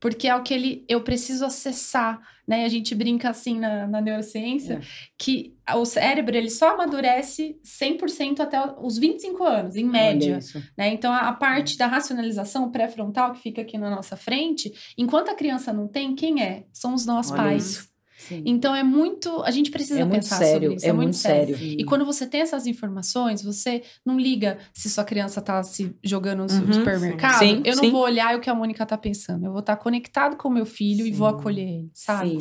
porque é o que ele eu preciso acessar, né? A gente brinca assim na, na neurociência é. que o cérebro ele só amadurece 100% até os 25 anos, em média, né? Então a, a parte da racionalização pré-frontal que fica aqui na nossa frente, enquanto a criança não tem, quem é? São os nossos Olha pais. Isso. Sim. Então é muito. A gente precisa é pensar sério, sobre isso. É, é muito, muito sério. sério. E quando você tem essas informações, você não liga se sua criança tá se jogando no uhum, supermercado. Sim, eu não sim. vou olhar o que a Mônica tá pensando. Eu vou estar tá conectado com o meu filho e vou acolher ele, sabe?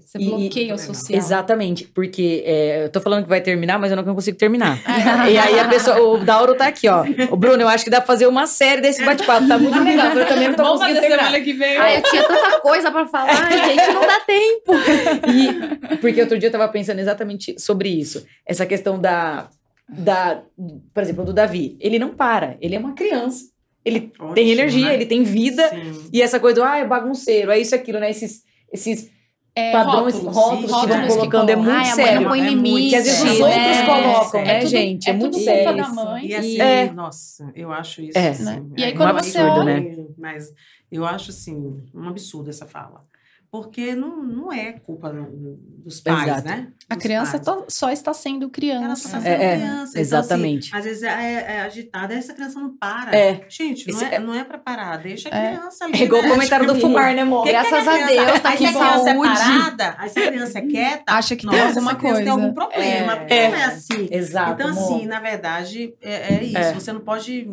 Você e, bloqueia o social. Exatamente, porque é, eu tô falando que vai terminar, mas eu não consigo terminar. e aí a pessoa, o Dauro tá aqui, ó. O Bruno, eu acho que dá pra fazer uma série desse bate-papo. Tá muito legal. Eu também não tô Vamos conseguindo terminar. Semana que vem. Ai, eu tinha tanta coisa pra falar, gente, não dá tempo. E, porque outro dia eu tava pensando exatamente sobre isso. Essa questão da, da. Por exemplo, do Davi. Ele não para, ele é uma criança. Ele Ótimo, tem energia, né? ele tem vida. Sim. E essa coisa do, ah, é bagunceiro, é isso, aquilo, né? Esses. esses é, padrões, rótulos, rótulos, rótulos que vão colocando, é muito Ai, sério. Põe é limite, que às vezes os outros é, colocam, é, né, gente? É, é muito sério. Da mãe. E assim, é. nossa, eu acho isso. É. Assim, né? E aí, quando um você absurdo, olha... né? Mas eu acho, assim, um absurdo essa fala porque não, não é culpa dos pais, Exato. né? A criança só está sendo criança. Ela está sendo é, criança. É, exatamente. Então, assim, às vezes é, é, agitada, essa criança não para. É. Gente, não é, é, não é para parar, deixa a é. criança ali. É igual o comentário do fumar, né, amor? Graças a Deus, tá com saúde. É parada, aí se a criança é quieta, acha que nossa, tem alguma coisa. tem algum problema, porque não é assim. Exato. Então, amor. assim, na verdade, é, isso. Você não pode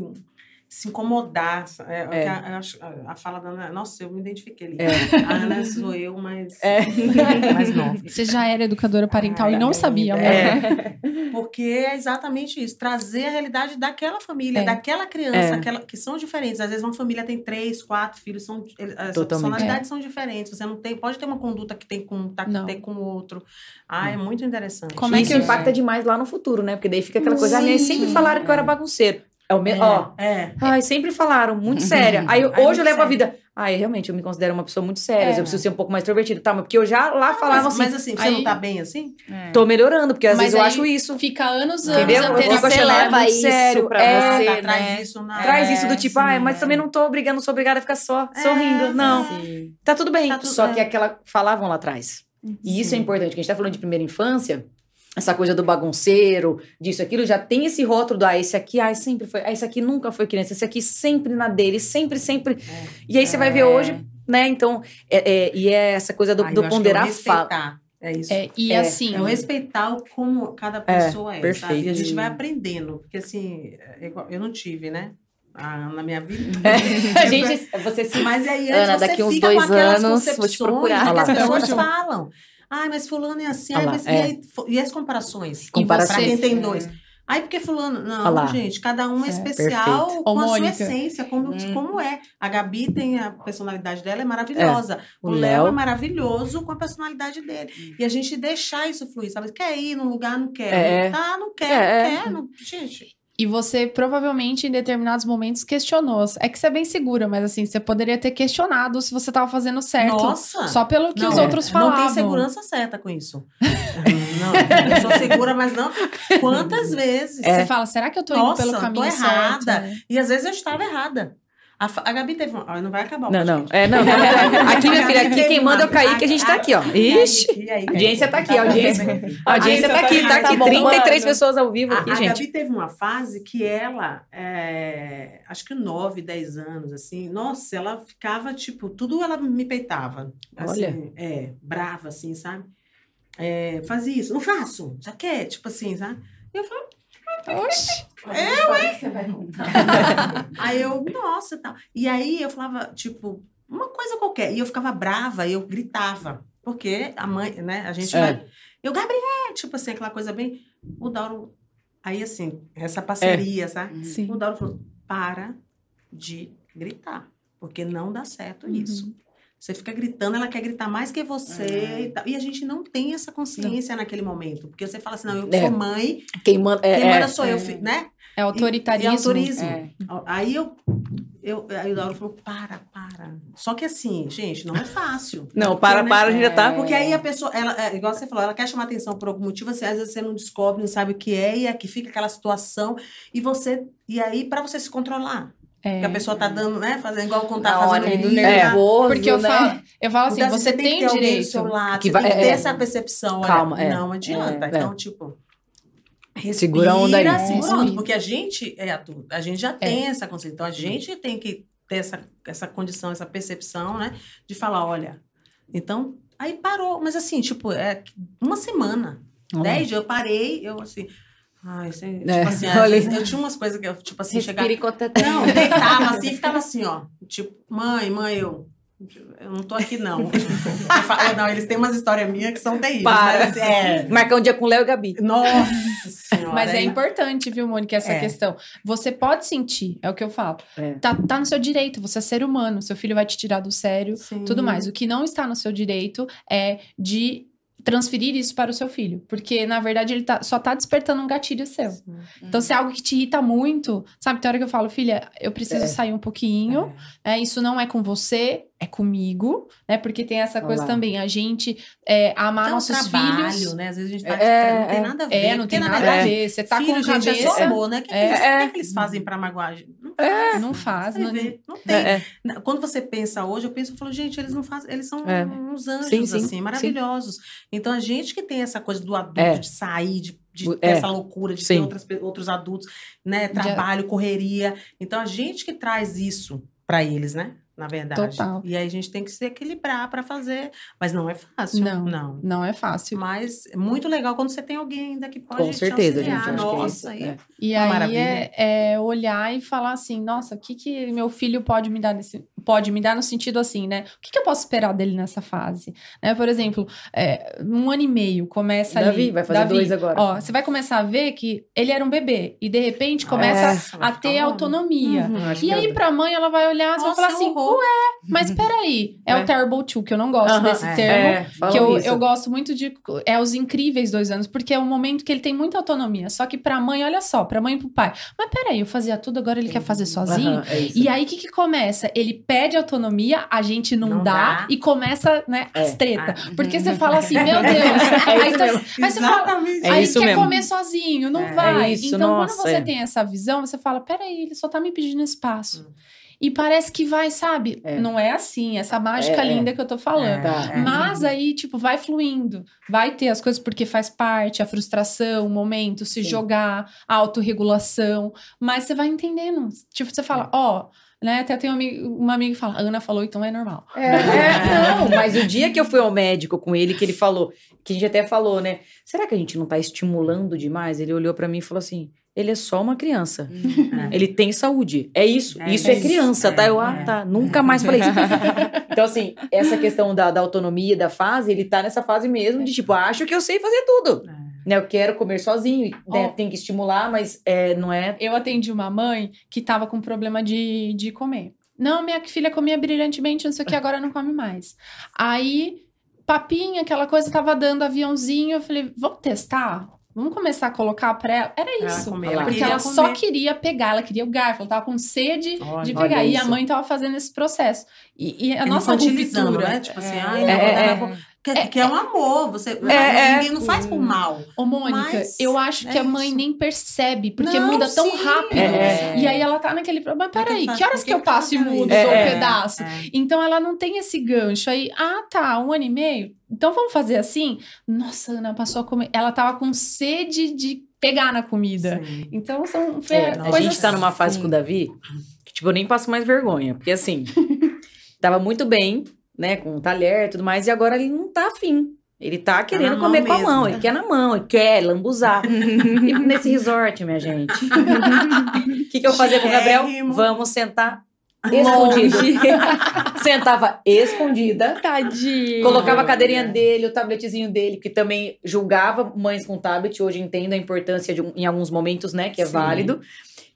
se incomodar. É, é. A, a, a, fala da Ana, nossa, eu me identifiquei ali. É. A Ana sou eu, mas é. mais nova. Você já era educadora parental ah, e não sabia, né? Porque é exatamente isso, trazer a realidade daquela família, é. daquela criança, aquela, que são diferentes. Às vezes uma família tem três, quatro filhos, são, as personalidades são diferentes. Você não tem, pode ter uma conduta que tem com, tá, tem com o outro. Ah, é muito interessante. Como é que isso impacta demais lá no futuro, né? Porque daí fica aquela coisa, ah, sempre falaram que eu era bagunceiro. É o mesmo. É, ó. É. Ai, sempre falaram, muito séria. Aí, hoje eu levo sério. a vida. Ai, realmente, eu me considero uma pessoa muito séria. É. Eu preciso ser um pouco mais extrovertida. Tá, mas porque eu já lá falava mas, assim. Mas assim, você aí... não tá bem assim? É. Tô melhorando, porque às mas vezes eu acho isso. Fica anos, anos. Entendeu? Você leva isso sério. pra é, você. Tá, traz né? isso na. Traz isso do tipo, sim, ai, mas também não tô obrigando, não sou obrigada a ficar só, sorrindo. Não. Sim. Tá tudo bem. Tá tudo só que aquela falavam lá atrás. E isso é importante, que a gente tá falando de primeira infância essa coisa do bagunceiro, disso, aquilo, já tem esse rótulo do, ah, esse aqui, ah, sempre foi, ah, esse aqui nunca foi criança, esse aqui sempre na dele, sempre, sempre. É. E aí você é. vai ver hoje, né, então, é, é, e é essa coisa do, do ponderar a fala. É isso. É, e é, assim. É o respeitar como cada pessoa é, é perfeito. sabe? E a gente vai aprendendo. Porque assim, eu não tive, né? Ah, na minha vida. É. a gente, você se. Mas aí antes Ana, você daqui uns dois anos, vou te procurar. Que as pessoas falam. Ah, mas fulano é assim. Ah, mas, é. e, aí, e, as comparações? Comparações. Para quem tem dois. Aí, porque fulano... Não, gente, cada um é, é especial perfeito. com a sua essência, como, hum. como é. A Gabi tem a personalidade dela, é maravilhosa. É. O, o Léo é maravilhoso com a personalidade dele. Hum. E a gente deixar isso fluir, sabe? Quer ir num lugar, não quer. É. Tá, não quer, é. não quer. Não... Gente... E você provavelmente em determinados momentos questionou. É que você é bem segura, mas assim, você poderia ter questionado se você estava fazendo certo. Nossa! Só pelo que não, os outros falavam. Não tem segurança certa com isso. não, eu sou segura, mas não. Quantas vezes? É. Você fala, será que eu tô indo pelo caminho tô errada. certo? Né? E às vezes eu estava errada. A, a Gabi teve uma. Não vai acabar o Não, não. É, não, Aqui, minha filha, aqui quem manda é o Kaique, a gente tá aqui, ó. Ixi. A audiência tá aqui, a audiência. A audiência tá aqui, tá aqui. 33 pessoas ao vivo aqui, gente. A Gabi teve uma fase que ela, é, acho que 9, 10 anos, assim, nossa, ela ficava, tipo, tudo ela me peitava. Assim, Olha. É, brava, assim, sabe? É, fazia isso, não faço, já quer, tipo assim, sabe? E eu falei, Oxi, eu, hein? aí eu, nossa, tal. E aí eu falava, tipo, uma coisa qualquer. E eu ficava brava, e eu gritava. Porque a mãe, né, a gente é. vai. Eu, Gabriel, tipo assim, aquela coisa bem. O Dauro. Aí, assim, essa parceria, é. sabe? Sim. O Dauro falou: para de gritar, porque não dá certo uhum. isso. Você fica gritando, ela quer gritar mais que você é. e, tal. e a gente não tem essa consciência não. naquele momento. Porque você fala assim, não, eu é. sou mãe, quem manda, é, quem manda sou eu, é. né? É autoritarismo. E, e autorismo. É. Aí eu, eu, aí o Lauro falou, para, para. Só que assim, gente, não é fácil. Não, porque, para, né? para, já tá. Porque aí a pessoa, ela, é, igual você falou, ela quer chamar atenção por algum motivo, assim, às vezes você não descobre, não sabe o que é, e aqui fica aquela situação, e você, e aí para você se controlar. É. Que a pessoa tá dando, né? Fazendo igual quando tá fazendo ali, do nervoso, Porque eu, né? falo, eu falo assim, então, você, tem, tem direito. Seu lado, que vai, tem que ter é, essa percepção. Calma, olha, é, não adianta. É, então, tipo... Respira, segura a onda aí. Segura onda, porque a gente é adulto, a gente já tem essa consciência. Então, a gente tem que ter essa, essa condição, essa percepção, né? De falar, olha... Então, aí parou. Mas assim, tipo, é uma semana. Uhum. Dez dias, eu parei, eu assim... Ai, assim, é, tipo assim, olha, eu tinha umas coisas que eu, tipo assim, chegava. Não, deitava assim e ficava assim, ó. Tipo, mãe, mãe, eu. Eu não tô aqui, não. falo, não, eles têm umas histórias minhas que são terríveis. Para. Mas, é... Marcar um dia com o Léo e Gabi. Nossa senhora. Mas é importante, viu, Mônica, essa é. questão. Você pode sentir, é o que eu falo. É. Tá, tá no seu direito, você é ser humano. Seu filho vai te tirar do sério, Sim. tudo mais. O que não está no seu direito é de transferir isso para o seu filho. Porque, na verdade, ele tá, só tá despertando um gatilho seu. Sim. Então, se é algo que te irrita muito, sabe? Tem hora que eu falo, filha, eu preciso é. sair um pouquinho. É. É, isso não é com você, é comigo, né? Porque tem essa coisa Olá. também, a gente é, amar então, nossos trabalho, filhos. né? Às vezes a gente tá é, não tem é. nada a ver. É, não tem nada a ver. Você tá Filho, com gente, cabeça... É só amor, né? O que, é, que, eles, que, que eles fazem pra magoar? Não faz. Não faz. Não, não tem. Quando você pensa hoje, eu penso, eu falo, gente, eles não fazem, eles são uns anjos, sim, sim, assim, maravilhosos. Sim. Então, a gente que tem essa coisa do adulto, de sair, de de ter é. essa loucura de Sim. ter outras, outros adultos, né? Trabalho, correria. Então, a gente que traz isso para eles, né? Na verdade. Total. E aí a gente tem que se equilibrar para fazer, mas não é fácil. Não, não, não é fácil. Mas é muito legal quando você tem alguém ainda que pode Com certeza, gente. É nossa, é, é. E aí é, é, olhar e falar assim, nossa, o que que meu filho pode me dar nesse, pode me dar no sentido assim, né? O que, que eu posso esperar dele nessa fase? Né? Por exemplo, é, um ano e meio começa Davi, ali, vai fazer Davi, dois agora. Ó, você vai começar a ver que ele era um bebê e de repente começa é, a ter autonomia. Uhum, e aí para a mãe ela vai olhar e vai falar assim, ué, mas peraí, é, é. o Terrible Two, que eu não gosto uhum, desse é, termo, é, que eu, eu gosto muito de, é os incríveis dois anos, porque é um momento que ele tem muita autonomia, só que para a mãe, olha só, para a mãe e para o pai, mas peraí, eu fazia tudo, agora ele quer fazer sozinho? Uhum, e aí o que que começa? Ele pede autonomia, a gente não, não dá, dá, e começa, né, é. as treta. Ah. Porque você fala assim, meu Deus. É aí, aí você fala, é aí quer mesmo. comer sozinho, não é. vai. Isso, então, nossa, quando você tem essa visão, você fala, peraí, ele só tá me pedindo espaço. Hum. E parece que vai, sabe? É. Não é assim, essa mágica é, linda que eu tô falando. Tá. Mas aí, tipo, vai fluindo. Vai ter as coisas porque faz parte, a frustração, o momento, se Sim. jogar, a autorregulação. Mas você vai entendendo. Tipo, você fala, ó. Oh, né? Até tem uma amiga, uma amiga que fala, Ana falou, então é normal. É, é, não, mas o dia que eu fui ao médico com ele, que ele falou, que a gente até falou, né? Será que a gente não tá estimulando demais? Ele olhou para mim e falou assim: ele é só uma criança. Uhum. Ele tem saúde. É isso. É, isso é, é criança, tá? Eu, ah, é. tá. Nunca mais falei isso. então, assim, essa questão da, da autonomia, da fase, ele tá nessa fase mesmo de tipo, acho que eu sei fazer tudo. É. Né, eu quero comer sozinho, né, tem que estimular, mas é, não é. Eu atendi uma mãe que tava com problema de, de comer. Não, minha filha comia brilhantemente, não sei o que, agora não come mais. Aí, papinha, aquela coisa, tava dando aviãozinho. Eu falei, vamos testar? Vamos começar a colocar pra ela. Era isso. Ela comer, porque ela, só queria pegar, ela queria o garfo, ela tava com sede olha, de pegar. E a mãe tava fazendo esse processo. E, e a nossa ruptura... né? Tipo assim, é, ai, é, é, que, é, que é um amor, você é, ninguém não faz por mal. Ô, Mônica, eu acho que a mãe isso. nem percebe, porque não, muda tão sim. rápido. É. E aí ela tá naquele problema. Mas peraí, que horas que eu tá passo e mudo é, um pedaço? Então ela não tem esse gancho aí. Ah, tá, um ano e meio. Então vamos fazer assim? Nossa, Ana passou a comer. Ela tava com sede de pegar na comida. Sim. Então são é, A gente tá numa fase com o Davi que, tipo, eu nem passo mais vergonha. Porque assim, tava muito bem né, com um talher e tudo mais, e agora ele não tá afim. Ele tá, tá querendo tá comer com a mão, ele quer na mão, ele quer lambuzar. e nesse resort, minha gente. O que, que eu fazia com o Gabriel? Vamos sentar escondido. Sentava escondida. Tadinho. Colocava a cadeirinha dele, o tabletezinho dele, que também julgava mães com tablet. Hoje entendo a importância de, em alguns momentos, né, que é Sim. válido.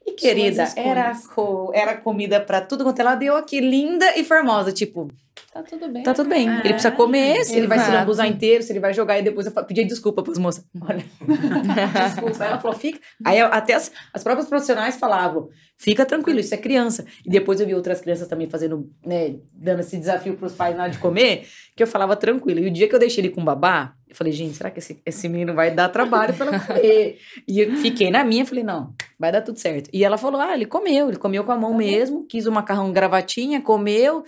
E querida, era, co era comida para tudo quanto ela deu aqui, linda e formosa. Tipo, Tá tudo bem. Tá tudo bem. É, ele precisa comer, se exato. ele vai se lambuzar inteiro, se ele vai jogar, e depois eu pedi desculpa pras moças. Olha, desculpa. Ela falou, fica. Aí até as, as próprias profissionais falavam, fica tranquilo, isso é criança. E depois eu vi outras crianças também fazendo, né, dando esse desafio pros pais na hora de comer, que eu falava tranquilo. E o dia que eu deixei ele com babá, eu falei, gente, será que esse, esse menino vai dar trabalho pra ela comer? e eu fiquei na minha, falei, não, vai dar tudo certo. E ela falou, ah, ele comeu, ele comeu com a mão tá mesmo, quis o macarrão gravatinha, comeu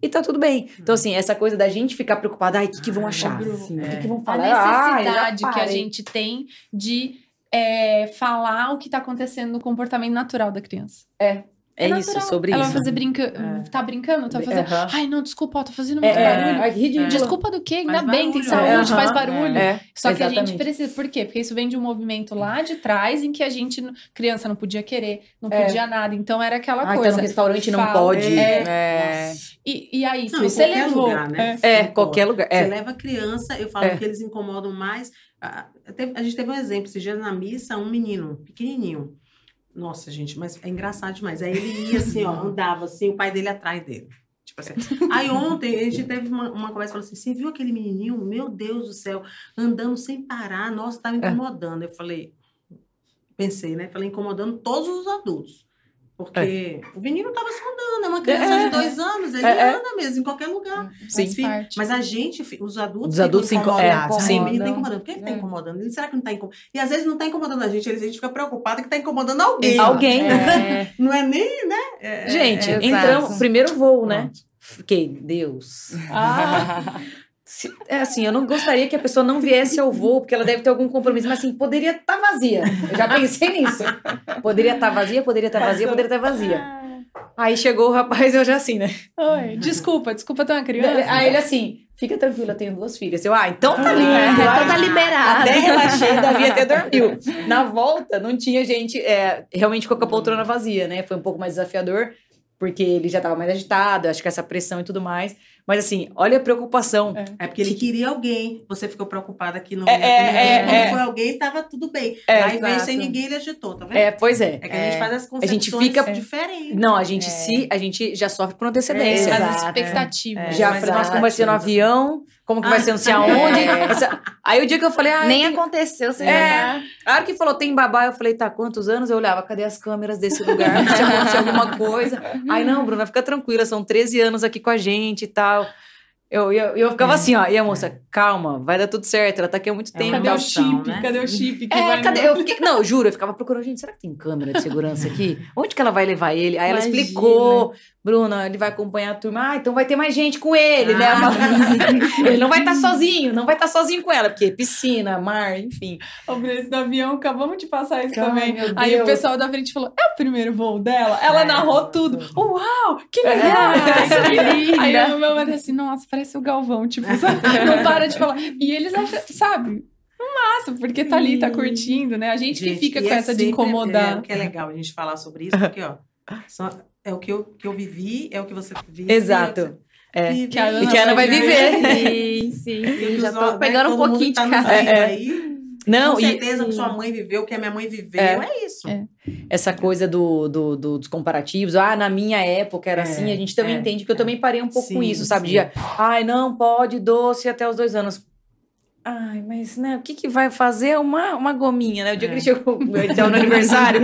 e tá tudo bem. Então, assim, essa coisa da gente ficar preocupada, ai, o que, que vão achar? O que, que vão falar? A necessidade que a gente tem de é, falar o que tá acontecendo no comportamento natural da criança. É. É, é isso, sobre ela isso. Ela vai fazer brinca... É. Tá brincando? Tá fazendo. Uhum. Ai, não, desculpa, ó, tô fazendo muito é, barulho. É, Desculpa do quê? Ainda bem, barulho. tem saúde, faz barulho. Só Exatamente. que a gente precisa. Por quê? Porque isso vem de um movimento lá de trás em que a gente, criança, não podia querer, não podia nada. Então era aquela ah, coisa. Então no restaurante não pode. É. E, e aí, se não, você levou. Lugar, né? É, qualquer lugar. Você leva criança, eu falo que eles incomodam mais. A, a gente teve um exemplo, esse dia na missa, um menino pequenininho nossa, gente, mas é engraçado demais. Aí ele ia assim, ó, andava assim, o pai dele atrás dele. Tipo assim. Aí ontem a gente teve uma, uma conversa falou assim: você viu aquele menininho? Meu Deus do céu, andando sem parar, nossa, é. incomodando. Eu falei, pensei, né? Falei, incomodando todos os adultos. Porque é. o menino estava se andando, é uma criança é, de dois anos, ele é, anda mesmo, em qualquer lugar. Sim. Mas, mas a gente, os adultos, os adultos ficam incomodados. É, sim. O menino está incomodando. Por que está incomodando? Ele, será que não está incomodando? E às vezes não está incomodando a gente, a gente fica preocupado que está incomodando alguém. Alguém. não é nem, né? gente, entramos, primeiro voo, né? Fiquei, Deus. Ah. é assim, eu não gostaria que a pessoa não viesse ao voo, porque ela deve ter algum compromisso, mas assim, poderia estar tá vazia. Eu já pensei nisso. Poderia estar tá vazia, poderia estar tá vazia, poderia estar vazia. Aí chegou o rapaz, eu já assim, né? Oi, desculpa, desculpa ter uma criança. Aí ele assim, fica tranquilo, eu tenho duas filhas. Eu, ah, então tá ali. É, então tá liberado. Até relaxei, Davi até dormiu. Na volta, não tinha gente, é, realmente com a poltrona vazia, né? Foi um pouco mais desafiador, porque ele já tava mais agitado, acho que essa pressão e tudo mais. Mas assim, olha a preocupação. É, é porque ele queria alguém, você ficou preocupada que não é, ia é, é, Quando é, foi alguém, tava tudo bem. É, Aí veio sem ninguém, ele agitou, tá vendo? É, pois é. É que a gente faz as concepções a gente fica, diferentes. Não, a gente se, a gente já sofre por antecedência. É, as expectativas. já, nós ser no avião, como que vai ser não sei aonde. Aí o dia que eu falei... Ah, Nem tem... aconteceu, você é. A hora que falou, tem babá, eu falei, tá, quantos anos? Eu olhava, cadê as câmeras desse lugar? Se acontecer alguma coisa. Aí, não, Bruna, fica tranquila, são 13 anos aqui com a gente e tal. Eu, eu, eu ficava é. assim, ó, e a moça, calma, vai dar tudo certo, ela tá aqui há muito é tempo. Cadê o chip? Né? Cadê o chip? Que é, cadê? Eu fiquei, não, eu juro, eu ficava procurando, gente, será que tem câmera de segurança aqui? Onde que ela vai levar ele? Aí ela explicou, Bruna, ele vai acompanhar a turma. Ah, então vai ter mais gente com ele, né? ah. né? ele não vai estar tá sozinho, não vai estar tá sozinho com ela, porque piscina, mar, enfim. O preço do avião, acabamos de passar isso Calma, também. Aí o pessoal da frente falou: é o primeiro voo dela? Ela é, narrou tudo. tudo. Uau, que é, legal! É, que linda. Aí o meu marido assim, nossa, parece o Galvão, tipo, sabe? não para de falar. E eles acham, sabe? Massa, porque tá ali, tá curtindo, né? A gente, gente que fica com é essa de incomodar. É, que é legal a gente falar sobre isso, porque, ó, só, é o que eu, que eu vivi, é o que você vive. Exato. É. Vive, que a Ana, e que a Ana vai viver. viver. Sim, sim. sim. Já tô né, pegando um pouquinho tá de cada. É, aí, não, com certeza e, que sua mãe viveu, que a minha mãe viveu, é, é isso. É. Essa coisa do, do, do, dos comparativos, ah, na minha época era é, assim, a gente também é, entende que eu também parei um pouco sim, com isso, sabe? De, ai, não pode doce até os dois anos. Ai, mas né, o que, que vai fazer uma, uma gominha, né? O dia é. que ele é. chegou então, no aniversário,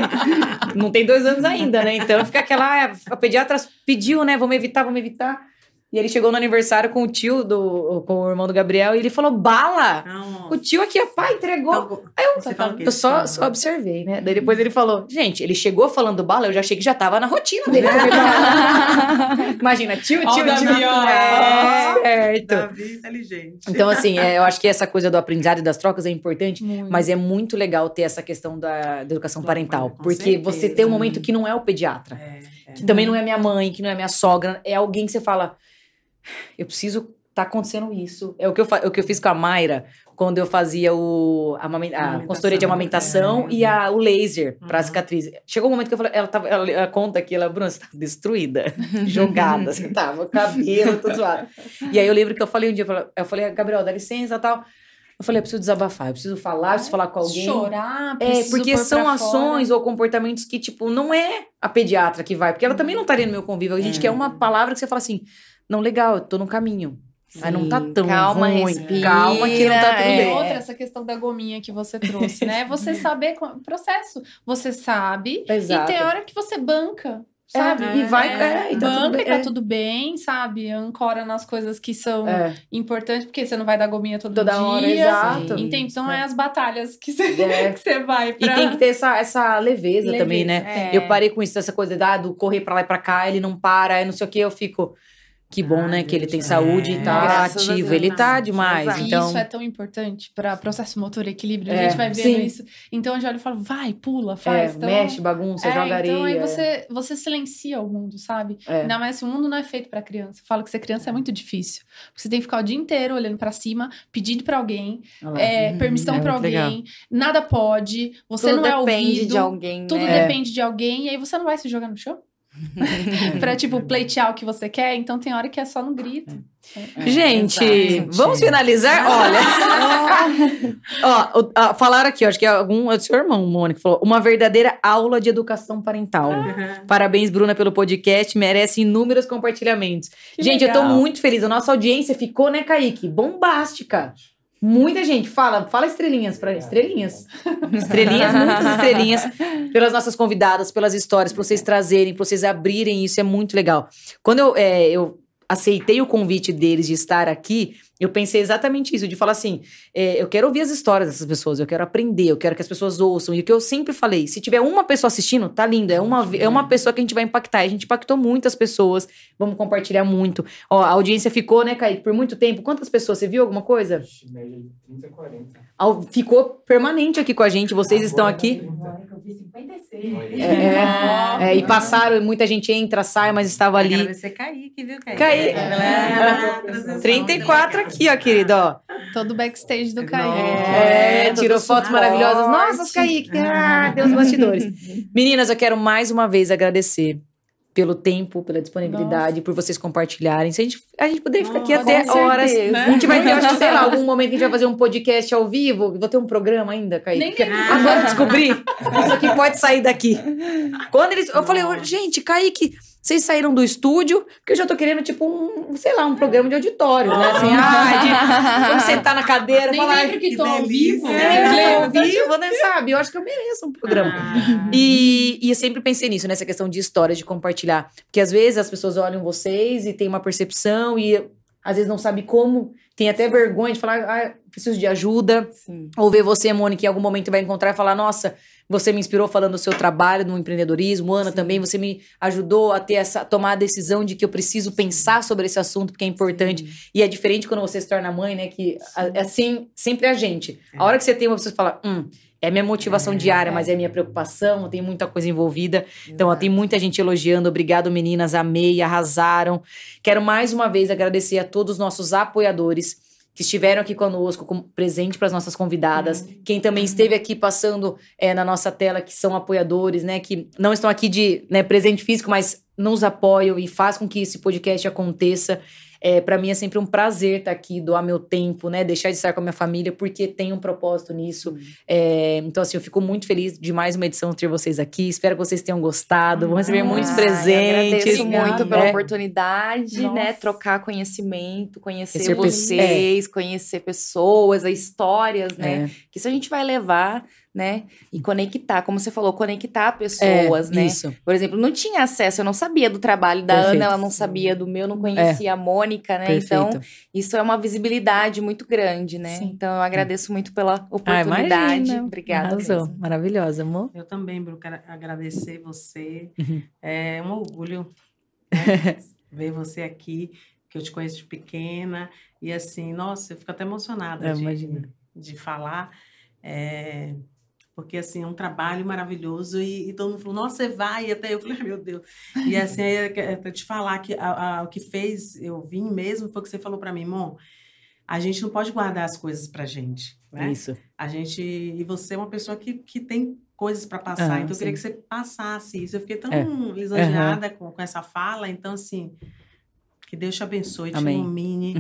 não tem dois anos ainda, né? Então fica aquela. Ah, a pediatra pediu, né? Vamos evitar, vamos evitar. E ele chegou no aniversário com o tio do. com o irmão do Gabriel e ele falou: bala! Nossa. O tio aqui, pai entregou. Então, Aí eu, tá, eu só, só observei, né? Daí depois ele falou: gente, ele chegou falando bala, eu já achei que já tava na rotina dele. Imagina, tio, tio, oh, tio. É, certo. Davi inteligente. Então, assim, é, eu acho que essa coisa do aprendizado e das trocas é importante, muito. mas é muito legal ter essa questão da, da educação parental. porque certeza. você tem um momento que não é o pediatra. É, é. Que também não é minha mãe, que não é minha sogra, é alguém que você fala eu preciso tá acontecendo isso. É o que eu, o que eu fiz com a Mayra quando eu fazia o, a, a consultoria de amamentação é, e a, o laser uhum. para cicatriz. Chegou um momento que eu falei, ela, tava, ela, ela conta que ela, Bruna, você tá destruída, jogada, assim, tava, o cabelo, tudo zoado. E aí eu lembro que eu falei um dia, eu falei, Gabriel, dá licença e tal. Eu falei, eu preciso desabafar, eu preciso falar, eu preciso falar com alguém. Chorar, É, porque são ações fora. ou comportamentos que, tipo, não é a pediatra que vai, porque ela também não estaria no meu convívio. A gente é. quer uma palavra que você fala assim, não, legal, eu tô no caminho. Sim, Aí não tá tão calma, ruim. Respira, calma que não tá tudo é. bem. Outra, essa questão da gominha que você trouxe, né? Você saber o processo. Você sabe Exato. e tem hora que você banca. É, sabe? É, e vai, é, e tá banca tudo e tá é. tudo bem, sabe? Ancora nas coisas que são é. importantes, porque você não vai dar gominha todo Toda dia. Hora, exato. Entende? Então é, as batalhas que você, que você vai pra... E tem que ter essa, essa leveza, leveza também, né? Eu parei com isso, essa coisa ah, do correr pra lá e pra cá, ele não para, não sei o que, eu fico... Que bom, né? Que ele tem saúde e tá ativo. Ele tá demais. Exato. Então... Isso é tão importante para processo motor e equilíbrio. É, a gente vai vendo sim. isso. Então eu já olho e falo, vai, pula, faz. É, então, mexe, bagunça, é, joga areia. Então aí você, você silencia o mundo, sabe? É. Ainda mais se o mundo não é feito para criança. Eu falo que ser criança é muito difícil. Você tem que ficar o dia inteiro olhando para cima, pedindo para alguém, é, permissão é para alguém. Legal. Nada pode. Você tudo não é ouvido. Tudo depende de alguém. Tudo né? depende de alguém. E aí você não vai se jogar no chão? pra, tipo, pleitear o que você quer, então tem hora que é só no grito. É, é Gente, exatamente. vamos finalizar? Olha, ó, ó, falaram aqui, ó, acho que é algum é o seu irmão, Mônica, falou uma verdadeira aula de educação parental. Uhum. Parabéns, Bruna, pelo podcast, merece inúmeros compartilhamentos. Que Gente, legal. eu tô muito feliz, a nossa audiência ficou, né, Kaique? Bombástica. Muita gente fala, fala estrelinhas para estrelinhas. Estrelinhas, muitas estrelinhas pelas nossas convidadas, pelas histórias, para vocês trazerem, para vocês abrirem, isso é muito legal. Quando eu, é, eu aceitei o convite deles de estar aqui, eu pensei exatamente isso, de falar assim: é, eu quero ouvir as histórias dessas pessoas, eu quero aprender, eu quero que as pessoas ouçam. E o que eu sempre falei: se tiver uma pessoa assistindo, tá lindo, é uma, né? é uma pessoa que a gente vai impactar. A gente impactou muitas pessoas, vamos compartilhar muito. Ó, a audiência ficou, né, Kaique, por muito tempo. Quantas pessoas? Você viu alguma coisa? Média de 30, 40. Ficou permanente aqui com a gente, vocês Agora estão aqui. 30. 56. É, é, e passaram, muita gente entra, sai, mas estava ali. Você cair, que viu, Kaique? Caí. É, 34 é. aqui, ó, querido, ó. Todo backstage do Kaique. É, tirou fotos maravilhosas. Nossa, Kaique, ah, Deus bastidores. Meninas, eu quero mais uma vez agradecer pelo tempo, pela disponibilidade, Nossa. por vocês compartilharem. Se a gente, a gente poderia ficar aqui até horas. Né? A gente vai ter, acho que, sei lá, algum momento que a gente vai fazer um podcast ao vivo. Vou ter um programa ainda, Kaique. Nem agora eu descobri. Isso aqui pode sair daqui. Quando eles. Eu falei, gente, Kaique vocês saíram do estúdio, porque eu já tô querendo, tipo, um, sei lá, um programa de auditório, né? Assim, ah, de, vamos sentar na cadeira. Nem falar, lembro que, que tô ao vivo. É, ao vivo, né? Sabe? Eu acho que eu mereço um programa. Ah. E, e eu sempre pensei nisso, nessa questão de história, de compartilhar. Porque às vezes as pessoas olham vocês e tem uma percepção e às vezes não sabe como, tem até vergonha de falar, ah, preciso de ajuda. Sim. Ou ver você, Mônica, em algum momento vai encontrar e falar, nossa, você me inspirou falando do seu trabalho no empreendedorismo, Ana Sim. também, você me ajudou a ter essa tomar a decisão de que eu preciso pensar sobre esse assunto porque é importante. Sim. E é diferente quando você se torna mãe, né, que é assim, sempre a gente. É. A hora que você tem uma pessoa que fala, hum, é minha motivação é, diária, é. mas é minha preocupação, tem muita coisa envolvida. Exato. Então, ó, tem muita gente elogiando. Obrigado, meninas, amei, arrasaram. Quero mais uma vez agradecer a todos os nossos apoiadores que estiveram aqui conosco, como presente para as nossas convidadas, uhum. quem também esteve aqui passando é, na nossa tela, que são apoiadores, né, que não estão aqui de né, presente físico, mas nos apoiam e faz com que esse podcast aconteça. É, para mim é sempre um prazer estar tá aqui, doar meu tempo, né? Deixar de estar com a minha família, porque tem um propósito nisso. É, então, assim, eu fico muito feliz de mais uma edição ter vocês aqui. Espero que vocês tenham gostado. Vou receber muitos presentes. Agradeço muito pela é. oportunidade, Nossa. né? Trocar conhecimento, conhecer Esse vocês, conhecer pessoas, histórias, né? É. Que isso a gente vai levar né? E conectar, como você falou, conectar pessoas, é, né? Isso. Por exemplo, não tinha acesso, eu não sabia do trabalho da Perfeito. Ana, ela não sabia do meu, não conhecia é. a Mônica, né? Perfeito. Então, isso é uma visibilidade muito grande, né? Sim. Então, eu agradeço muito pela oportunidade. Ah, Obrigada. Arrasou. Maravilhosa, amor. Eu também, Bru, quero agradecer você. Uhum. É um orgulho né? ver você aqui, que eu te conheço de pequena. E assim, nossa, eu fico até emocionada é, de, de falar. É, porque assim é um trabalho maravilhoso e, e, todo mundo falou, nossa, você vai, e até eu falei, meu Deus. E assim, para te falar que a, a, o que fez eu vim mesmo foi o que você falou para mim, Mon, a gente não pode guardar as coisas pra gente, né? Isso. A gente, e você é uma pessoa que, que tem coisas para passar, ah, então eu queria que você passasse isso. Eu fiquei tão é. lisonjeada uhum. com, com essa fala, então assim, que Deus te abençoe, Amém. te ilumine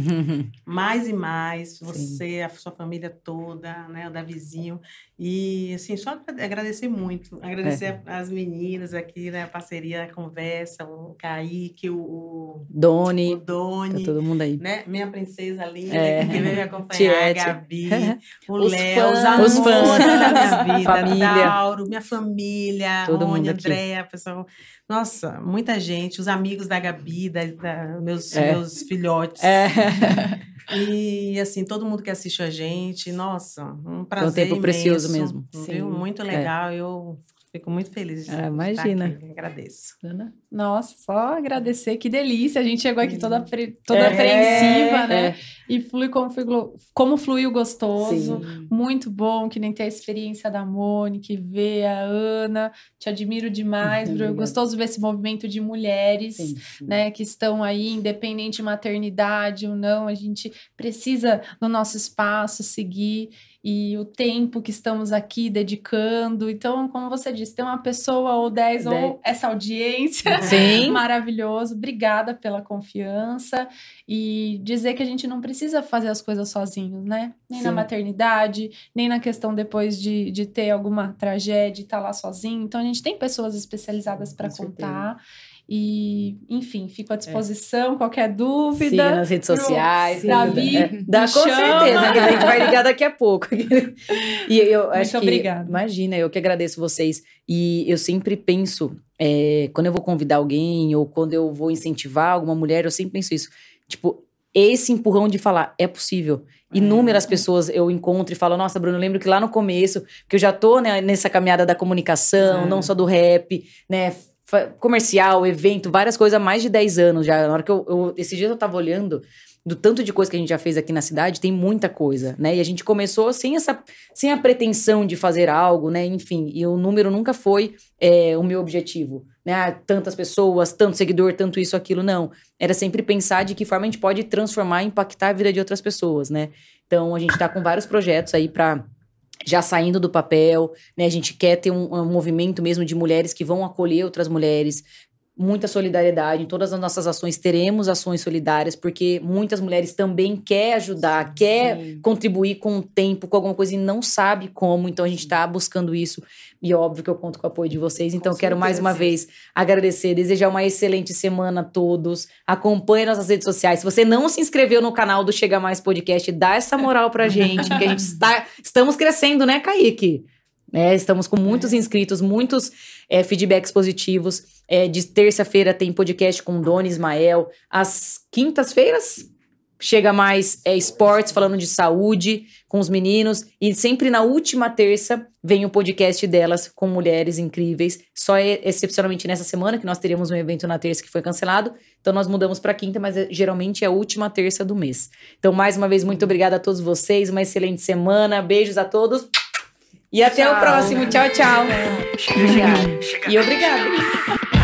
mais e mais, você, Sim. a sua família toda, né, o Davizinho. E, assim, só agradecer muito. Agradecer é. as meninas aqui, né, a parceria, a conversa, o Kaique, o... Doni. O Doni. Tá todo mundo aí. Né, minha princesa linda, é. que veio me acompanhar, a Gabi, o Léo, os fãs, os fãs da minha vida, família. Dauro, minha família, todo Rony, Andréa, pessoal nossa, muita gente, os amigos da Gabi, da, da meus, é. meus filhotes. É. E assim, todo mundo que assiste a gente, nossa, um prazer. É um tempo imenso, precioso mesmo. Viu? Muito é. legal. É. Eu Fico muito feliz de ah, imagina. estar aqui. Agradeço. Nossa, só agradecer. Que delícia. A gente chegou aqui toda, toda é, apreensiva, né? É. E flui como, flui como fluiu gostoso. Sim. Muito bom, que nem ter a experiência da Mônica, ver a Ana. Te admiro demais, Bruno. Gostoso ver esse movimento de mulheres, sim, sim. né? Que estão aí, independente de maternidade ou não. A gente precisa, no nosso espaço, seguir e o tempo que estamos aqui dedicando. Então, como você disse, tem uma pessoa ou dez, ou essa audiência Sim. maravilhoso. Obrigada pela confiança e dizer que a gente não precisa fazer as coisas sozinhos, né? Nem Sim. na maternidade, nem na questão depois de, de ter alguma tragédia e estar tá lá sozinho. Então, a gente tem pessoas especializadas para contar. Certeza. E, enfim, fico à é. disposição, é. qualquer dúvida. Siga nas redes sociais. Davi, é. Dá, com chama. certeza, que a gente vai ligar daqui a pouco. e eu Muito acho que, obrigada. Imagina, eu que agradeço vocês. E eu sempre penso, é, quando eu vou convidar alguém ou quando eu vou incentivar alguma mulher, eu sempre penso isso. Tipo, esse empurrão de falar, é possível. Inúmeras é. pessoas eu encontro e falo, nossa, Bruno, eu lembro que lá no começo, que eu já tô né, nessa caminhada da comunicação, é. não só do rap, né? Comercial, evento, várias coisas há mais de 10 anos já. Na hora que eu, eu. Esse dia eu tava olhando do tanto de coisa que a gente já fez aqui na cidade, tem muita coisa, né? E a gente começou sem essa, sem a pretensão de fazer algo, né? Enfim, e o número nunca foi é, o meu objetivo, né? Ah, tantas pessoas, tanto seguidor, tanto isso, aquilo, não. Era sempre pensar de que forma a gente pode transformar, impactar a vida de outras pessoas, né? Então a gente está com vários projetos aí para já saindo do papel, né? A gente quer ter um, um, movimento mesmo de mulheres que vão acolher outras mulheres, muita solidariedade. Em todas as nossas ações teremos ações solidárias, porque muitas mulheres também quer ajudar, quer contribuir com o tempo, com alguma coisa e não sabe como. Então a gente está buscando isso. E óbvio que eu conto com o apoio de vocês. Então quero mais uma vez agradecer, desejar uma excelente semana a todos. Acompanhe nossas redes sociais. Se você não se inscreveu no canal do Chega Mais Podcast, dá essa moral pra gente, que a gente está estamos crescendo, né, Kaique? É, estamos com muitos inscritos, muitos é, feedbacks positivos. É, de terça-feira tem podcast com Dona Ismael. Às quintas-feiras chega mais é, esportes, falando de saúde com os meninos. E sempre na última terça vem o podcast delas com mulheres incríveis. Só é, excepcionalmente nessa semana, que nós teríamos um evento na terça que foi cancelado. Então nós mudamos para quinta, mas é, geralmente é a última terça do mês. Então, mais uma vez, muito obrigada a todos vocês. Uma excelente semana. Beijos a todos. E até tchau. o próximo. Tchau, tchau. Obrigada. E obrigada.